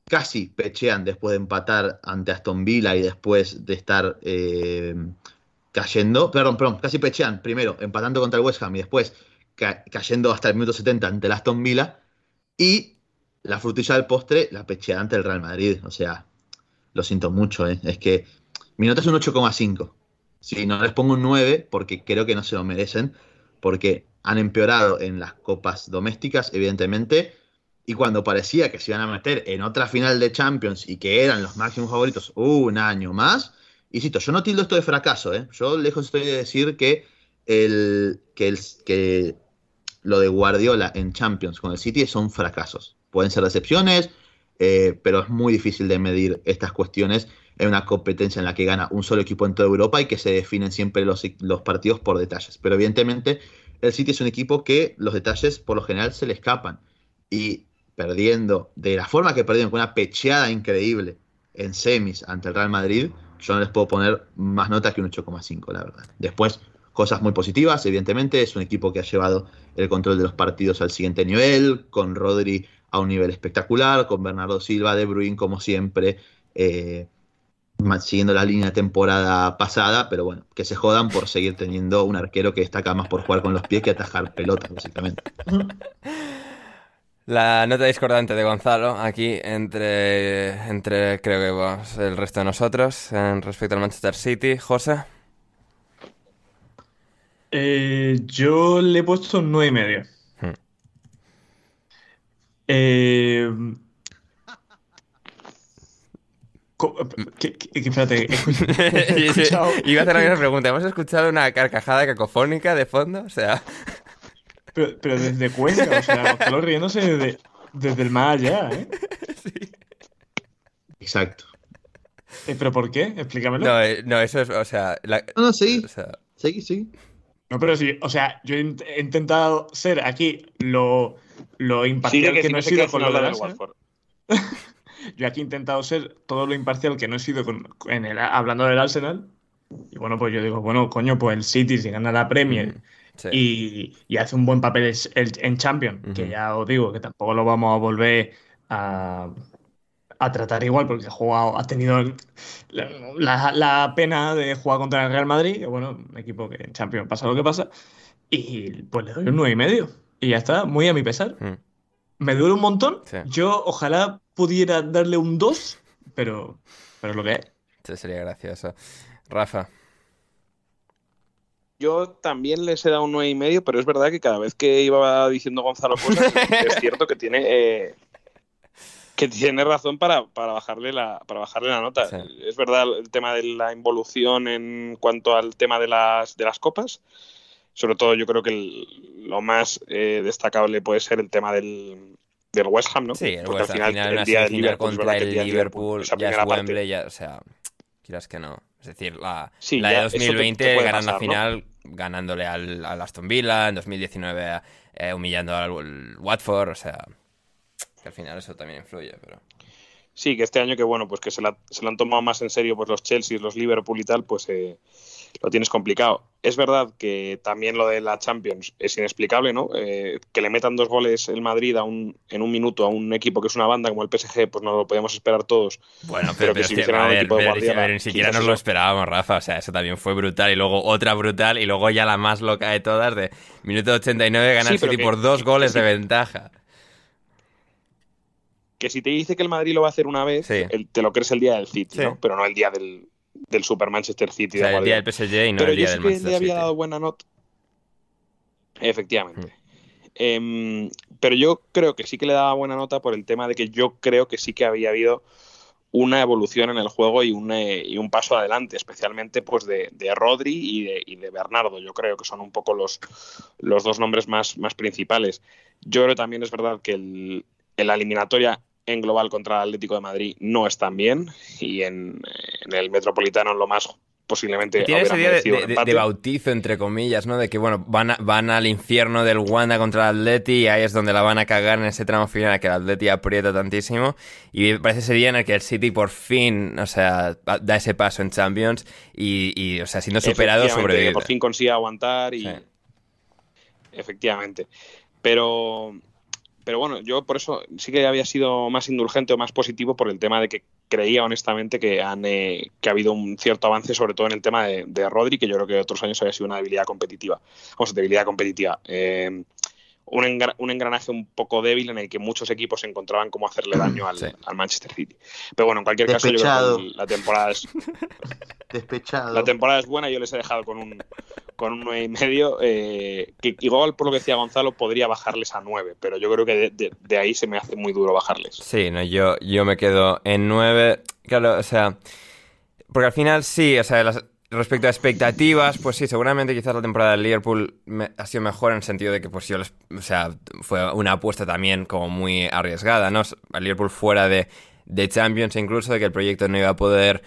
casi pechean después de empatar ante Aston Villa y después de estar eh, cayendo, perdón, perdón, casi pechean, primero empatando contra el West Ham y después cayendo hasta el minuto 70 ante el Aston Villa y la frutilla del postre la pechean ante el Real Madrid, o sea, lo siento mucho, ¿eh? es que mi nota es un 8,5. Sí, no les pongo un 9 porque creo que no se lo merecen, porque han empeorado en las copas domésticas, evidentemente, y cuando parecía que se iban a meter en otra final de Champions y que eran los máximos favoritos un año más, cito, yo no tildo esto de fracaso, ¿eh? yo lejos estoy de decir que, el, que, el, que lo de Guardiola en Champions con el City son fracasos. Pueden ser decepciones, eh, pero es muy difícil de medir estas cuestiones en una competencia en la que gana un solo equipo en toda Europa y que se definen siempre los, los partidos por detalles. Pero evidentemente el City es un equipo que los detalles por lo general se le escapan. Y perdiendo de la forma que perdieron, con una pecheada increíble en semis ante el Real Madrid, yo no les puedo poner más nota que un 8,5, la verdad. Después, cosas muy positivas, evidentemente, es un equipo que ha llevado el control de los partidos al siguiente nivel, con Rodri a un nivel espectacular, con Bernardo Silva, De Bruyne como siempre, eh, siguiendo la línea de temporada pasada, pero bueno, que se jodan por seguir teniendo un arquero que destaca más por jugar con los pies que atajar pelotas, básicamente. La nota discordante de Gonzalo aquí entre, entre creo que el resto de nosotros en respecto al Manchester City. José. Eh, yo le he puesto un 9 y medio. Hmm. Eh, ¿Qué, qué, espérate, *laughs* Iba a hacer la misma pregunta. ¿Hemos escuchado una carcajada cacofónica de fondo? O sea. *laughs* Pero, pero desde Cuenca, o sea, *laughs* Gonzalo riéndose desde, desde el más allá, ¿eh? Sí. Exacto. Eh, ¿Pero por qué? Explícamelo. No, eh, no, eso es, o sea... No, no, sí. O sea... Sí, sí. No, pero sí, o sea, yo he intentado ser aquí lo, lo imparcial que, no he sido con lo de Watford. Yo aquí he intentado ser todo lo imparcial que no he sido con, en el, hablando del Arsenal. Y bueno, pues yo digo, bueno, coño, pues el City si gana la Premier mm, y, y, hace un buen papel en Champions, que ya os digo que tampoco lo vamos a volver a, a tratar igual porque ha jugado, ha tenido la, la, pena de jugar contra el Real Madrid, que bueno, un equipo que en Champions pasa lo que pasa, y pues le doy un 9 y medio. Y ya está, muy a mi pesar. Mm. Me duele un montón. Yo ojalá pudiera darle un 2, pero, pero es lo que es. Sí, sería gracioso. Rafa. Yo también les he dado un 9 y medio, pero es verdad que cada vez que iba diciendo Gonzalo cosas, *laughs* es cierto que tiene eh, que tiene razón para, bajarle la para bajarle la nota. Es verdad el tema de la involución en cuanto al tema de las de las copas. Sobre todo yo creo que lo más eh, destacable puede ser el tema del, del West Ham, ¿no? Sí, el Porque al final, el día del Liverpool, contra el Liverpool, ya es Wembley, ya, o sea, quieras que no. Es decir, la, la de 2020 ganando la final, ganándole al, Aston Villa, en 2019 eh, humillando al Watford, o sea, que al final eso también influye, pero... Sí, que este año que bueno, pues que se, la, se lo han tomado más en serio pues los Chelsea, los Liverpool y tal, pues eh, lo tienes complicado. Es verdad que también lo de la Champions es inexplicable, ¿no? Eh, que le metan dos goles el Madrid a un, en un minuto a un equipo que es una banda como el PSG, pues no lo podíamos esperar todos. Bueno, pero, que si un equipo de Guardiola, ni siquiera nos lo esperábamos, Rafa. O sea, eso también fue brutal. Y luego otra brutal. Y luego ya la más loca de todas, de minuto 89, ganar el City por dos goles de ventaja que si te dice que el Madrid lo va a hacer una vez, te lo crees el día del City, ¿no? Pero no el día del, del Super Manchester City. O el día del PSG y no el día del Manchester City. Pero yo sí que le había dado buena nota. Efectivamente. Hmm. Em, pero yo creo que sí que le daba buena nota por el tema de que yo creo que sí que había habido una evolución en el juego y un, eh, y un paso adelante, especialmente pues de, de Rodri y de, y de, Bernardo. Yo creo que son un poco los, los dos nombres más, más principales. Yo creo también es verdad que el, en la eliminatoria en global contra el Atlético de Madrid no están bien y en, el Metropolitano lo más posiblemente tiene ese día de, bautizo entre comillas no de que bueno van van al infierno del Wanda contra el Atleti y ahí es donde la van a cagar en ese tramo final que el Atleti aprieta tantísimo. Y parece ese día en el que el City por fin o sea da ese paso en Champions y, o sea siendo superado sobre por fin consigue aguantar y efectivamente. Pero pero bueno, yo por eso sí que había sido más indulgente o más positivo por el tema de que creía honestamente que, han, eh, que ha habido un cierto avance, sobre todo en el tema de, Rodri, que yo creo que otros años había sido una debilidad competitiva. Vamos, debilidad competitiva. Eh, un, engranaje un poco débil en el que muchos equipos encontraban cómo hacerle daño al, Manchester City. Pero bueno, en cualquier caso, yo creo que la temporada es. *laughs* Despechado. La temporada es buena, yo les he dejado con un, con un 9 y medio, eh, que igual por lo que decía Gonzalo podría bajarles a 9, pero yo creo que de, ahí se me hace muy duro bajarles. Sí, no, yo, yo me quedo en 9, claro, o sea, porque al final sí, o sea, respecto a expectativas, pues sí, seguramente quizás la temporada del Liverpool ha sido mejor en el sentido de que pues yo les, o sea, fue una apuesta también como muy arriesgada, ¿no? Liverpool fuera de, de Champions incluso, de que el proyecto no iba a poder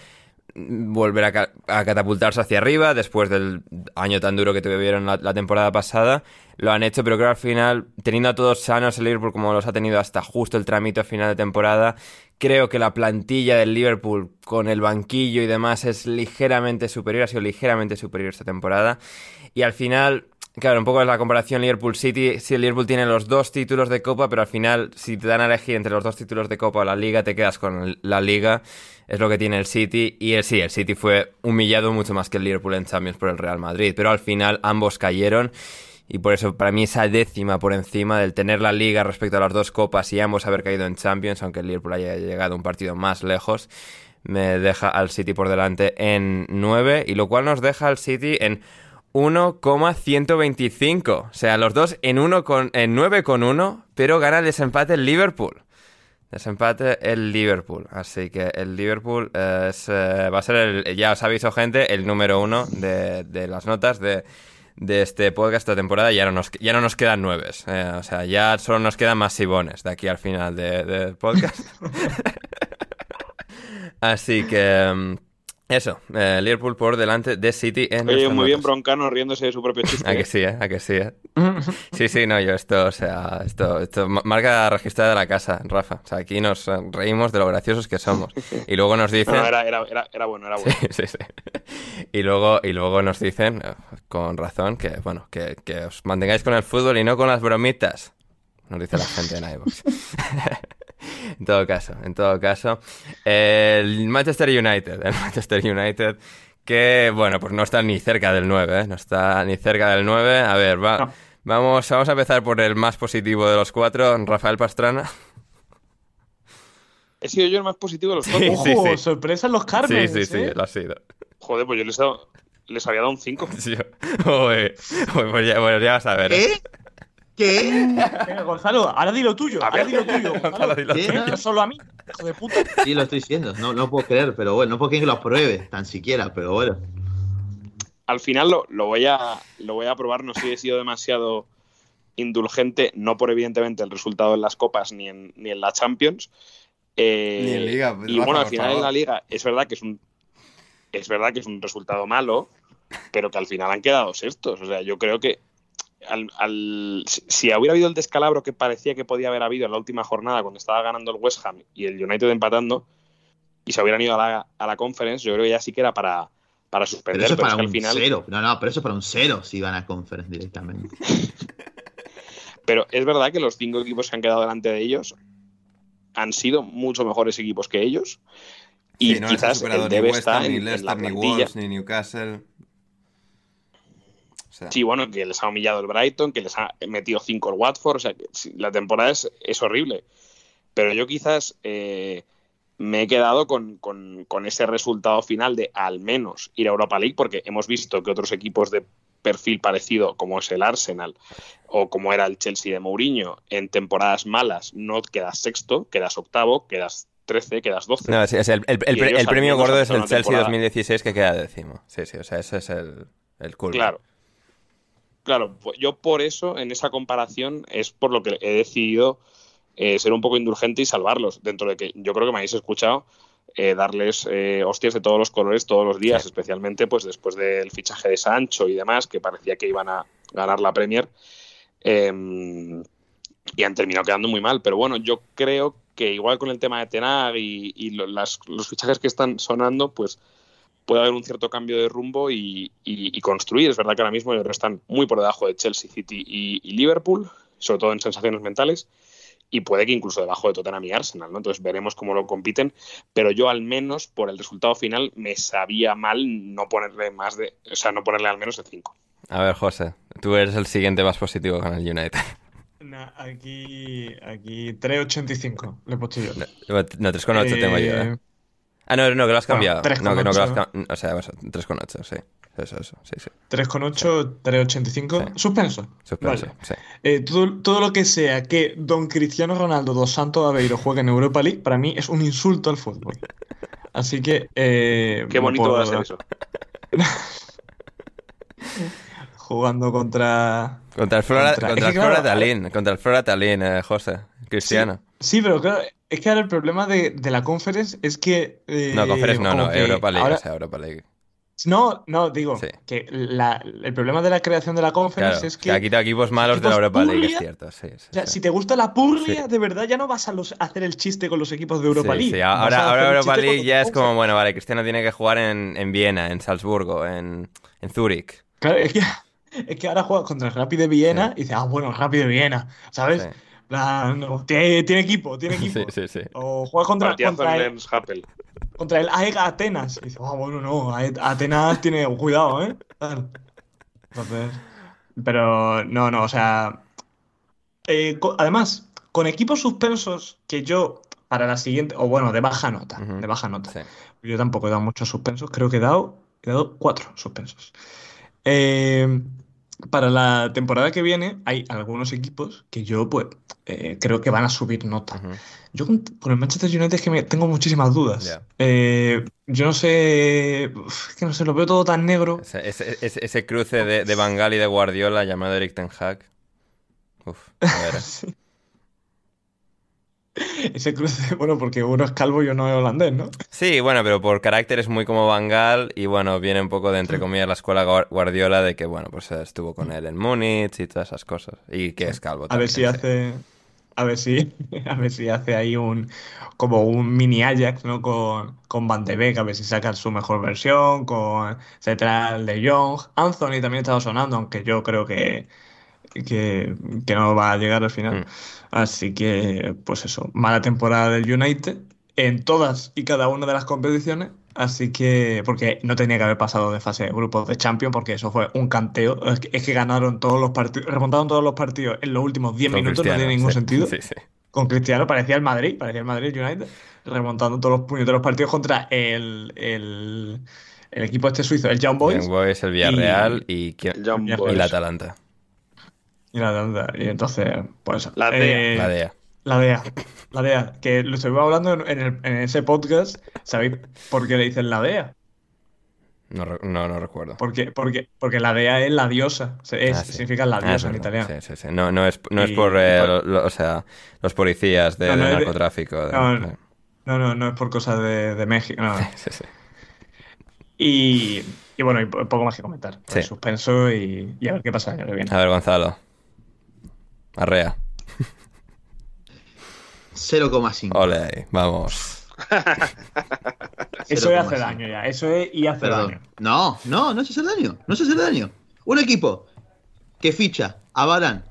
volver a, catapultarse hacia arriba después del año tan duro que tuvieron la, temporada pasada. Lo han hecho, pero creo al final, teniendo a todos sanos el Liverpool como los ha tenido hasta justo el trámite final de temporada, creo que la plantilla del Liverpool con el banquillo y demás es ligeramente superior, ha sido ligeramente superior esta temporada. Y al final, claro, un poco es la comparación Liverpool-City. Si el Liverpool tiene los dos títulos de Copa, pero al final, si te dan a elegir entre los dos títulos de Copa o la Liga, te quedas con la Liga es lo que tiene el City. Y el, sí, el City fue humillado mucho más que el Liverpool en Champions por el Real Madrid. Pero al final ambos cayeron. Y por eso, para mí, esa décima por encima del tener la liga respecto a las dos copas y ambos haber caído en Champions, aunque el Liverpool haya llegado un partido más lejos, me deja al City por delante en 9. Y lo cual nos deja al City en 1,125. O sea, los dos en, 1 con, en 9 con 1, pero gana el desempate el Liverpool. Desempate el Liverpool. Así que el Liverpool es, eh, va a ser, el, ya os aviso gente, el número uno de, de las notas de, de, este podcast esta temporada. Ya no nos, ya no nos quedan nueve. Eh, o sea, ya solo nos quedan más sibones de aquí al final del de podcast. *laughs* Así que... Eso, eh, Liverpool por delante de City en Oye, muy bien Broncano riéndose de su propio chiste. A que sí, ¿eh? A que sí, ¿eh? *laughs* Sí, sí, no, yo esto, o sea, esto, esto marca registrada de la casa, Rafa. O sea, aquí nos reímos de lo graciosos que somos. Y luego nos dicen... No, era, era, era, bueno, era bueno. *laughs* Sí, sí, sí. Y luego, y luego nos dicen, eh, con razón, que, bueno, que, que os mantengáis con el fútbol y no con las bromitas. Nos dice la gente en iVoox. *laughs* en todo caso, en todo caso. El Manchester United, el Manchester United que, bueno, pues no está ni cerca del 9, ¿eh? No está ni cerca del 9. A ver, va, vamos, vamos a empezar por el más positivo de los cuatro, Rafael Pastrana. He sido yo el más positivo de los cuatro. Sí, Ojo, sorpresa en los Carmen. Sí, sí, sí, ¿eh? lo ha sido. Joder, pues yo les, les había dado un 5. Sí, *laughs* pues ya, bueno, ya vas a ver. ¿Eh? ¿Qué? Venga, Gonzalo, ahora di lo tuyo. Ahora di lo tuyo. *laughs* Gonzalo, di lo tuyo. Yo solo a mí, hijo de puta. Sí, lo estoy diciendo. No, no puedo creer, pero bueno, no puedo creer que lo pruebe, tan siquiera, pero bueno. Al final lo, lo, voy, a, lo voy a probar. No sé si he sido demasiado indulgente, no por evidentemente el resultado en las copas ni en, ni en la Champions. Eh, ni en Liga. y bueno, al final en la Liga es verdad que es un es verdad que es un resultado malo, pero que al final han quedado sextos. O sea, yo creo que al, si hubiera habido el descalabro que parecía que podía haber habido en la última jornada cuando estaba ganando el West Ham y el United empatando, y se hubieran ido a la, a la conference, yo creo que ya sí que era para, para suspender. Pero eso es para un cero. No, no, pero eso es para un cero si van a conference directamente. *laughs* pero es verdad que los cinco equipos que han quedado delante de ellos han sido mucho mejores equipos que ellos. Y quizás el debe estar en, la ni Wolves, ni Newcastle. Sí, bueno, que les ha humillado el Brighton, que les ha metido 5 el Watford, o sea, que la temporada es, es horrible. Pero yo quizás eh, me he quedado con, con, con, ese resultado final de al menos ir a Europa League, porque hemos visto que otros equipos de perfil parecido, como es el Arsenal o como era el Chelsea de Mourinho, en temporadas malas no quedas sexto, quedas octavo, quedas 13, quedas 12. No, sí, es el, el, el, premio gordo es el Chelsea 2016 que queda décimo. Sí, sí, o sea, ese es el, el cool. Claro. Claro, pues yo por eso, en esa comparación, es por lo que he decidido eh, ser un poco indulgente y salvarlos. Dentro de que yo creo que me habéis escuchado eh, darles eh, hostias de todos los colores todos los días, especialmente pues después del fichaje de Sancho y demás, que parecía que iban a ganar la Premier. Em, y han terminado quedando muy mal. Pero bueno, yo creo que igual con el tema de Tenag y, los fichajes que están sonando, pues puede haber un cierto cambio de rumbo y, construir. Es verdad que ahora mismo están muy por debajo de Chelsea, City y, Liverpool, sobre todo en sensaciones mentales, y puede que incluso debajo de Tottenham y Arsenal, ¿no? Entonces veremos cómo lo compiten, pero yo al menos por el resultado final me sabía mal no ponerle más de, o sea, no ponerle al menos de 5. A ver, José, tú eres el siguiente más positivo con el United. Nah, aquí, aquí 3.85 le he puesto yo. No, 3,8 tengo yo, ¿eh? Ah, no, no, que lo has Bueno, cambiado. 3,8, no, que no, que lo has ¿no? cambiado. O sea, eso, 3,8, sí. Eso, eso, sí, sí. 3,8, 3,85. Sí. Suspenso. Suspenso, Vale. sí. Eh, todo, todo lo que sea que Don Cristiano Ronaldo dos Santos Aveiro juegue en Europa League, para mí es un insulto al fútbol. Así que. eh, Qué bonito por- va a ser eso. *laughs* Jugando contra. Contra el Flora, Contra- el Flora claro, Tallinn, contra el Flora Tallinn, eh, José. Cristiano. Sí, pero claro, es que ahora el problema de, de la Conference es que. eh, No, Conference no, no, Europa League, ahora- o sea, Europa League. No, no, digo Sí. que la- el problema de la creación de la Conference Claro, es que ha que. quitado equipos malos de la Europa League, es cierto, sí, sí, O sea, sí. si te gusta la purria, Sí. de verdad ya no vas a, los- hacer el chiste con los equipos de Europa Sí, League. sí, Ahora, ahora Europa League ya es como, bueno, vale, Cristiano tiene que jugar en, en Viena, en Salzburgo, en, en Zúrich. Claro, es que, es que ahora juega contra el Rapid de Viena Sí. y dice, ah, bueno, Rapid de Viena, ¿sabes? Plan, no, tiene, tiene equipo, tiene *laughs* equipo. Sí, sí, sí. O juega contra, contra el, Lens Happel. contra el AEG Atenas. Y dice, ah, bueno, no, AE- Atenas tiene *laughs* cuidado, ¿eh? Entonces, pero no, no, o sea. eh, además, con equipos suspensos que yo, para la siguiente, o bueno, de baja nota, de baja nota. Sí. Yo tampoco he dado muchos suspensos, creo que he dado, he dado cuatro suspensos. Eh, para la temporada que viene hay algunos equipos que yo pues eh, creo que van a subir nota. Yo con, con el Manchester United es que me, tengo muchísimas dudas. Eh, yo no sé, es que no sé, lo veo todo tan negro. Ese, ese- ese- ese cruce de, de Van Gaal y de Guardiola llamado Eric Ten Hag. Uf, a ver. *laughs* Sí. *laughs* Ese cruce, *laughs* bueno, porque uno es calvo y uno es holandés, ¿no? Sí, bueno, pero por carácter es muy como Van Gaal y bueno, viene un poco de entre comillas la escuela Guar- Guardiola de que bueno, pues estuvo con él en Múnich y todas esas cosas. Y que es calvo A ver si también, sí. hace. A ver si, *laughs* a ver si hace ahí un como un mini Ajax, ¿no? Con, con Van de Beek, a ver si sacan su mejor versión, con Central de Jong. Anthony también estaba sonando, aunque yo creo que, que, que no va a llegar al final. Mm. Así que, pues eso, mala temporada del United en todas y cada una de las competiciones. Así que, porque no tenía que haber pasado de fase de grupos de Champions, porque eso fue un canteo. Es que, es que ganaron todos los partidos, remontaron todos los partidos en los últimos 10 Con minutos, no tiene ningún sí, sentido. Sí, sí. Con Cristiano parecía el Madrid, parecía el Madrid United, remontando todos los puñeteros partidos contra el, el, el equipo este suizo, el Young Boys. Young Boys, el Villarreal y, El Young y y Boys. la Atalanta. Y, la- y entonces, pues. La DEA. eh, La DEA. La DEA. La DEA. Que lo estuvimos hablando en, el- en ese podcast. ¿Sabéis por qué le dicen la DEA? No, re- no, no recuerdo. Porque, porque, porque la DEA es la diosa. Es- Ah, sí. Significa la Ah, diosa en italiano. Sí, sí, sí. No, no es, no es por, eh, por- lo- lo- o sea, los policías de, No, no de es de- narcotráfico. de- no, de- No, no, no es por cosas de, de México. No. *laughs* Sí, sí. Y, y bueno, y po- poco más que comentar. Sí. Suspenso y, y a ver qué pasa el año que viene. A ver, Gonzalo. Arrea. 0,5. Ole vamos. *laughs* Eso es 0,5. hace daño ya. Eso es y hace Perdón. daño. No, no, no es hacer daño. No es hacer daño. Un equipo que ficha a Barán,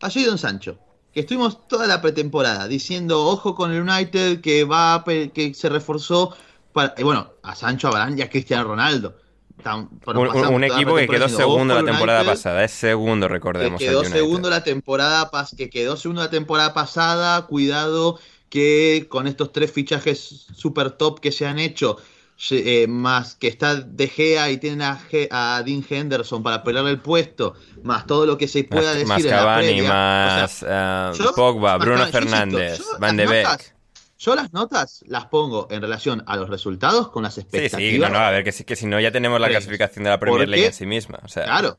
a Jadon Sancho, que estuvimos toda la pretemporada diciendo ojo con el United que va que se reforzó para y bueno, a Sancho, a Barán y a Cristiano Ronaldo. Tan- Un, equipo que quedó segundo "Ojo la temporada United", pasada. Es segundo, que recordemos. el quedó segundo la temporada pas- que quedó segundo la temporada pasada cuidado que con estos tres fichajes super top que se han hecho eh, más que está De Gea y tienen a, a Dean Henderson para pelearle el puesto más todo lo que se pueda Más, decir más en la Cavani, previa, o más sea, yo- Pogba, Bruno Cavani, Fernández, Van de Beek. Yo las notas las pongo en relación a los resultados con las Sí, expectativas sí, no, no, a ver, que, sí- que si no ya tenemos la Sí. clasificación de la Premier ¿Por League en sí misma. O sea, Claro.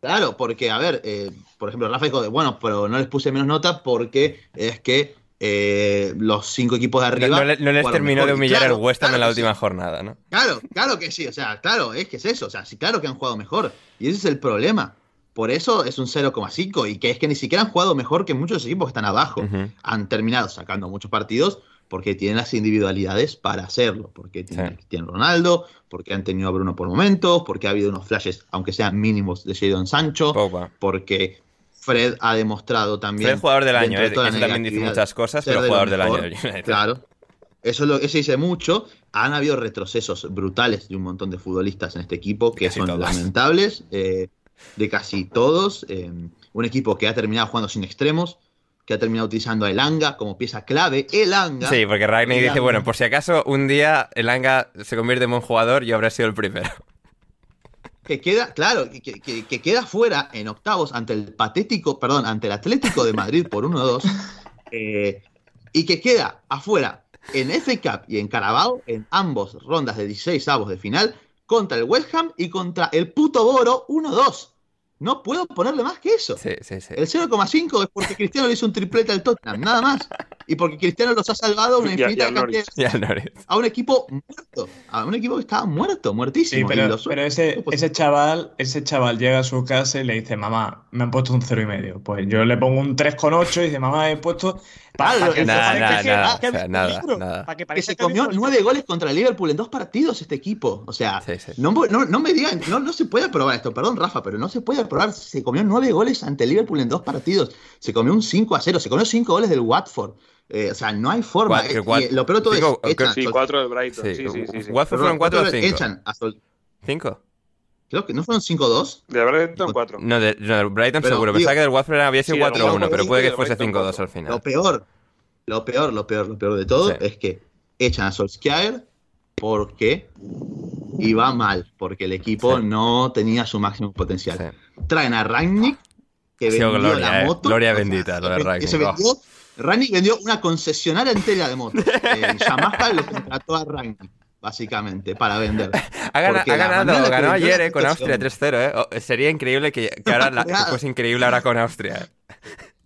Claro, porque, a ver, eh, por ejemplo, Rafa dijo, bueno, pero no les puse menos nota porque es que eh, los cinco equipos de arriba. no le- no les terminó de mejor. Humillar claro, el West Ham claro en la última sí. jornada, ¿no? Claro, claro que sí, o sea, claro, es que es eso, o sea, sí, claro que han jugado mejor. Y ese es el problema. Por eso es un 0,5 y que es que ni siquiera han jugado mejor que muchos equipos que están abajo. Han terminado sacando muchos partidos porque tienen las individualidades para hacerlo. Porque tienen Sí. Cristiano Ronaldo, porque han tenido a Bruno por momentos, porque ha habido unos flashes, aunque sean mínimos, de Jadon Sancho, porque Fred ha demostrado también. Fred jugador del año, de eh, eso también dice muchas cosas, pero de jugador del año mejor. Claro. Eso, es lo, eso dice mucho. Han habido retrocesos brutales de un montón de futbolistas en este equipo que Casi son lamentables, eh, de casi todos. eh, un equipo que ha terminado jugando sin extremos, que ha terminado utilizando a Elanga como pieza clave. Elanga. Sí, porque Ragnick dice, Elanga. bueno, por si acaso un día el Anga se convierte en buen jugador, yo habré sido el primero. que queda, claro, que, que- que queda fuera en octavos ante el patético, perdón, ante el Atlético de Madrid por 1-2, *laughs* eh, y que queda afuera en FA Cup y en Carabao, en ambos rondas de 16 avos de final, contra el West Ham y contra el puto Boro 1-2. No puedo ponerle más que eso. Sí, sí, sí. El 0,5 es porque Cristiano le hizo un triplete al Tottenham, nada más. *laughs* Y porque Cristiano los ha salvado una Y a- y infinita al cantidad Norwich. Y al Norwich. a un equipo muerto, a un equipo que estaba muerto, Sí, muertísimo. y pero, los- pero ese, ese chaval, ese chaval llega a su casa y le dice, mamá, me han puesto un cero y medio. Pues yo le pongo un 3,8 y dice, mamá, he puesto. Que nada, nada, que- se comió nueve goles contra el Liverpool en dos partidos este equipo. O sea, Sí, sí. No, no- no me digan, no, no se puede aprobar esto, perdón Rafa, pero no se puede aprobar. Se comió nueve goles ante el Liverpool en dos partidos. Se comió un 5 a 0, se comió cinco goles del Watford. Eh, o sea, no hay forma. Cuatro- Eh, cuatro- lo peor de todo cinco- es echan Sí, cuatro del Brighton. Sí, Sí, sí, sí. sí. Watford fueron 4 o cuatro 5. echan a Sol- ¿5? Creo que no fueron 5-2. De Brighton, cuatro. No, de, no, del Brighton Pero, seguro. tío, Pensaba que del Watford había sido sí, del 4-1, Watford pero cinco puede que fuese Brighton 5-2 al Lo final. peor, lo peor, lo peor, lo peor de todo Sí. es que echan a Solskjaer porque iba mal, porque el equipo Sí. no tenía su máximo potencial. Sí. Traen a Rangnick, que vendió gloria, la eh. moto. Gloria o sea, bendita, lo de que Rangnick, Se oh. Rangnick vendió una concesionaria entera de motos. Eh, Yamaha lo contrató a Rangnick, básicamente, para vender. Ha, gana- ha ganado, ganó ayer eh, con Austria situación- 3-0. Eh. Oh, sería increíble que, que ahora la- que *laughs* fuese increíble ahora con Austria. eh.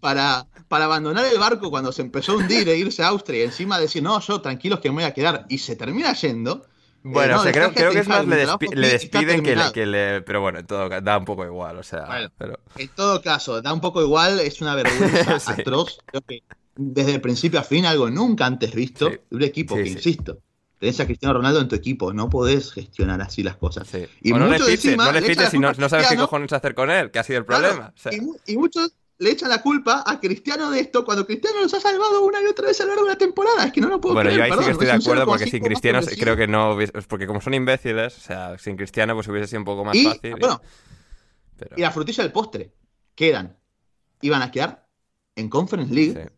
para, para abandonar el barco cuando se empezó a hundir e irse a Austria y encima decir, no, yo tranquilos que me voy a quedar, y se termina yendo. Bueno, eh, o sea, no, creo, que es más, le, despi- le despiden que le, terminado. que le- Pero bueno, en todo ca- da un poco igual, o sea. Bueno. pero- En todo caso, da un poco igual, es una vergüenza *laughs* Sí. atroz. Creo que desde el principio a fin, algo nunca antes visto Sí. de un equipo Sí, que, sí. insisto, tenés a Cristiano Ronaldo en tu equipo, no podés gestionar así las cosas. sí. Y o no le fiches, no le fiches si no, sabes qué cojones hacer con él, que ha sido el Claro, problema. o sea. y, mu- y muchos le echan la culpa a Cristiano de esto cuando Cristiano los ha salvado una y otra vez a lo largo de la temporada. Es que no lo puedo Bueno, creer, yo ahí sí que estoy de acuerdo porque 0,5 sin Cristiano creo que no hubiese- porque como son imbéciles, o sea, sin Cristiano pues hubiese sido un poco más y, fácil. y- bueno, pero- y la frutilla del postre, quedan, iban a quedar en Conference League, sí,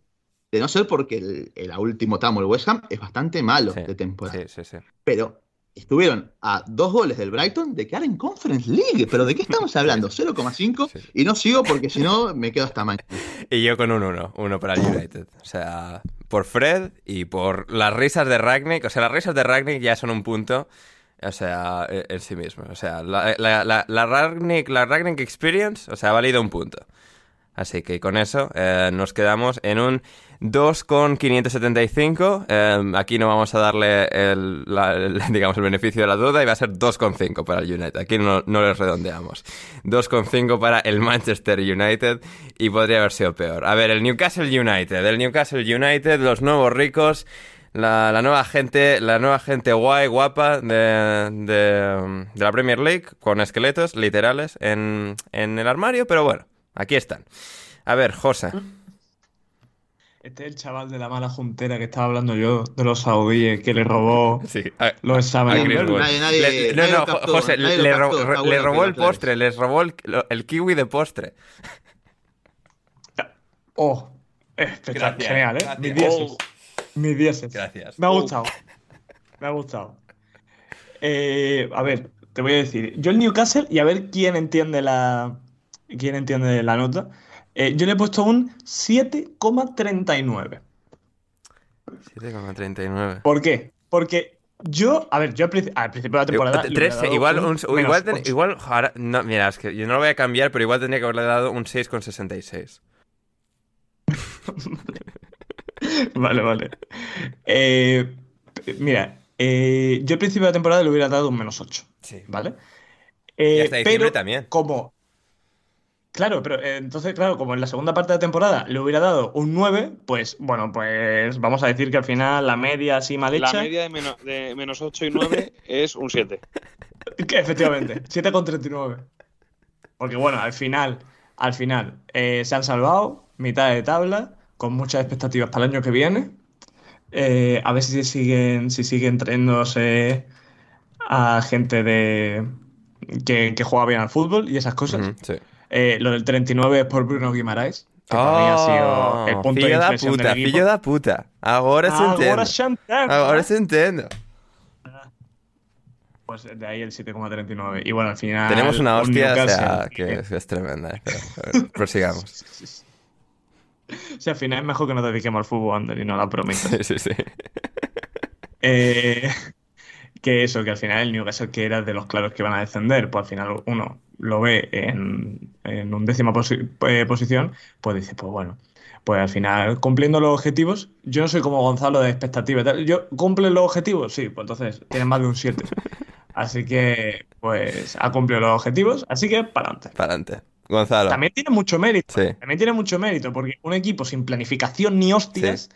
de no ser porque el, el último tramo, el West Ham, es bastante malo sí, de temporada. sí, sí, sí. Pero estuvieron a dos goles del Brighton de quedar en Conference League. ¿Pero de qué estamos hablando? *laughs* 0,5 Sí. y no sigo porque si no me quedo hasta mañana. *laughs* Y yo con un 1, uno para el United. O sea, por Fred y por las risas de Ragnick. O sea, las risas de Ragnick ya son un punto, o sea, e- en sí mismo. O sea, la, la, la, la Ragnick, la Ragnick Experience, o sea, ha valido un punto. Así que con eso eh, nos quedamos en un 2,575. Eh, aquí no vamos a darle el, *laughs* digamos, el beneficio de la duda y va a ser 2,5 para el United. Aquí no, no les redondeamos. 2,5 para el Manchester United y podría haber sido peor. A ver, el Newcastle United. El Newcastle United, los nuevos ricos. La, la nueva gente, la nueva gente guay, guapa de, de, la Premier League, con esqueletos literales en, en el armario, pero bueno, aquí están. A ver, José. Este es el chaval de la mala juntera que estaba hablando yo, de los saudíes, que le robó Sí, a- los exámenes. Chris Nadie- nadie- Le- no, nadie no, captó, José, le, captó, ro- está le bueno robó el postre, les robó el, kiwi de postre. *laughs* Oh, espectacular, Gracias, genial, ¿eh? gracias. Mis dieces. Oh. Mis dieces. Gracias. Me ha Oh. gustado. Me ha gustado. Eh, a ver, te voy a decir. Yo el Newcastle y a ver quién entiende la, quién entiende la nota. Eh, yo le he puesto un 7,39. 7,39. ¿Por qué? Porque yo, a ver, yo al, princi- al principio de la temporada. le Tres, hubiera dado igual, un un, menos igual, ten- ocho. igual, ahora- no, mira, es que yo no lo voy a cambiar, pero igual tendría que haberle dado un 6,66. *laughs* Vale, vale. Eh, mira, eh, yo al principio de la temporada le hubiera dado un menos 8. Sí. ¿Vale? Y Eh, hasta diciembre pero también. Como. Claro, pero eh, entonces, claro, como en la segunda parte de la temporada le hubiera dado un 9, pues bueno, pues vamos a decir que al final la media así mal La hecha. media de menos, de menos 8 y 9 es un 7. que *laughs* efectivamente, 7,39. Porque bueno, al final, al final, eh, se han salvado, mitad de tabla, con muchas expectativas para el año que viene. Eh, a ver si siguen, si siguen trayéndose a gente de que, que juega bien al fútbol y esas cosas. Sí. Eh, lo del 39 es por Bruno Guimaraes. Que para mí ha sido el Oh, punto de inflexión puta, del equipo. da puta. Agora se xa entendo. Agora se entende. Pues de ahí el 7,39. Y bueno, al final. Tenemos una un hostia, o sea, Newcastle que es, es tremenda. eh, pero, prosigamos. *laughs* O sea, al final es mejor que nos dediquemos al fútbol, Ander, y no la promesa. Sí, *laughs* sí, sí. Eh, *laughs* que eso, que al final el Newcastle que era de los claros que iban a descender, pues al final uno lo ve en, en un décima posi- eh, posición, pues dice, pues bueno, pues al final cumpliendo los objetivos, yo no soy como Gonzalo de expectativas. Yo cumple los objetivos, sí, pues entonces tiene más de un 7. *laughs* Así que, pues ha cumplido los objetivos, así que para adelante. Para adelante. Gonzalo. También tiene mucho mérito. Sí. También tiene mucho mérito, porque un equipo sin planificación ni hostias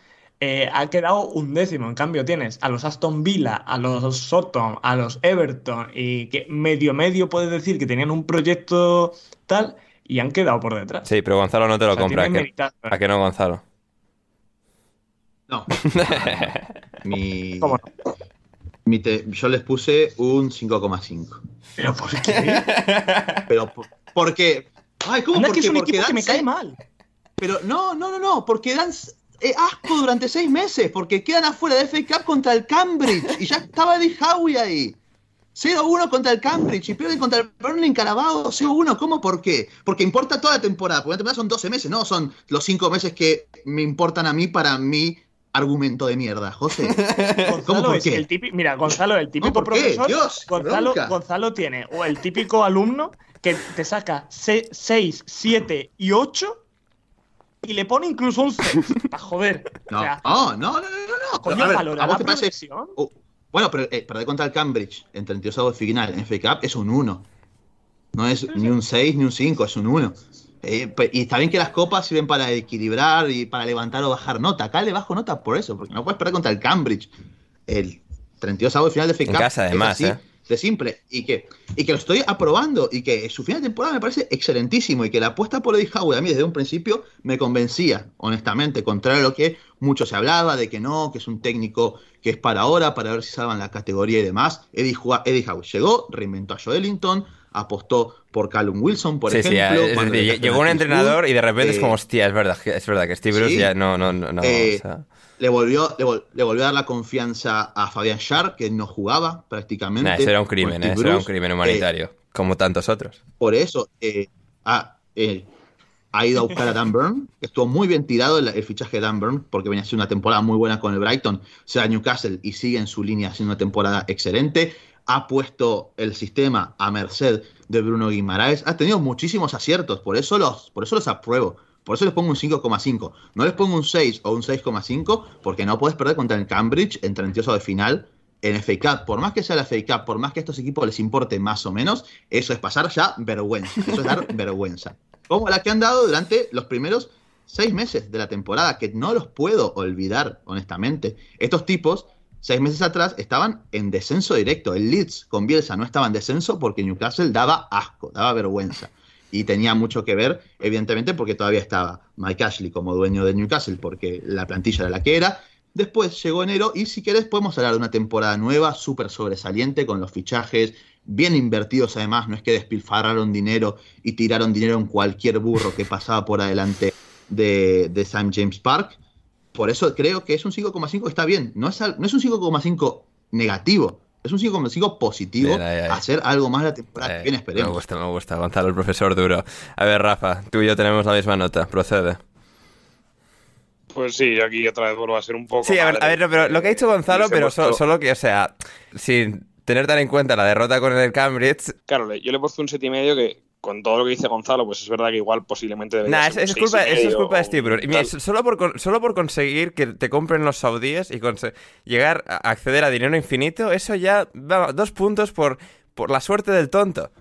eh, ha quedado un décimo. En cambio, tienes a los Aston Villa, a los Soton, a los Everton, y que medio medio puedes decir que tenían un proyecto tal, y han quedado por detrás. Sí, pero Gonzalo no te lo O sea, compra. ¿a que, ¿eh? ¿A que no, Gonzalo? No. *laughs* mi, ¿Cómo no? mi te- yo les puse un 5,5. ¿Pero por qué? *laughs* Pero por- porque. Ay, ¿cómo? Anda, ¿Por que es un Porque equipo que dan me cae mal. Pero no, no, no, no, porque dan eh, asco durante seis meses, porque quedan afuera de FA Cup contra el Cambridge y ya estaba Eddie Howe ahí. 0-1 contra el Cambridge y pierden contra el Burnley Carabao 0-1. ¿Cómo? ¿Por qué? Porque importa toda la temporada. Porque la temporada son 12 meses, no son los 5 meses que me importan a mí para mi argumento de mierda, José. ¿Cómo por qué? el típico, mira, Gonzalo, el típico ¿por qué? profesor. Dios, Gonzalo. Gonzalo tiene, o el típico alumno que te saca 6, 7 y 8 y le pone incluso un 6. Para joder. *laughs* No, O sea, no, no, no, no, no. coño, a ver, valora ¿a vos la te parece- progresión. Oh, bueno, pero eh, perder contra el Cambridge en 32 avos de final en FA Cup es un 1. No es ni un 6 ni un 5, es un 1. Eh, y está bien que las copas sirven para equilibrar y para levantar o bajar nota. Acá le bajo nota por eso, porque no puedes perder contra el Cambridge. El 32 avos de final de FA En Cup. casa, es además, así ¿eh? De simple. Y que, y que lo estoy aprobando. Y que su final de temporada me parece excelentísimo. Y que la apuesta por Eddie Howe a mí desde un principio me convencía, honestamente. Contrario a lo que mucho se hablaba de que no, que es un técnico que es para ahora, para ver si salvan la categoría y demás. Eddie, Eddie Howe llegó, reinventó a Joelinton, apostó por Callum Wilson, por sí, sí, ejemplo. es trajeron llegó un entrenador y de repente es eh, como, hostia, es verdad, es verdad que Steve Bruce sí. ya no, no, no, no, Eh, o sea, le volvió, le, vol- le volvió a dar la confianza a Fabián Schär, que no jugaba prácticamente. nah, eso era un crimen, eh, eso era un crimen Eh, humanitario, como tantos otros. por eso eh, ha, eh, ha ido a buscar a Dan Burn, que estuvo muy bien tirado el, el fichaje de Dan Burn, porque venía haciendo una temporada muy buena con el Brighton, se va a Newcastle y sigue en su línea haciendo una temporada excelente. Ha puesto el sistema a merced de Bruno Guimaraes. Ha tenido muchísimos aciertos, por eso los, por eso los apruebo. Por eso les pongo un 5,5. No les pongo un 6 o un 6,5, porque no puedes perder contra el Cambridge en 32 de final en FA Cup. Por más que sea la FA Cup, por más que a estos equipos les importe más o menos, eso es pasar ya vergüenza. Eso es dar *laughs* vergüenza. Como la que han dado durante los primeros seis meses de la temporada, que no los puedo olvidar, honestamente. Estos tipos, seis meses atrás, estaban en descenso directo. El Leeds con Bielsa no estaba en descenso porque Newcastle daba asco, daba vergüenza. Y tenía mucho que ver, evidentemente, porque todavía estaba Mike Ashley como dueño de Newcastle, porque la plantilla era la que era. Después llegó enero y si querés podemos hablar de una temporada nueva, súper sobresaliente, con los fichajes bien invertidos además, no es que despilfarraron dinero y tiraron dinero en cualquier burro que pasaba por adelante de, de Sam James Park. Por eso creo que es un 5,5 que está bien, no es, no es un 5,5 negativo, es un 5,5 positivo, Bien, ahí, ahí. hacer algo más la temporada Eh, que viene, me esperemos. gusta, me gusta, Gonzalo, el profesor duro. A ver, Rafa, tú y yo tenemos la misma nota, procede. Pues sí, yo aquí otra vez vuelvo a ser un poco. Sí, a ver, a ver, no, pero lo que ha dicho Gonzalo, pero so- puesto- solo que, o sea, sin tener tan en cuenta la derrota con el Cambridge, Claro, yo le he puesto un set y medio que, con todo lo que dice Gonzalo, pues es verdad que igual posiblemente Nah, es y culpa, eso es culpa de Steve Bruce. Mira, solo por, solo por conseguir que te compren los saudíes y llegar a acceder a dinero infinito, eso ya va dos puntos por, por la suerte del tonto.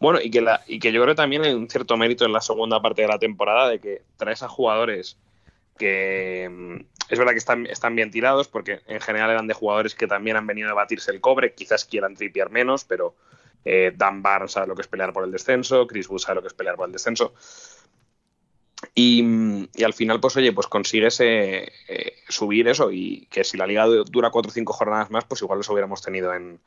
Bueno, y que, la, y que yo creo que también hay un cierto mérito en la segunda parte de la temporada de que traes a jugadores que mm, es verdad que están, están bien tirados, porque en general eran de jugadores que también han venido a batirse el cobre, quizás quieran tripear menos, pero eh, Dan Barr sabe lo que es pelear por el descenso, Chris Wood sabe lo que es pelear por el descenso. Y, al final, pues oye, pues consigues eh, subir eso y que si la liga du- dura cuatro o cinco jornadas más, pues igual los hubiéramos tenido en,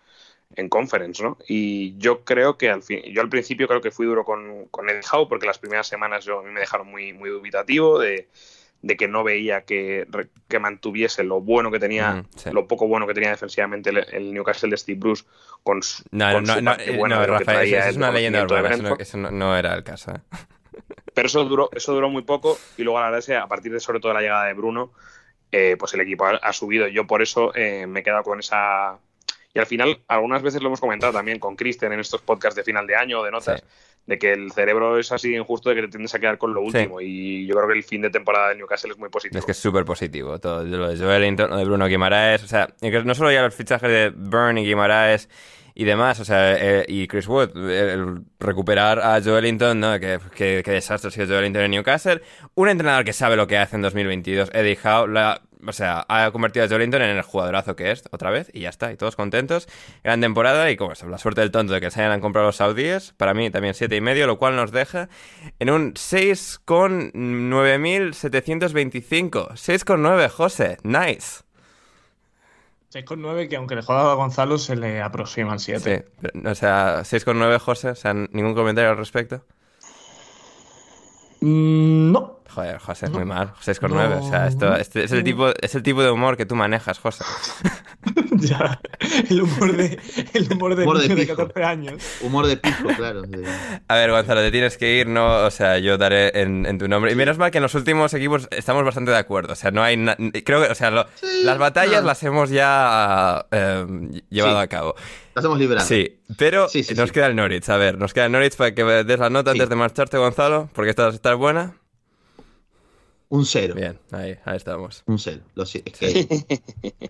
en conference, ¿no? Y yo creo que al fin, yo al principio creo que fui duro con, con Eddie Howe porque las primeras semanas yo, a mí me dejaron muy, muy dubitativo de, de que no veía que, que mantuviese lo bueno que tenía, sí. lo poco bueno que tenía defensivamente el, el Newcastle de Steve Bruce con su, No, con no, su no, parte eh, buena lo que Rafael, eso es una leyenda urbana, eso, eso no- era el caso. ¿eh? *laughs* Pero eso duró, eso duró muy poco y luego la verdad es que a partir de sobre todo la llegada de Bruno, eh, pues el equipo ha, ha subido. Yo por eso eh, me he quedado con esa... Y al final, algunas veces lo hemos comentado también con Christian en estos podcasts de final de año o de notas, Sí. de que el cerebro es así injusto de que te tiendes a quedar con lo último. Y yo creo que el fin de temporada de Newcastle es muy positivo. Es que es súper positivo todo. Lo de Joelinton, de Bruno Guimaraes. O sea, no solo ya los fichajes de Burn y Guimaraes y demás, o sea, eh, y Chris Wood, eh, el recuperar a Joelinton, ¿no? Que desastre ha sido Joelinton en Newcastle. Un entrenador que sabe lo que hace en 2022, Eddie Howe, la- o sea, ha convertido a Joelinton en el jugadorazo que es, otra vez, y ya está, y todos contentos. Gran temporada, y como es la suerte del tonto de que se hayan comprado los saudíes, para mí también siete y medio, lo cual nos deja en un 6,9725. 6,9, José, nice. 6,9 que aunque le joda a Gonzalo se le aproximan 7. Sí, pero, o sea, 6,9, José, o sea, ningún comentario al respecto. Mm, no. Joder, José, No. muy mal. 6,9. O sea, esto, No. este es, el tipo, es el tipo de humor que tú manejas, José. *laughs* ya. El humor de, el humor de, Humor de niño de pijo. 14 años. Humor de pijo, claro. A ver, Gonzalo, te tienes que ir, no, o sea, yo daré en, en tu nombre. Y menos mal que en los últimos equipos estamos bastante de acuerdo. O sea, no hay. Creo que, o sea, lo- las batallas no. las hemos ya eh, llevado Sí. a cabo. La hacemos librando. Sí, pero Sí, sí, nos sí. queda el Norwich. A ver, nos queda el Norwich para que des la nota Sí. antes de marcharte, Gonzalo, porque esta esta es buena. Un cero. Bien, ahí, ahí estamos. Un cero. Lo sé. Es que-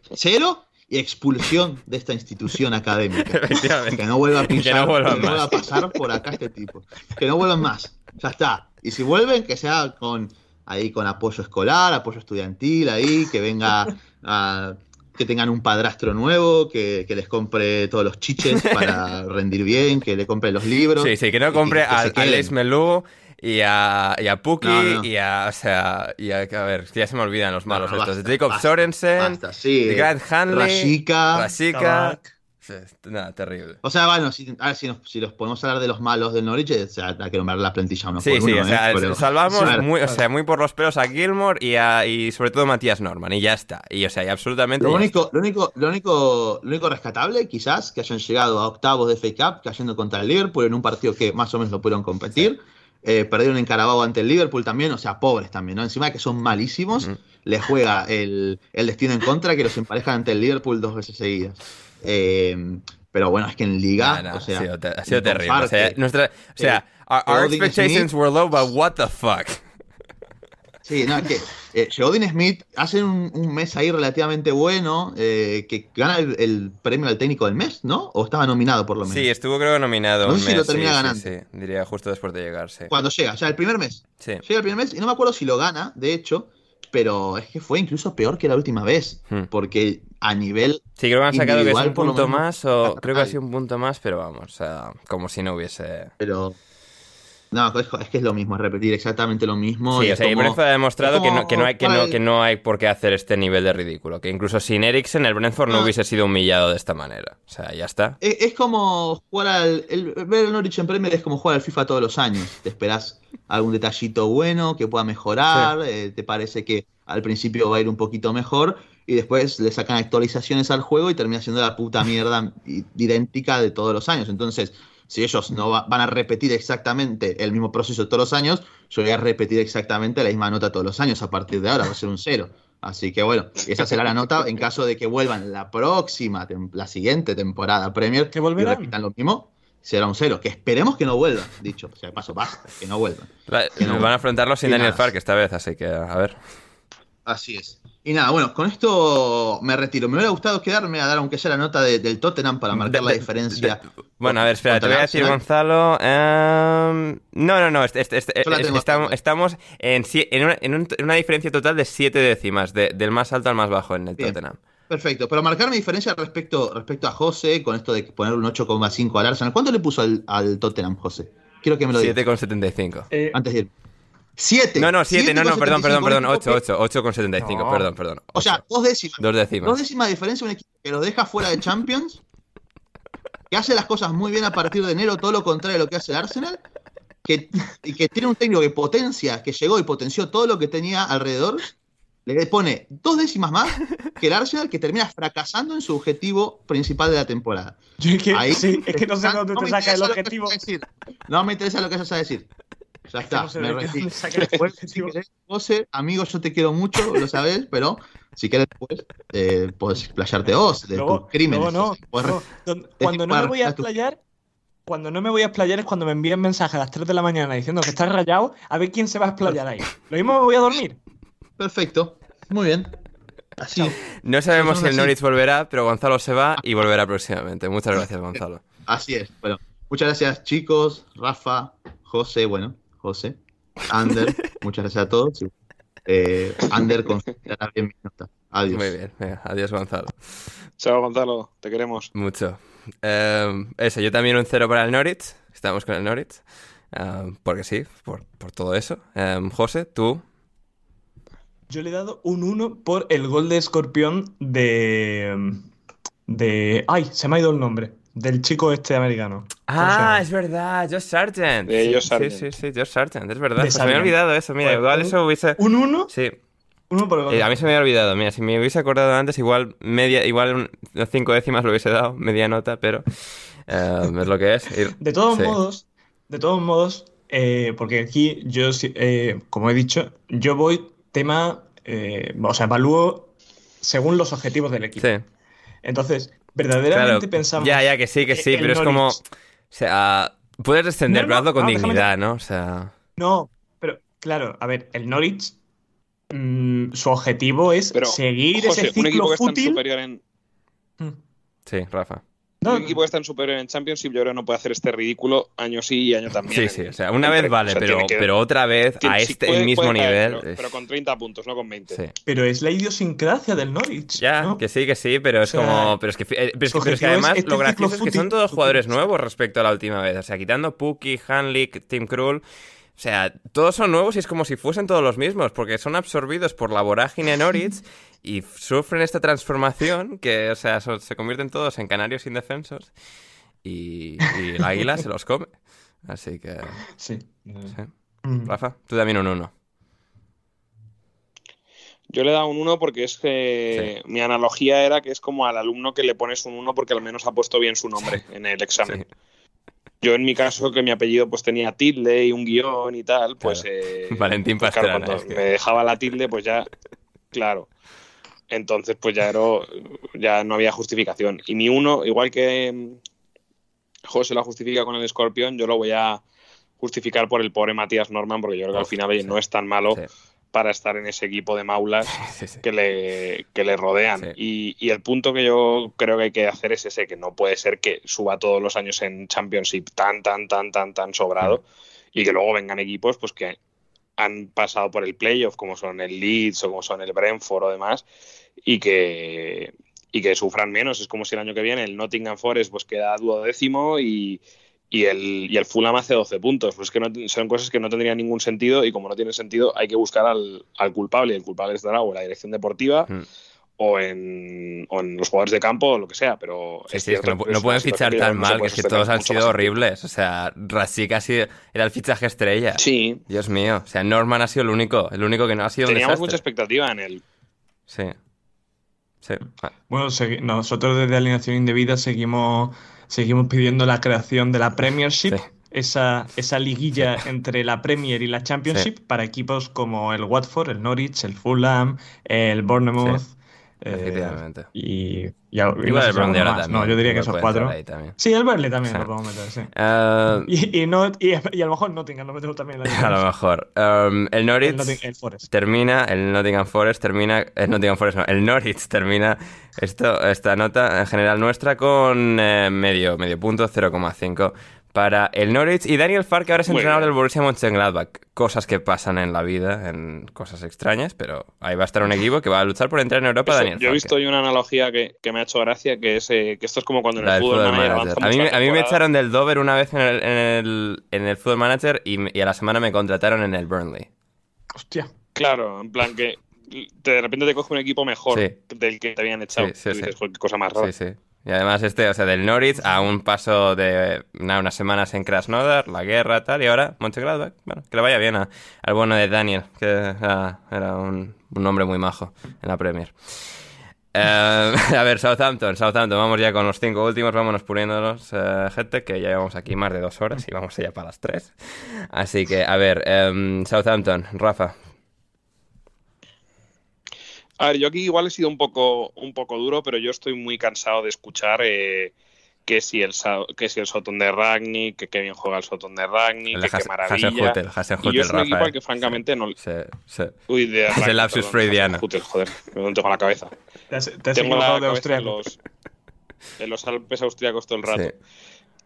*laughs* cero y expulsión de esta institución académica. *laughs* Que no vuelva a Que no pisar, vuelvan que no vuelva a pasar por acá este tipo. Que no vuelvan más. Ya está. Y si vuelven, que sea con ahí con apoyo escolar, apoyo estudiantil, ahí, que venga a- que tengan un padrastro nuevo, que, que les compre todos los chiches para *laughs* rendir bien, que le compre los libros. Sí, sí, que no compre que a, a queden. Les Melú y a, y a Puki No, no. y a, o sea, y a, a ver, ya se me olvidan los malos No, no, estos. basta, Jacob basta, Sorensen, basta, sí. Grant Hanley. Kabak. Sí, Nada, terrible. O sea, bueno, si, a ver, si, nos, si los podemos hablar de los malos del Norwich, o sea, hay que nombrar la plantilla uno Sí, por sí, uno, o sea, ¿eh? Pero- salvamos a ver, muy, o sea, muy por los pelos a Gilmore y, a, y sobre todo a Matías Norman, y ya está. Y o sea, y absolutamente. Lo único, lo, único, lo, único, lo único rescatable, quizás, que hayan llegado a octavos de FA Cup, cayendo contra el Liverpool en un partido que más o menos lo pudieron competir. Eh, perdieron en Carabao ante el Liverpool también, o sea, pobres también, ¿no? Encima de que son malísimos, Ujú. les juega el, el destino en contra que los emparejan ante el Liverpool dos veces seguidas. Eh, pero bueno, es que en Liga, o sea, ha sido, ha sido terrible. O sea, nuestra, o sea, eh, our, expectations were low, but what the fuck? Sí, no, es que eh, Sheldon Smith hace un, un mes ahí relativamente bueno, eh, que gana el, el premio al técnico del mes, ¿no? O estaba nominado por lo menos. Sí, estuvo creo nominado No un sé si lo termina sí, ganando. sí, sí, diría justo después de llegar, sí. Cuando llega, o sea, el primer mes. Sí. Llega el primer mes y no me acuerdo si lo gana, de hecho, pero es que fue incluso peor que la última vez, Hmm. porque a nivel... Sí, creo que han sacado que es un punto menos, más, o creo que ha sido un punto más, pero vamos, o sea, como si no hubiese... Pero... No, es, es que es lo mismo, es repetir exactamente lo mismo. Sí, y o sea, como- Brentford ha demostrado es que como no, que, no hay, que, no, que no hay por qué hacer este nivel de ridículo. Que incluso sin Eriksen, el Brentford no Ah. hubiese sido humillado de esta manera. O sea, ya está. Es, es como jugar al. El, ver el Norwich en Premier es como jugar al FIFA todos los años. Te esperás algún detallito bueno que pueda mejorar. eh, te parece que al principio va a ir un poquito mejor. Y después le sacan actualizaciones al juego y termina siendo la puta mierda *laughs* idéntica de todos los años. Entonces, si ellos no va- van a repetir exactamente el mismo proceso todos los años, yo voy a repetir exactamente la misma nota todos los años. A partir de ahora va a ser un cero. Así que bueno, esa será la nota en caso de que vuelvan la próxima, la siguiente temporada Premier Que volverán. y repitan lo mismo, será un cero. Que esperemos que no vuelvan, dicho. O sea, paso, basta, que no vuelvan. La- Que no- van a afrontarlo sin Daniel. Fark esta vez, así que, a ver. Así es. Y nada, bueno, con esto me retiro. Me hubiera gustado quedarme a dar aunque sea la nota de- del Tottenham para marcar De- la diferencia. de- bueno, a ver, espera, te voy a decir, Arsenal. Gonzalo. em, no, no, no. este- este- este- Yo la es- tengo estamos, estamos en, una, en un- en una diferencia total de siete décimas, de- del más alto al más bajo en el Bien. Tottenham. Perfecto, pero marcar mi diferencia respecto, respecto a José, con esto de poner un 8,5 al Arsenal. ¿Cuánto le puso al, al Tottenham, José? Quiero que me lo diga. 7,75. Eh, Antes de ir. 7. No, no, 7, no, no, perdón, perdón, perdón. 8, 8, 8,75, No. perdón, perdón. O sea, dos décimas. dos décimas. Dos décimas de diferencia un equipo que los deja fuera de Champions que hace las cosas muy bien a partir de enero, todo lo contrario de lo que hace el Arsenal, que, y que tiene un técnico que potencia, que llegó y potenció todo lo que tenía alrededor, le pone dos décimas más que el Arsenal, que termina fracasando en su objetivo principal de la temporada. Yo *laughs* es que, Ahí- sí, es que no sé dónde No te me saca el interesa lo que objetivo. No me interesa lo que vas a decir. Ya está, no sé me retiro. *laughs* si querés, José, amigo, yo te quiero mucho, lo sabes, pero si quieres después, eh, puedes explayarte vos de Luego, tus crímenes. no, no. Don- Cuando no me voy a tu- explayar, cuando no me voy a explayar es cuando me envían mensajes a las 3 de la mañana diciendo que estás rayado, a ver quién se va a explayar ahí. Lo mismo me voy a dormir. Perfecto, muy bien. Así, No sabemos si el. Norwich volverá, pero Gonzalo se va y volverá próximamente. Muchas *laughs* gracias, Gonzalo. así es. Bueno, muchas gracias, chicos, Rafa, José, bueno, José, Ander, *laughs* muchas gracias a todos. Eh, Ander considerará *laughs* bien mi nota. Adiós. Muy bien, adiós, Gonzalo. Chao, Gonzalo, te queremos. Mucho. Eh, eso, yo también un cero para el Norwich. Estamos con el Norwich. Eh, porque sí, por, por todo eso. Eh, José, tú. Yo le he dado un 1 por el gol de Escorpión de. de. Ay, se me ha ido el nombre. Del chico este americano. ¿Cómo se Ah, es verdad, Josh Sargent. De Sí, Josh sí, Sargent. Sí, sí, Josh Sargent, es verdad. Se me había olvidado eso, mira, igual un- eso hubiese... Un 1, Sí, uno por el gol. Eh, a mí se me había olvidado, mira, si me hubiese acordado antes, igual media, igual unas cinco décimas lo hubiese dado, media nota, pero eh, es lo que es. Y- *laughs* De todos sí. modos, de todos modos, eh, porque aquí yo, sí- eh, como he dicho, yo voy tema, eh, o sea, evalúo según los objetivos del equipo. Sí, Entonces, claro. verdaderamente pensamos. Ya, ya, que sí, que sí, pero es como... O sea, puedes descender, No, pero no, hazlo con no, déjame dignidad, ¿no? O sea... No, pero claro, a ver, el Norwich, mm, su objetivo es Pero, seguir José, ese un equipo ciclo que en fútil. superior en, Mm. Sí, Rafa. No, un equipo que está en superior en Championship, yo creo que no puede hacer este ridículo año sí y año también. Sí, en- sí, o sea, una vez vale, o sea, pero, que- pero otra vez tiene- a sí, este puede- mismo puede caer, nivel... pero, es- pero con 30 puntos, no con 20. Sí. pero es la idiosincrasia del Norwich. Ya, ¿no? que sí, que sí, pero es O sea, como. Pero es que, eh, pero es que, pero es que además este lo gracioso es que son todos jugadores nuevos respecto a la última vez. O sea, quitando Puki, Hanlik, Tim Krul. O sea, todos son nuevos y es como si fuesen todos los mismos, porque son absorbidos por la vorágine Norwich y sufren esta transformación que, o sea, son- se convierten todos en canarios indefensos y, y el águila se los come. Así que, Sí. sí. Mm. Rafa, tú también un uno. Yo le he dado un 1 porque es que mi analogía era que es como al alumno que le pones un 1 porque al menos ha puesto bien su nombre en el examen. Yo en mi caso, que mi apellido pues tenía tilde y un guion y tal, pues... Claro. eh, *laughs* Valentín pues, claro, Pastrana, cuando es que- me dejaba la tilde, pues ya... Claro. Entonces, pues ya, era, ya no había justificación. Y mi 1, igual que mm, José la justifica con el escorpión, yo lo voy a justificar por el pobre Matías Norman, porque yo creo que al final oye, no es tan malo Sí, para estar en ese equipo de maulas *laughs* sí, sí. que le, que le rodean. Sí. Y, y el punto que yo creo que hay que hacer es ese, que no puede ser que suba todos los años en Championship tan, tan, tan, tan, tan sobrado y que luego vengan equipos pues que han pasado por el playoff, como son el Leeds o como son el Brentford o demás, y que, y que sufran menos. Es como si el año que viene el Nottingham Forest pues queda duodécimo y, y el, y el Fulham hace 12 puntos. Pues que no, son cosas que no tendrían ningún sentido y como no tienen sentido hay que buscar al, al culpable. Y el culpable estará o en la dirección deportiva Mm. o, en, o en los jugadores de campo o lo que sea. Pero Sí, es sí, es que no, no pueden fichar tan mal, que es que todos han sido horribles. O sea, Rasik casi era el fichaje estrella. Sí, Dios mío. O sea, Norman ha sido el único, el único que no ha sido un teníamos mucha expectativa en él. Sí. Sí. Ah, Bueno, nosotros desde Alineación Indebida seguimos, seguimos pidiendo la creación de la Premiership, Sí. esa, esa liguilla entre la Premier y la Championship para equipos como el Watford, el Norwich, el Fulham, el Bournemouth. Sí, eh, efectivamente. y, y, al- y Igual el ahora más. también. No, yo diría que esos cuatro. Sí, el Burnley también Sí. lo podemos meter, sí. Ah, *laughs* Y, y, no, y, y a lo mejor Nottingham lo metemos también en *laughs* a lo mejor. Um, el Norwich el, Notting- el termina, el Nottingham Forest termina, el Nottingham Forest no, el Norwich *laughs* termina esto, esta nota en general nuestra con eh, medio, medio punto, 0,5 para el Norwich y Daniel Farr, que ahora es entrenador del Borussia Mönchengladbach. Cosas que pasan en la vida, en cosas extrañas, pero ahí va a estar un equipo que va a luchar por entrar en Europa, Eso, Daniel yo he Farke. visto hoy una analogía que, que me ha hecho gracia, que es eh, que esto es como cuando en el fútbol manager Manager. A mí, a mí me echaron del Dover una vez en el, en el, en el Football Manager y, y a la semana me contrataron en el Burnley. Hostia. Claro, en plan que de repente te coge un equipo mejor Sí. del que te habían echado. Sí, sí, Tú dices, sí. "Joder, qué cosa más rara. Sí, sí. Y además este, o sea, del Norwich a un paso de unas semanas en Krasnodar, la guerra, tal, y ahora Mönchengladbach. Bueno, que le vaya bien a- al bueno de Daniel, que era, era un, un hombre muy majo en la Premier. Eh, *laughs* a ver, Southampton, Southampton, vamos ya con los cinco últimos, vámonos poniéndolos, eh, gente, que ya llevamos aquí más de dos horas y vamos ya para las tres. Así que, a ver, em, Southampton, Rafa. A ver, yo aquí igual he sido un poco, un poco duro, pero yo estoy muy cansado de escuchar eh, que si el que si el Soton de Ragnick, que qué bien juega el Soton de Ragnick, El que qué maravilla. Hasenhüttl, Hasenhüttl, y yo es un Rafa, equipo al eh. que francamente no... Se- se- Uy, de Ese Ragnick, lapsus freudiano. Joder, me lo tengo en la cabeza. Te has, te has Tengo la de cabeza en los, en los Alpes austriacos todo el rato. sí.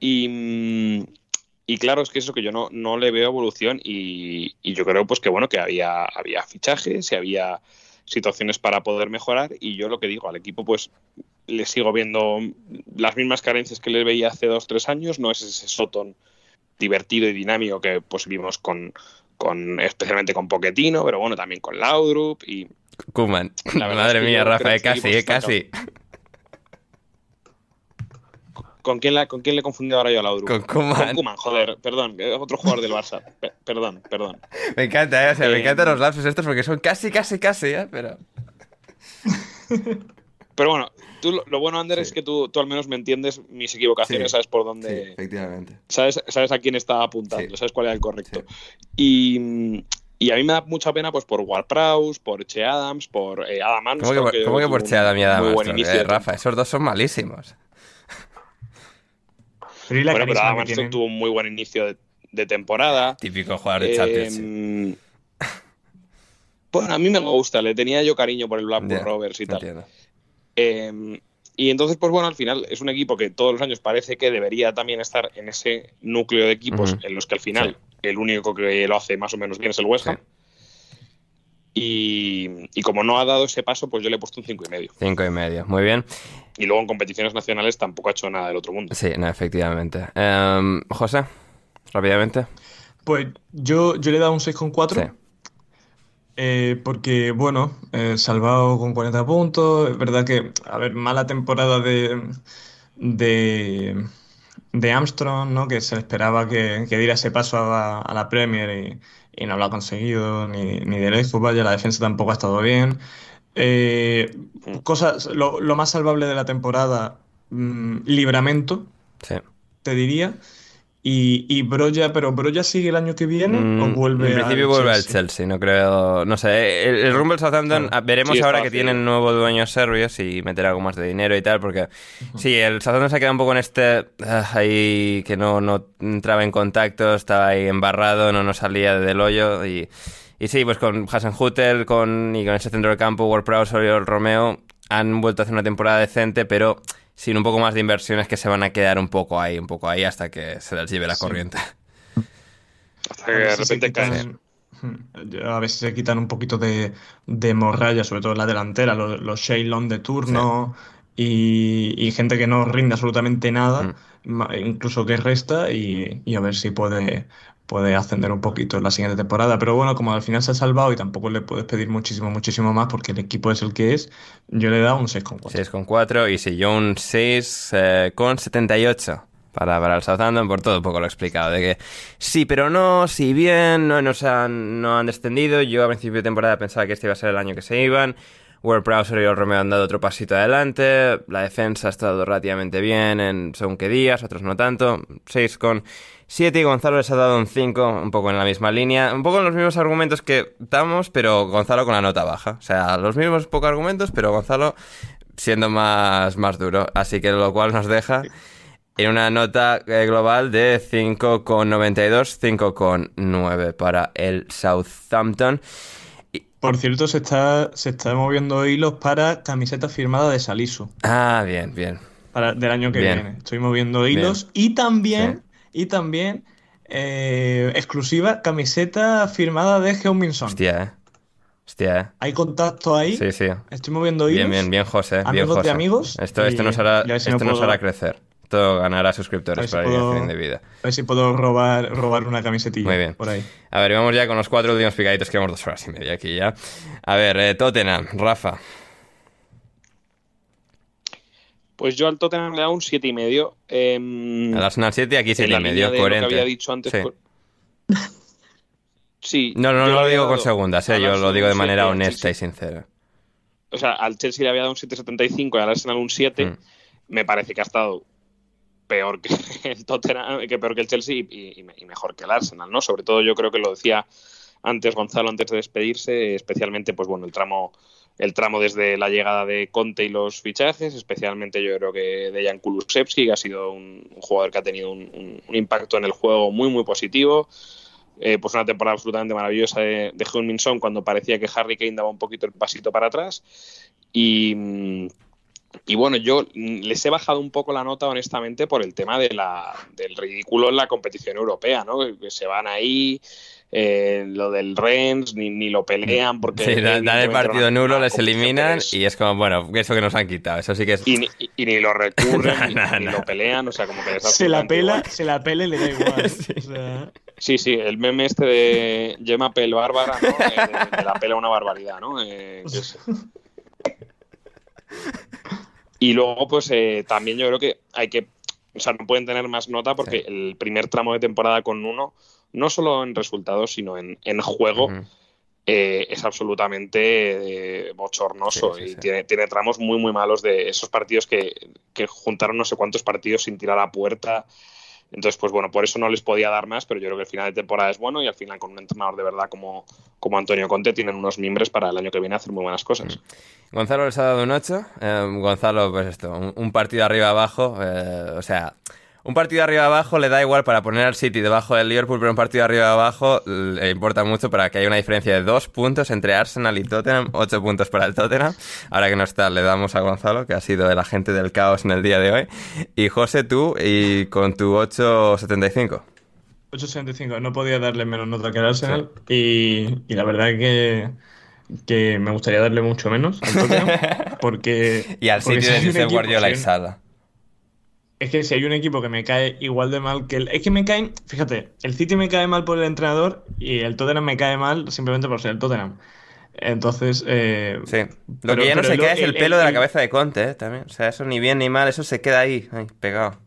Y, mm, y claro, es que eso que yo no, no le veo evolución y, y yo creo pues que bueno, que había, había fichajes y había situaciones para poder mejorar y yo lo que digo al equipo pues le sigo viendo las mismas carencias que le veía hace dos, tres años, no es ese Soton divertido y dinámico que pues vimos con, con especialmente con Poquetino, pero bueno, también con Laudrup y Koeman. La Madre mía, Rafa, eh, casi, eh, casi. ¿Con quién, la, ¿con quién le he confundido ahora yo a Laudrup? Con Koeman. Koeman, joder, perdón, eh, otro jugador del Barça, Pe- perdón, perdón. Me encanta, eh, o sea, me Eh, encantan los lapsos estos porque son casi, casi, casi, ¿eh? Pero... *laughs* Pero bueno, tú, lo- bueno, Ander, es que tú, tú al menos me entiendes mis equivocaciones, Sí. sabes por dónde. efectivamente. sabes, sabes a quién estaba apuntando, sabes cuál era el correcto. Y, y a mí me da mucha pena pues por Ward-Prowse, por Che Adams, por eh, Adam ¿Cómo que, por- que cómo que tuvo por un Cheada mi Adam Armstrong, eh, Rafa, esos dos son malísimos. Pero y la Bueno, pero Adam Armstrong tuvo un muy buen inicio de, de temporada. Típico jugador de Champions. Eh, bueno, a mí me gusta, le tenía yo cariño por el Blackburn Ya, Rovers y tal. Eh, y entonces, pues bueno, al final es un equipo que todos los años parece que debería también estar en ese núcleo de equipos en los que al final el único que lo hace más o menos bien es el West Ham. Y, y como no ha dado ese paso, pues yo le he puesto un cinco y medio. Cinco y medio, muy bien. Y luego en competiciones nacionales tampoco ha hecho nada del otro mundo. Sí, no, efectivamente. Em, José, rápidamente. Pues yo, yo le he dado un 6,4. Sí. Eh, porque, bueno, eh, salvado con 40 puntos. Es verdad que, a ver, mala temporada de, de, de Armstrong, ¿no? Que se esperaba que, que diera ese paso a, a la Premier y, y no lo ha conseguido, ni, ni de lejos, vaya, la defensa tampoco ha estado bien. Eh, cosas, lo, lo más salvable de la temporada, mm, libramento, Sí. te diría. Y, y Broja, pero Broja sigue el año que viene o Mm, vuelve en principio al vuelve al Chelsea? No creo. No sé, el, el rumbo del Southampton, Claro. ah, veremos Sí, ahora que tienen nuevo dueño serbio si meter algo más de dinero y tal, porque sí, el Southampton se ha quedado un poco en este. ah, ahí que no, no entraba en contacto, estaba ahí embarrado, no nos salía del hoyo y. Y sí, pues con Hasenhutel con, y con ese centro del campo, Ward Prowse, Oriol Romeo, han vuelto a hacer una temporada decente, pero sin un poco más de inversiones que se van a quedar un poco ahí, un poco ahí hasta que se les lleve la Sí. corriente. Hasta que A de ver si se repente cae. quitan- A ver si se quitan un poquito de, de morralla, sobre todo en la delantera, los, los Shailon de turno y, y gente que no rinde absolutamente nada, ma- incluso que resta, y, y a ver si puede, puede ascender un poquito en la siguiente temporada. Pero bueno, como al final se ha salvado y tampoco le puedes pedir muchísimo, muchísimo más porque el equipo es el que es, yo le he dado un 6,4. 6 con 4 y si yo un 6 eh, con 78 para, para el Southampton por todo un poco lo he explicado de que sí pero no, sí bien no nos han, no han descendido yo a principio de temporada pensaba que este iba a ser el año que se iban Ward Prowse y el Romeo han dado otro pasito adelante la defensa ha estado relativamente bien en según qué días, otros no tanto 6 con 7 y Gonzalo les ha dado un 5 un poco en la misma línea un poco en los mismos argumentos que damos pero Gonzalo con la nota baja o sea los mismos pocos argumentos pero Gonzalo siendo más, más duro. Así que lo cual nos deja en una nota eh, global de 5,92, 5,9 para el Southampton. Por cierto, se está, se está moviendo hilos para camiseta firmada de Salisu. Ah, bien, bien. para, del año que Bien. viene. Estoy moviendo hilos y también, y también eh, exclusiva camiseta firmada de Heung-Min Son. Hostia, eh. Hostia, eh. Hay contacto ahí. Sí, sí. Estoy moviendo hilos. Bien, bien, bien, José. Bien, Amigos de José. amigos, Esto, esto nos hará, si esto nos hará crecer. Esto ganará suscriptores si para puedo- Alineación Indebida. A ver si puedo robar, robar una camisetilla Muy bien. por ahí. A ver, vamos ya con los cuatro últimos picaditos que vamos dos horas y media aquí ya. A ver, eh, Tottenham, Rafa. Pues yo al Tottenham le he dado un 7,5. y medio. Eh, Al Arsenal 7 aquí sí en la línea medio, de lo que coherente. había dicho antes. Sí. por- *laughs* Sí. No, no, no lo digo con segundas, eh, yo lo digo de manera 7, al honesta y sincera. O sea, al Chelsea le había dado un 7,75 y al Arsenal un 7. Mm. Me parece que ha estado peor que *laughs* el Tottenham, que peor que el Chelsea y, y- y mejor que el Arsenal, ¿no? Sobre todo yo creo que lo decía antes Gonzalo antes de despedirse, especialmente pues bueno, el tramo el tramo desde la llegada de Conte y los fichajes, especialmente yo creo que de Jan Kulusevski, que ha sido un, jugador que ha tenido un, impacto en el juego muy muy positivo. Eh, pues una temporada absolutamente maravillosa de, de Heung-min cuando parecía que Harry Kane daba un poquito el pasito para atrás. Y, y bueno, yo les he bajado un poco la nota, honestamente, por el tema de la, del ridículo en la competición europea, ¿no? Que se van ahí, eh, lo del Rennes, ni, ni lo pelean porque... Sí, dan, dan el partido nulo, les eliminan y es como, bueno, eso que nos han quitado, eso sí que es... y, ni, y- y ni lo recurren, *laughs* ni, lo pelean, o sea, como que les Se la pela, igual. se la pela y le da igual. *laughs* O sea, Sí, sí, el meme este de Gemma Pel Bárbara, ¿no? *laughs* Eh, de, la pela una barbaridad, ¿no? Eh, que es- Y luego, pues eh, también yo creo que hay que. O sea, no pueden tener más nota porque Sí. el primer tramo de temporada con uno, no solo en resultados, sino en, en juego, eh, es absolutamente eh, bochornoso Sí, sí, y. Tiene, tiene tramos muy, muy malos de esos partidos que, que juntaron no sé cuántos partidos sin tirar a puerta. Entonces, pues bueno, por eso no les podía dar más, pero yo creo que el final de temporada es bueno y al final con un entrenador de verdad como, como Antonio Conte tienen unos miembros para el año que viene hacer muy buenas cosas. Gonzalo les ha dado un 8. eh, Gonzalo, pues esto, un, un partido arriba-abajo. eh, o sea, un partido arriba-abajo le da igual para poner al City debajo del Liverpool, pero un partido arriba-abajo le importa mucho para que haya una diferencia de dos puntos entre Arsenal y Tottenham. 8 puntos para el Tottenham. Ahora que no está, le damos a Gonzalo, que ha sido el agente del caos en el día de hoy. Y José, tú, y con tu 8.75. 8.75, no podía darle menos nota que al Arsenal y, y la verdad que, que me gustaría darle mucho menos al Tottenham *laughs* porque... Y al City de Josep Guardiola y Sala. Es que si hay un equipo que me cae igual de mal que el... Es que me caen... Fíjate, el City me cae mal por el entrenador y el Tottenham me cae mal simplemente por ser el Tottenham. Entonces... eh, Sí. Lo pero- que ya no se lo- queda es el, pelo de la el- cabeza de Conte, ¿eh? También. O sea, eso ni bien ni mal, eso se queda ahí, ahí, pegado.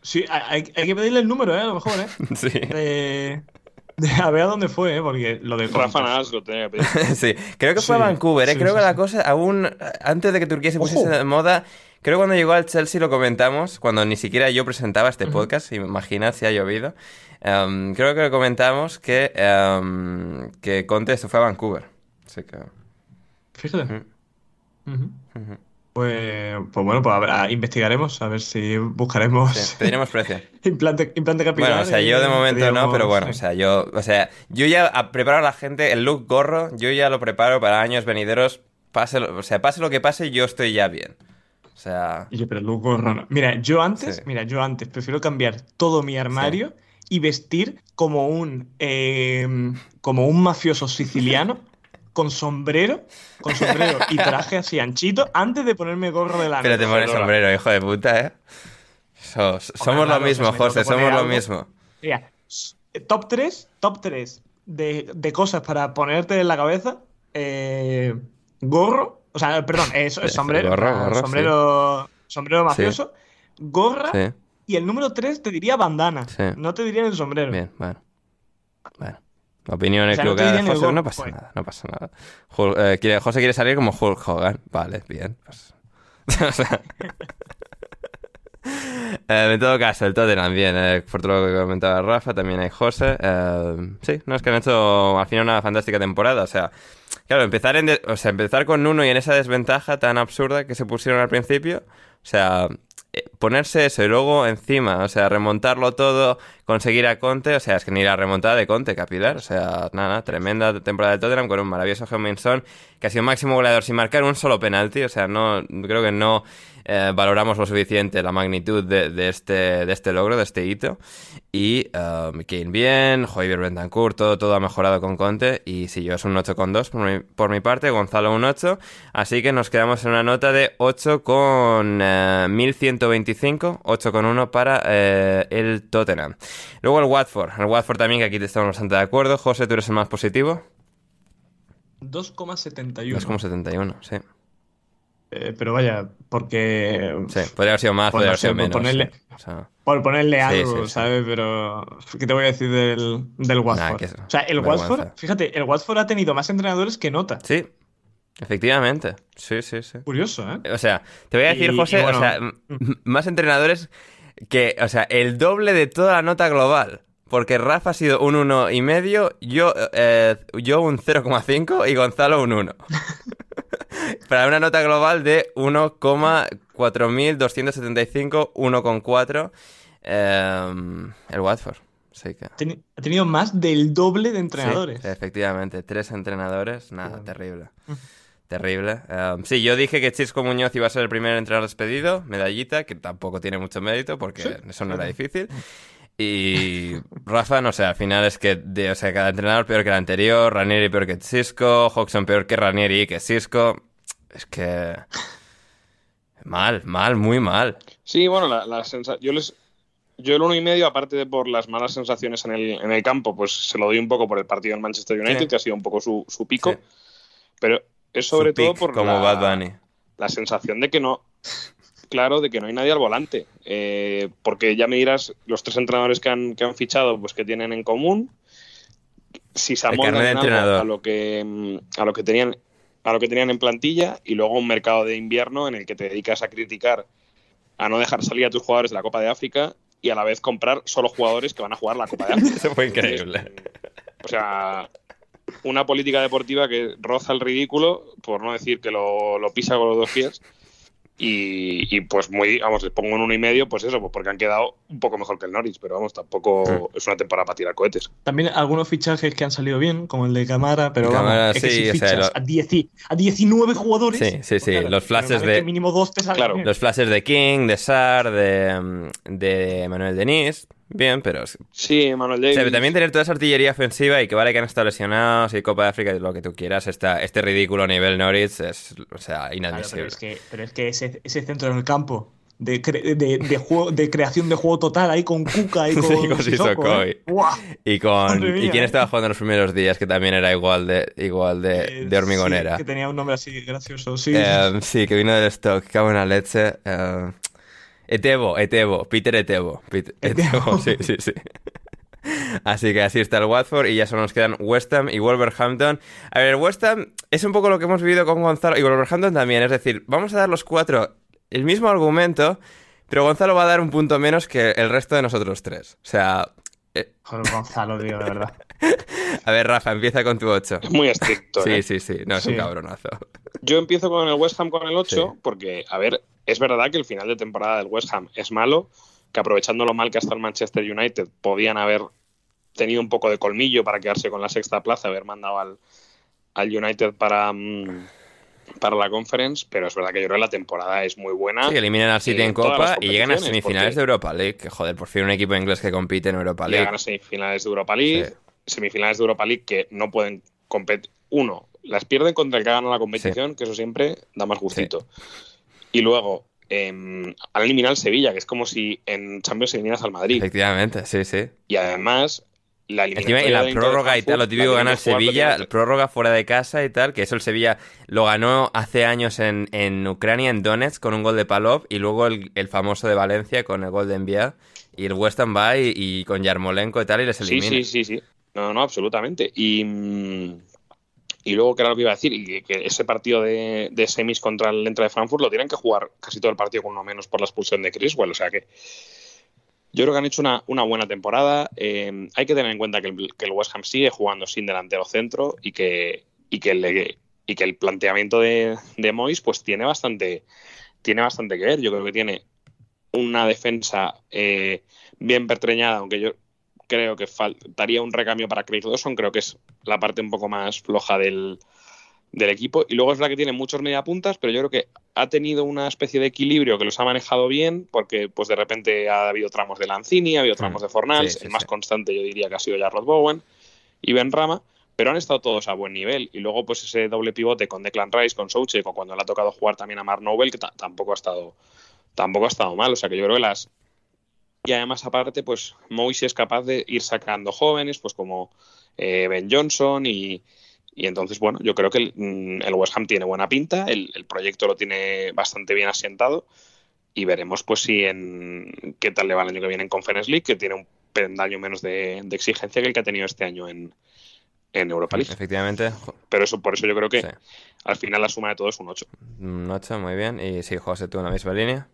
Sí, hay, hay que pedirle el número, ¿eh? A lo mejor, ¿eh? *laughs* Sí. De, de- a ver a dónde fue, ¿eh? Porque lo de Rafa se lo tenía que pedir. *laughs* sí, creo que fue Sí, a Vancouver, ¿eh? sí, creo sí, que la cosa, aún antes de que Turquía se pusiese Ojo. de moda, creo que cuando llegó al Chelsea lo comentamos, cuando ni siquiera yo presentaba este podcast, imaginad si ha llovido. Em, creo que lo comentamos que, em, que Conte se fue a Vancouver. Así que... Fíjate. Ujú. Pues, pues bueno, pues a ver, a- investigaremos, a ver si buscaremos sí, pediremos precio. *laughs* implante, implante capilar. Bueno, o sea, yo de momento no, pero pediremos- bueno, sí. o sea, yo, o sea, yo ya preparo a la gente el look gorro, yo ya lo preparo para años venideros, pase, o sea, pase lo que pase, yo estoy ya bien. O sea, Y yo, pero Luke Gorro no. Mira, yo antes, Sí. mira, yo antes prefiero cambiar todo mi armario y vestir como un eh, como un mafioso siciliano *laughs* con sombrero, con sombrero y traje así anchito antes de ponerme gorro de lana. pero te pones Lola. sombrero, hijo de puta, ¿eh? So- somos lo mismo, si me José, somos lo mismo. Mira, top 3, top 3 de, de cosas para ponerte en la cabeza. eh, gorro, o sea, perdón, eh, so- sombrero, gorro, ah, gorro, sombrero, sombrero mafioso, gorra Sí, y el número 3 te diría bandana. Sí. No te diría el sombrero. bien, bueno. Bueno. Opinión O sea, no de José, no pasa pues. nada, no pasa nada. Hul- eh, quiere- José quiere salir como Hulk Hogan, vale, bien. pues. *laughs* *laughs* Eh, en todo caso, el Tottenham, bien, eh, por todo lo que comentaba Rafa, también hay José. eh, sí, no es que han hecho al final una fantástica temporada. O sea, claro, empezar, en o sea, empezar con uno y en esa desventaja tan absurda que se pusieron al principio. O sea, eh, ponerse eso y luego encima, o sea, remontarlo todo, conseguir a Conte, o sea, es que ni la remontada de Conte, capilar, o sea, nada, nada, tremenda temporada de Tottenham con un maravilloso Heung-min que ha sido máximo goleador sin marcar un solo penalti, o sea, no, creo que no eh, valoramos lo suficiente la magnitud de, de este, de este logro, de este hito, y um, Kane bien, Javier Bentancur, todo, todo ha mejorado con Conte, y si yo es un 8,2 por mi, por mi parte, Gonzalo un 8, así que nos quedamos en una nota de 8 con eh, 1125, 8 con 1 para eh, el Tottenham. Luego el Watford, el Watford también, que aquí estamos bastante de acuerdo. José, tú eres el más positivo. 2,71. 2,71, sí. Eh, pero vaya, porque... Sí, podría haber sido más, podría haber sido menos. Ponerle, Por ponerle algo, ¿sabes? Pero, ¿qué te voy a decir del, del Watford? o sea, el Watford, fíjate, el Watford ha tenido más entrenadores que nota. Sí, efectivamente. Sí, sí, sí. Curioso, ¿eh? O sea, te voy a decir, José, o sea, más entrenadores que, o sea, el doble de toda la nota global. Porque Rafa ha sido un 1,5, yo, eh, yo un 0,5 y Gonzalo un 1. *laughs* *laughs* Para una nota global de 1,4275, 1,4 eh, el Watford. que... Ha tenido más del doble de entrenadores. Sí, efectivamente, tres entrenadores, nada, terrible. Terrible. Eh, sí, yo dije que Chisco Muñoz iba a ser el primer entrenador despedido, medallita, que tampoco tiene mucho mérito porque eso no era difícil. Y Rafa, no sé, al final es que, o sea, cada entrenador peor que el anterior, Ranieri peor que Cisco, Hodgson peor que Ranieri y que Cisco. Es que. Mal, mal, muy mal. Sí, bueno, la, la yo les. Yo el uno y medio, aparte de por las malas sensaciones en el, en el campo, pues se lo doy un poco por el partido en Manchester United, que ha sido un poco su, su pico. Pero es sobre todo por como Bad Bunny. la sensación de que no claro de que no hay nadie al volante. Eh, porque ya me dirás, los tres entrenadores que han, que han fichado, pues que tienen en común. Si se a lo que a lo que tenían a lo que tenían en plantilla y luego un mercado de invierno en el que te dedicas a criticar a no dejar salir a tus jugadores de la Copa de África y a la vez comprar solo jugadores que van a jugar la Copa de África. *laughs* Eso fue increíble. o sea, una política deportiva que roza el ridículo, por no decir que lo, lo pisa con los dos pies y, pues muy, vamos, les pongo un uno y medio, pues eso, pues porque han quedado un poco mejor que el Norwich, pero vamos, tampoco es una temporada para tirar cohetes. También algunos fichajes que han salido bien, como el de Camara, pero vamos, es que si fichas a, 19 jugadores. Sí, sí, sí, los flashes de. Mínimo dos claro. Los flashes de King, de Sar, de, de Manuel Denis bien, pero... Sí, Manuel Davis. también tener toda esa artillería ofensiva y que vale que han estado lesionados y Copa de África y lo que tú quieras, esta, este ridículo nivel Norwich es, o sea, inadmisible. pero, es que, ese, ese centro en el campo de, de, juego, de creación de juego total ahí con Kuka *laughs* y con, sí, con ¿eh? Y con y quién ¿eh? estaba jugando en los primeros días que también era igual de igual de, de hormigonera. que tenía un nombre así gracioso, sí. Eh, sí, que vino del stock, cago en la leche. Etebo, Etebo, Peter Etebo. Etebo, sí, sí, sí. Así que así está el Watford y ya solo nos quedan West Ham y Wolverhampton. A ver, West Ham es un poco lo que hemos vivido con Gonzalo y Wolverhampton también. Es decir, vamos a dar los cuatro el mismo argumento, pero Gonzalo va a dar un punto menos que el resto de nosotros tres. O sea... Eh, Joder, Gonzalo, tío, de verdad. *laughs* *laughs* a ver, Rafa, empieza con tu 8. Es muy estricto. Sí, ¿eh? sí, sí. No, es un cabronazo. Yo empiezo con el West Ham con el 8 porque, a ver, es verdad que el final de temporada del West Ham es malo, que aprovechando lo mal que ha estado el Manchester United, podían haber tenido un poco de colmillo para quedarse con la sexta plaza, haber mandado al, al United para, mm, para la conference, pero es verdad que yo creo que la temporada es muy buena. Sí, eliminan al City en Copa y llegan a semifinales de Europa League, que joder, por fin un equipo inglés que compite en Europa League. Llegan a semifinales de Europa League, semifinales de Europa League que no pueden competir. Uno, las pierden contra el que gana la competición, que eso siempre da más gustito. Y luego, eh, han eliminado al Sevilla, que es como si en Champions eliminas al Madrid. Efectivamente, sí, sí. Y además, la en la prórroga y tal, lo típico gana el Sevilla, la prórroga fuera de casa y tal, que eso el Sevilla lo ganó hace años en, en Ucrania, en Donetsk, con un gol de Palov, y luego el, famoso de Valencia con el gol de Envía, y el West Ham va y, con Yarmolenko y tal, y les elimina. Sí, sí, sí, sí. No, no, absolutamente. Y, mm, y luego, que era lo que iba a decir, y que, ese partido de, semis contra el Entra de Frankfurt lo tienen que jugar casi todo el partido con uno menos por la expulsión de Criswell. O sea que yo creo que han hecho una, buena temporada. Eh, hay que tener en cuenta que el, West Ham sigue jugando sin delantero centro y que, y que, el, y que el planteamiento de, de Mois pues tiene bastante, tiene bastante que ver. Yo creo que tiene una defensa eh, bien pertreñada, aunque yo creo que faltaría un recambio para Chris Dawson, creo que es la parte un poco más floja del, equipo. Y luego es la que tiene muchos mediapuntas, pero yo creo que ha tenido una especie de equilibrio que los ha manejado bien, porque pues de repente ha habido tramos de Lanzini, ha habido tramos mm. de Fornals, el más constante yo diría que ha sido ya Rod Bowen y Ben Rama, pero han estado todos a buen nivel. Y luego pues ese doble pivote con Declan Rice, con Soucek, o cuando le ha tocado jugar también a Mark Nobel, que tampoco ha estado tampoco ha estado mal. O sea que yo creo que las, y además, aparte, pues Moise es capaz de ir sacando jóvenes, pues como eh, Ben Johnson y, Y entonces, bueno, yo creo que el, mm, el West Ham tiene buena pinta, el, el, proyecto lo tiene bastante bien asientado y veremos pues si en qué tal le va el año que viene en Conference League, que tiene un pendaño menos de, de exigencia que el que ha tenido este año en, en Europa League. Efectivamente. Pero eso, por eso yo creo que sí. al final la suma de todo es un 8. Un 8, muy bien. Y sí, José, tú en la misma línea.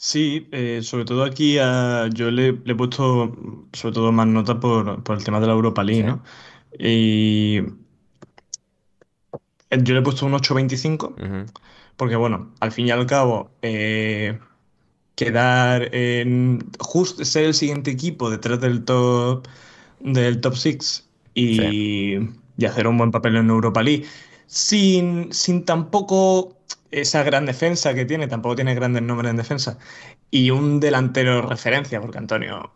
Sí, eh, sobre todo aquí a, yo le, le, he puesto sobre todo más nota por, por el tema de la Europa League, sí. ¿no? Y yo le he puesto un 8.25 uh -huh. porque bueno, al fin y al cabo eh, quedar en justo ser el siguiente equipo detrás del top del top 6 y, sí. y, hacer un buen papel en Europa League sin, sin tampoco esa gran defensa que tiene, tampoco tiene grandes nombres en defensa y un delantero referencia porque Antonio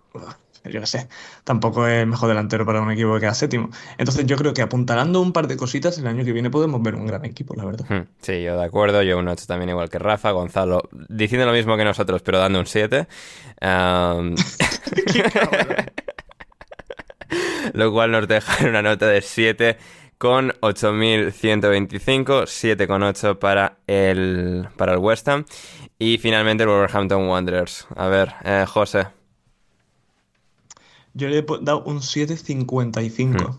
yo qué sé, tampoco es el mejor delantero para un equipo que queda séptimo. Entonces yo creo que apuntalando un par de cositas el año que viene podemos ver un gran equipo, la verdad. Hmm, sí, yo de acuerdo, yo un 8 también igual que Rafa, Gonzalo, diciendo lo mismo que nosotros, pero dando un 7. Um... *laughs* *laughs* lo cual nos deja una nota de 7 con 8.125, 7,8 para el, para el West Ham y finalmente el Wolverhampton Wanderers. A ver, eh, José. Yo le he dado un 7.55. Hmm.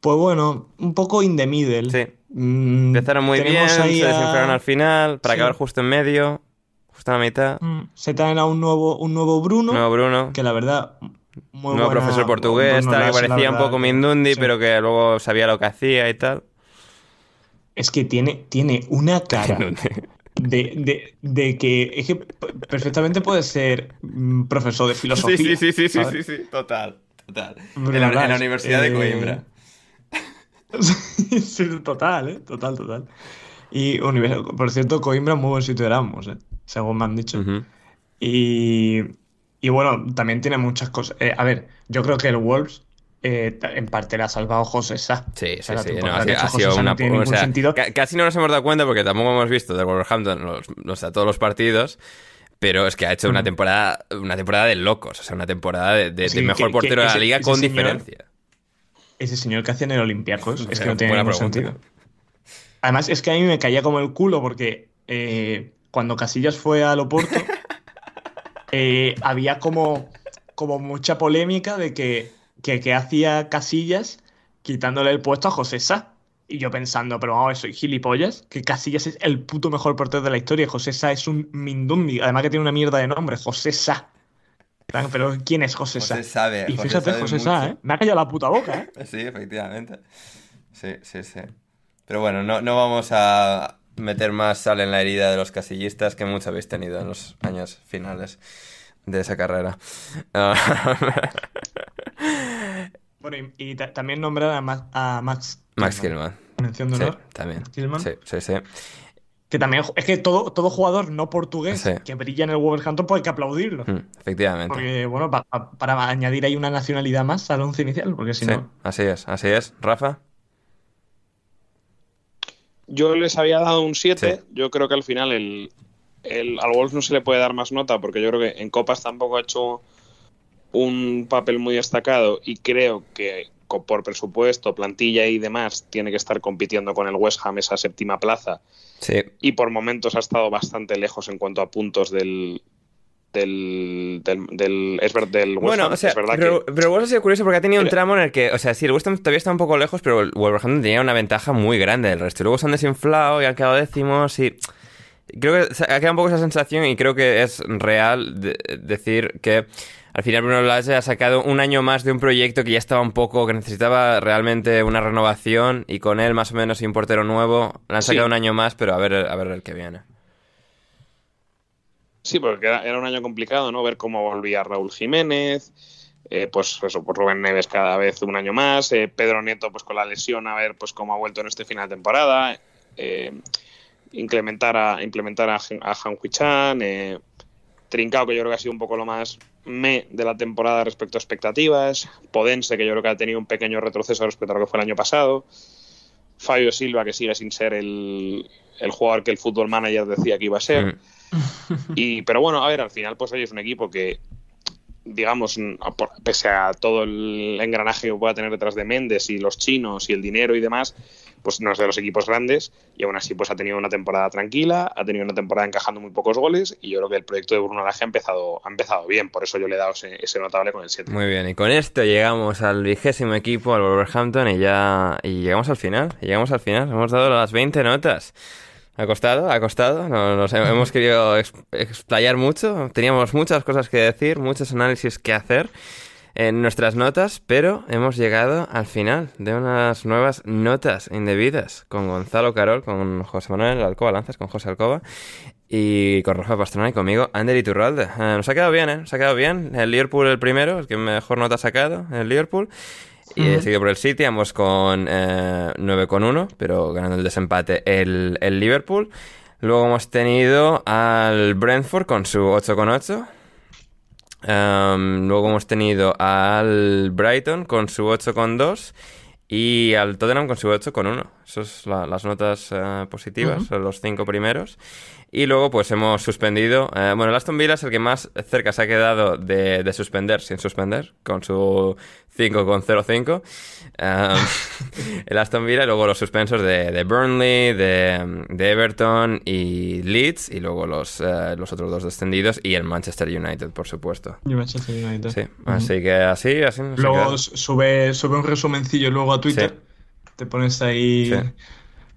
Pues bueno, un poco in the middle. Sí. Mm, Empezaron muy bien, se desinflaron a... al final, para sí. acabar justo en medio, justo a la mitad. Mm, se traen a un nuevo, un nuevo Bruno. Nuevo Bruno. Que la verdad. Muy nuevo buena, profesor portugués, tal, que parecía un poco Mindundi, sí. pero que luego sabía lo que hacía y tal. Es que tiene, tiene una *laughs* cara de, de, de, que es que perfectamente puede ser profesor de filosofía. Sí, sí, sí, sí, sí, sí, total, total. En la, en la, Universidad eh... de Coimbra. *laughs* sí, total, ¿eh? Total, total. Y, por cierto, Coimbra es muy buen sitio de Erasmus, ¿eh? según me han dicho. Uh -huh. Y, y bueno, también tiene muchas cosas. Eh, a ver, yo creo que el Wolves eh, en parte le ha salvado José Sá. Sí, sí, sí. No, ha, ha sido una. No o sea, sentido. Casi no nos hemos dado cuenta porque tampoco hemos visto del Wolverhampton los, o sea, todos los partidos. Pero es que ha hecho una temporada, una temporada de locos. O sea, una temporada de, de, sí, de mejor que, portero que ese, de la liga con señor, diferencia. Ese señor que hacía en el Olympiacos es que no tiene ningún pregunta. sentido. Además, es que a mí me caía como el culo porque eh, cuando Casillas fue al Oporto, *laughs* eh, había como, como mucha polémica de que que, que hacía Casillas quitándole el puesto a José Sá. Y yo pensando, pero vamos, soy gilipollas, que Casillas es el puto mejor portero de la historia. José Sá es un mindundi, además que tiene una mierda de nombre, José Sá. Pero ¿quién es José Sá? José sabe. Y fíjate, José, José Sá, ¿eh? Me ha callado la puta boca, ¿eh? *laughs* Sí, efectivamente. Sí, sí, sí. Pero bueno, no, no vamos a meter más sal en la herida de los casillistas que mucho habéis tenido en los años finales de esa carrera. *laughs* bueno, y, y también nombrar a, Ma a Max. Max Killman. Mención de honor. Sí, también. Sí, sí, sí. Que también es que todo, todo jugador no portugués sí. que brilla en el Wolverhampton pues hay que aplaudirlo. Mm, efectivamente. Porque, bueno, pa, pa, para añadir ahí una nacionalidad más al once inicial, porque si sí, no. Así es, así es. Rafa. Yo les había dado un 7. Sí. Yo creo que al final el, el, al Wolves no se le puede dar más nota porque yo creo que en Copas tampoco ha hecho un papel muy destacado y creo que por presupuesto, plantilla y demás tiene que estar compitiendo con el West Ham esa séptima plaza. Sí. Y por momentos ha estado bastante lejos en cuanto a puntos del, del, del, del, es ver, del West bueno, Ham. o sea, es verdad pero, que... pero el West Ham ha sido curioso porque ha tenido un tramo en el que, o sea, sí, el West Ham todavía está un poco lejos, pero el Wolverhampton tenía una ventaja muy grande del resto. Y luego se han desinflado y han quedado décimos y creo que ha quedado un poco esa sensación y creo que es real de decir que al final Bruno Lage ha sacado un año más de un proyecto que ya estaba un poco, que necesitaba realmente una renovación y con él más o menos y un portero nuevo, le han sacado sí. un año más, pero a ver, a ver el que viene. Sí, porque era, un año complicado, ¿no? Ver cómo volvía Raúl Jiménez, eh, pues eso, pues Rubén Neves cada vez un año más, eh, Pedro Nieto pues con la lesión, a ver pues cómo ha vuelto en este final de temporada, eh, implementar a, implementar a, a Han Chan, eh, Trincao, que yo creo que ha sido un poco lo más me de la temporada respecto a expectativas, Podense, que yo creo que ha tenido un pequeño retroceso respecto a lo que fue el año pasado, Fabio Silva, que sigue sin ser el, el jugador que el fútbol manager decía que iba a ser. Mm. *laughs* Y, pero bueno, a ver, al final, pues hoy es un equipo que digamos, pese a todo el engranaje que pueda tener detrás de Méndez y los chinos y el dinero y demás, pues no es de los equipos grandes y aún así pues ha tenido una temporada tranquila, ha tenido una temporada encajando muy pocos goles y yo creo que el proyecto de Bruno Lage ha empezado, ha empezado bien, por eso yo le he dado ese, notable con el 7. Muy bien, y con esto llegamos al vigésimo equipo, al Wolverhampton y ya y llegamos al final, llegamos al final, hemos dado las 20 notas. ¿Ha costado? ¿Ha costado? No, nos hemos *laughs* querido explayar mucho. Teníamos muchas cosas que decir, muchos análisis que hacer en nuestras notas, pero hemos llegado al final de unas nuevas notas indebidas con Gonzalo Carol, con José Manuel Alcoba Lanzas, con José Alcoba y con Rafa Pastrana y conmigo, Ander Iturralde. Eh, nos ha quedado bien, ¿eh? Nos ha quedado bien. El Liverpool el primero, el que mejor nota ha sacado, el Liverpool. Y he seguido por el City, ambos con eh, 9,1, pero ganando el desempate el, el Liverpool. Luego hemos tenido al Brentford con su 8,8. Um, luego hemos tenido al Brighton con su 8,2 y al Tottenham con su 8,1. Esas son las notas eh, positivas, son los cinco primeros. Y luego pues hemos suspendido... Eh, bueno, el Aston Villa es el que más cerca se ha quedado de, de suspender sin suspender, con su 5,05. Um, *laughs* el Aston Villa y luego los suspensos de, de Burnley, de, de, Everton y Leeds y luego los, uh, los otros dos descendidos y el Manchester United, por supuesto. Y Manchester United. Sí, así que así, así. Luego sube, sube un resumencillo luego a Twitter. Sí. Te pones ahí... Sí.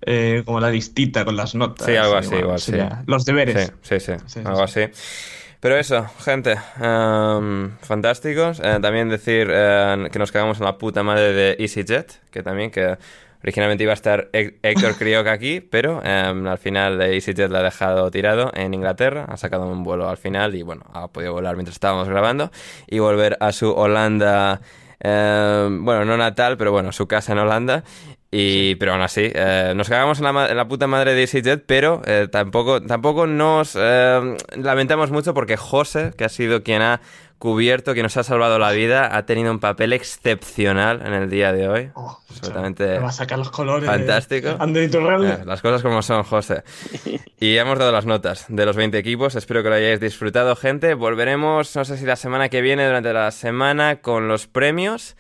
Eh, como la listita con las notas. Sí, algo así, igual, sí. Los deberes. Sí, sí, sí, algo así. Pero eso, gente, um, fantásticos. Eh, también decir eh, que nos cagamos en la puta madre de EasyJet, que también que originalmente iba a estar Héctor Crioc aquí, pero um, al final EasyJet la ha dejado tirado en Inglaterra, ha sacado un vuelo al final y bueno, ha podido volar mientras estábamos grabando y volver a su Holanda. bueno, no natal, pero bueno, su casa en Holanda. Y, pero aún así, eh, nos cagamos en la, en la, puta madre de EasyJet, pero eh, tampoco, tampoco nos eh, lamentamos mucho porque José, que ha sido quien ha cubierto, quien nos ha salvado la vida, ha tenido un papel excepcional en el día de hoy. Oh, Absolutamente. Va a sacar los colores. Fantástico. Eh, las cosas como son, José. Y hemos dado las notas de los 20 equipos. Espero que lo hayáis disfrutado, gente. Volveremos, no sé si la semana que viene, durante la semana, con los premios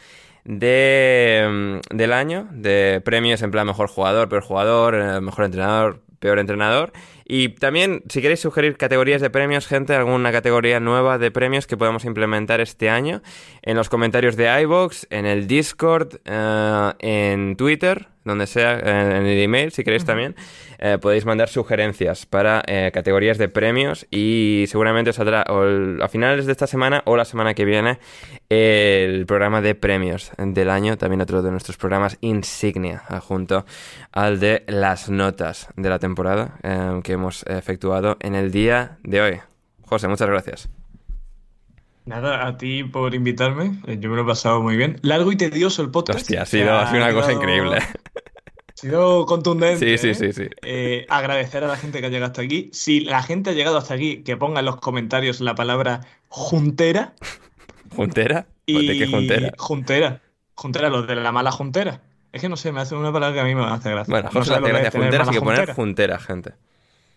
de, mm, del año, de premios en plan mejor jugador, peor jugador, eh, mejor entrenador, peor entrenador. Y también, si queréis sugerir categorías de premios, gente, alguna categoría nueva de premios que podamos implementar este año, en los comentarios de iBox, en el Discord, uh, en Twitter, donde sea, en el email, si queréis también, eh, podéis mandar sugerencias para eh, categorías de premios y seguramente saldrá a finales de esta semana o la semana que viene el programa de premios del año, también otro de nuestros programas insignia, junto al de las notas de la temporada que hemos efectuado en el día de hoy. José, muchas gracias. Nada, a ti por invitarme. Eh, yo me lo he pasado muy bien. Largo y tedioso el podcast. Hostia, ha sido, ha sido una cosa increíble. Ha sido contundente. Sí, sí, sí. sí. Eh, agradecer a la gente que ha llegado hasta aquí. Si la gente ha llegado hasta aquí, que ponga en los comentarios la palabra juntera. ¿Juntera? ¿De qué juntera? Juntera. Juntera, los de la mala juntera. Es que no sé, me hace una palabra que a mí me hace gracia. Bueno, José, no gracia juntera, así que poner juntera, gente.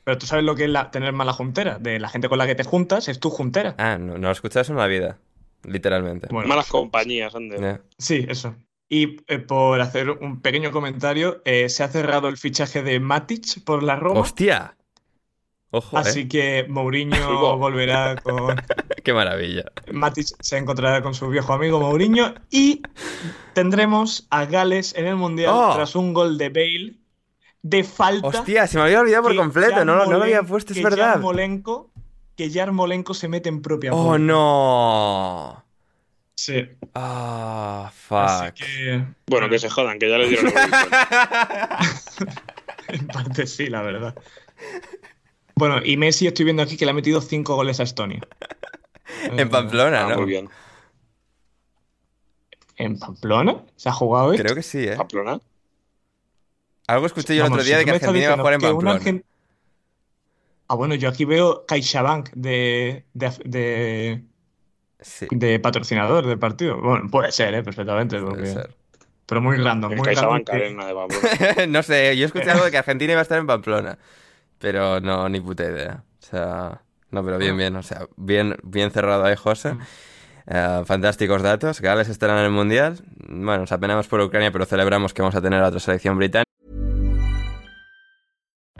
Pero tú sabes lo que es la, tener mala juntera. De la gente con la que te juntas es tu juntera. Ah, no, no lo escuchas en la vida. Literalmente. Malas compañías, Ander. Sí, eso. Y eh, por hacer un pequeño comentario, eh, se ha cerrado el fichaje de Matic por la Roma. ¡Hostia! Ojo, Así eh. que Mourinho *laughs* volverá con. *laughs* ¡Qué maravilla! Matic se encontrará con su viejo amigo Mourinho y tendremos a Gales en el Mundial Oh. tras un gol de Bale de falta. ¡Hostia! Se me había olvidado por completo. No, no lo había puesto, es que verdad. Yarmolenko, que Yarmolenko se mete en propia ¡Oh, puerta. no! Sí. Ah, Así fuck. que Bueno, que se jodan, que ya les dieron *laughs* en parte sí, la verdad. Bueno, y Messi estoy viendo aquí que le ha metido cinco goles a Estonia. En Pamplona, Ah, ¿no? muy bien. ¿En Pamplona? ¿Se ha jugado esto? Creo que sí, ¿eh? Pamplona. Algo escuché yo el Vamos, otro día si de que Argentina iba a jugar en diciendo que un Pamplona. argen- Ah, bueno, yo aquí veo CaixaBank de, de, de, Sí, de patrocinador del partido. Bueno, puede ser, ¿eh? Perfectamente. puede porque- ser. Pero muy random, El muy random. CaixaBank que- Arena de Pamplona. no sé, yo escuché algo de que Argentina iba a estar en Pamplona. Pero no, ni puta idea. O sea, no, pero bien, bien. O sea, bien, bien cerrado ahí, José. Eh, fantásticos datos. Gales estará en el Mundial. Bueno, nos apenamos por Ucrania, pero celebramos que vamos a tener a otra selección británica.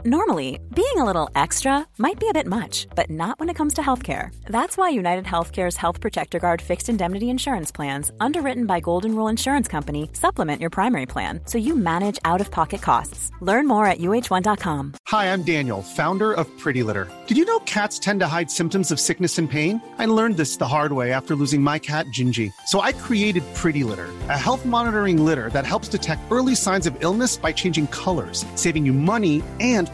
Normally, being a little extra might be a bit much, but not when it comes to healthcare. That's why United Healthcare's Health Protector Guard fixed indemnity insurance plans, underwritten by Golden Rule Insurance Company, supplement your primary plan so you manage out of pocket costs. Learn more at uh1.com. Hi, I'm Daniel, founder of Pretty Litter. Did you know cats tend to hide symptoms of sickness and pain? I learned this the hard way after losing my cat, Gingy. So I created Pretty Litter, a health monitoring litter that helps detect early signs of illness by changing colors, saving you money and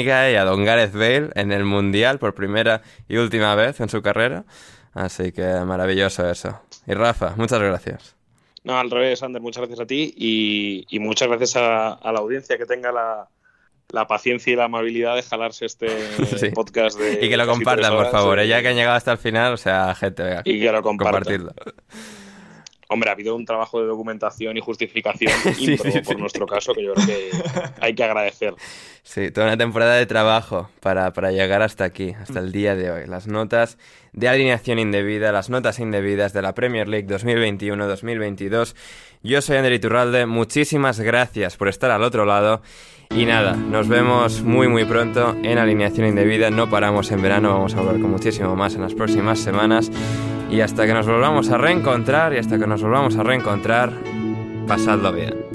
Y a Don Gareth Bale en el Mundial por primera y última vez en su carrera. Así que maravilloso eso. Y Rafa, muchas gracias. No, al revés, Ander, muchas gracias a ti y, y muchas gracias a, a, la audiencia que tenga la, la, paciencia y la amabilidad de jalarse este *laughs* sí. podcast. De y que lo compartan, por favor. ¿eh? Ya que han llegado hasta el final, o sea, gente, venga, y que lo compartan. compartirlo. Hombre, ha habido un trabajo de documentación y justificación *laughs* sí, sí, por nuestro caso que yo creo que hay que agradecer. Sí, toda una temporada de trabajo para, para llegar hasta aquí, hasta el día de hoy. Las notas de alineación indebida, las notas indebidas de la Premier League 2021-2022. Yo soy Ander Iturralde, muchísimas gracias por estar al otro lado. Y nada, nos vemos muy muy pronto en alineación indebida. No paramos en verano, vamos a volver con muchísimo más en las próximas semanas. Y hasta que nos volvamos a reencontrar, y hasta que nos volvamos a reencontrar, pasadlo bien.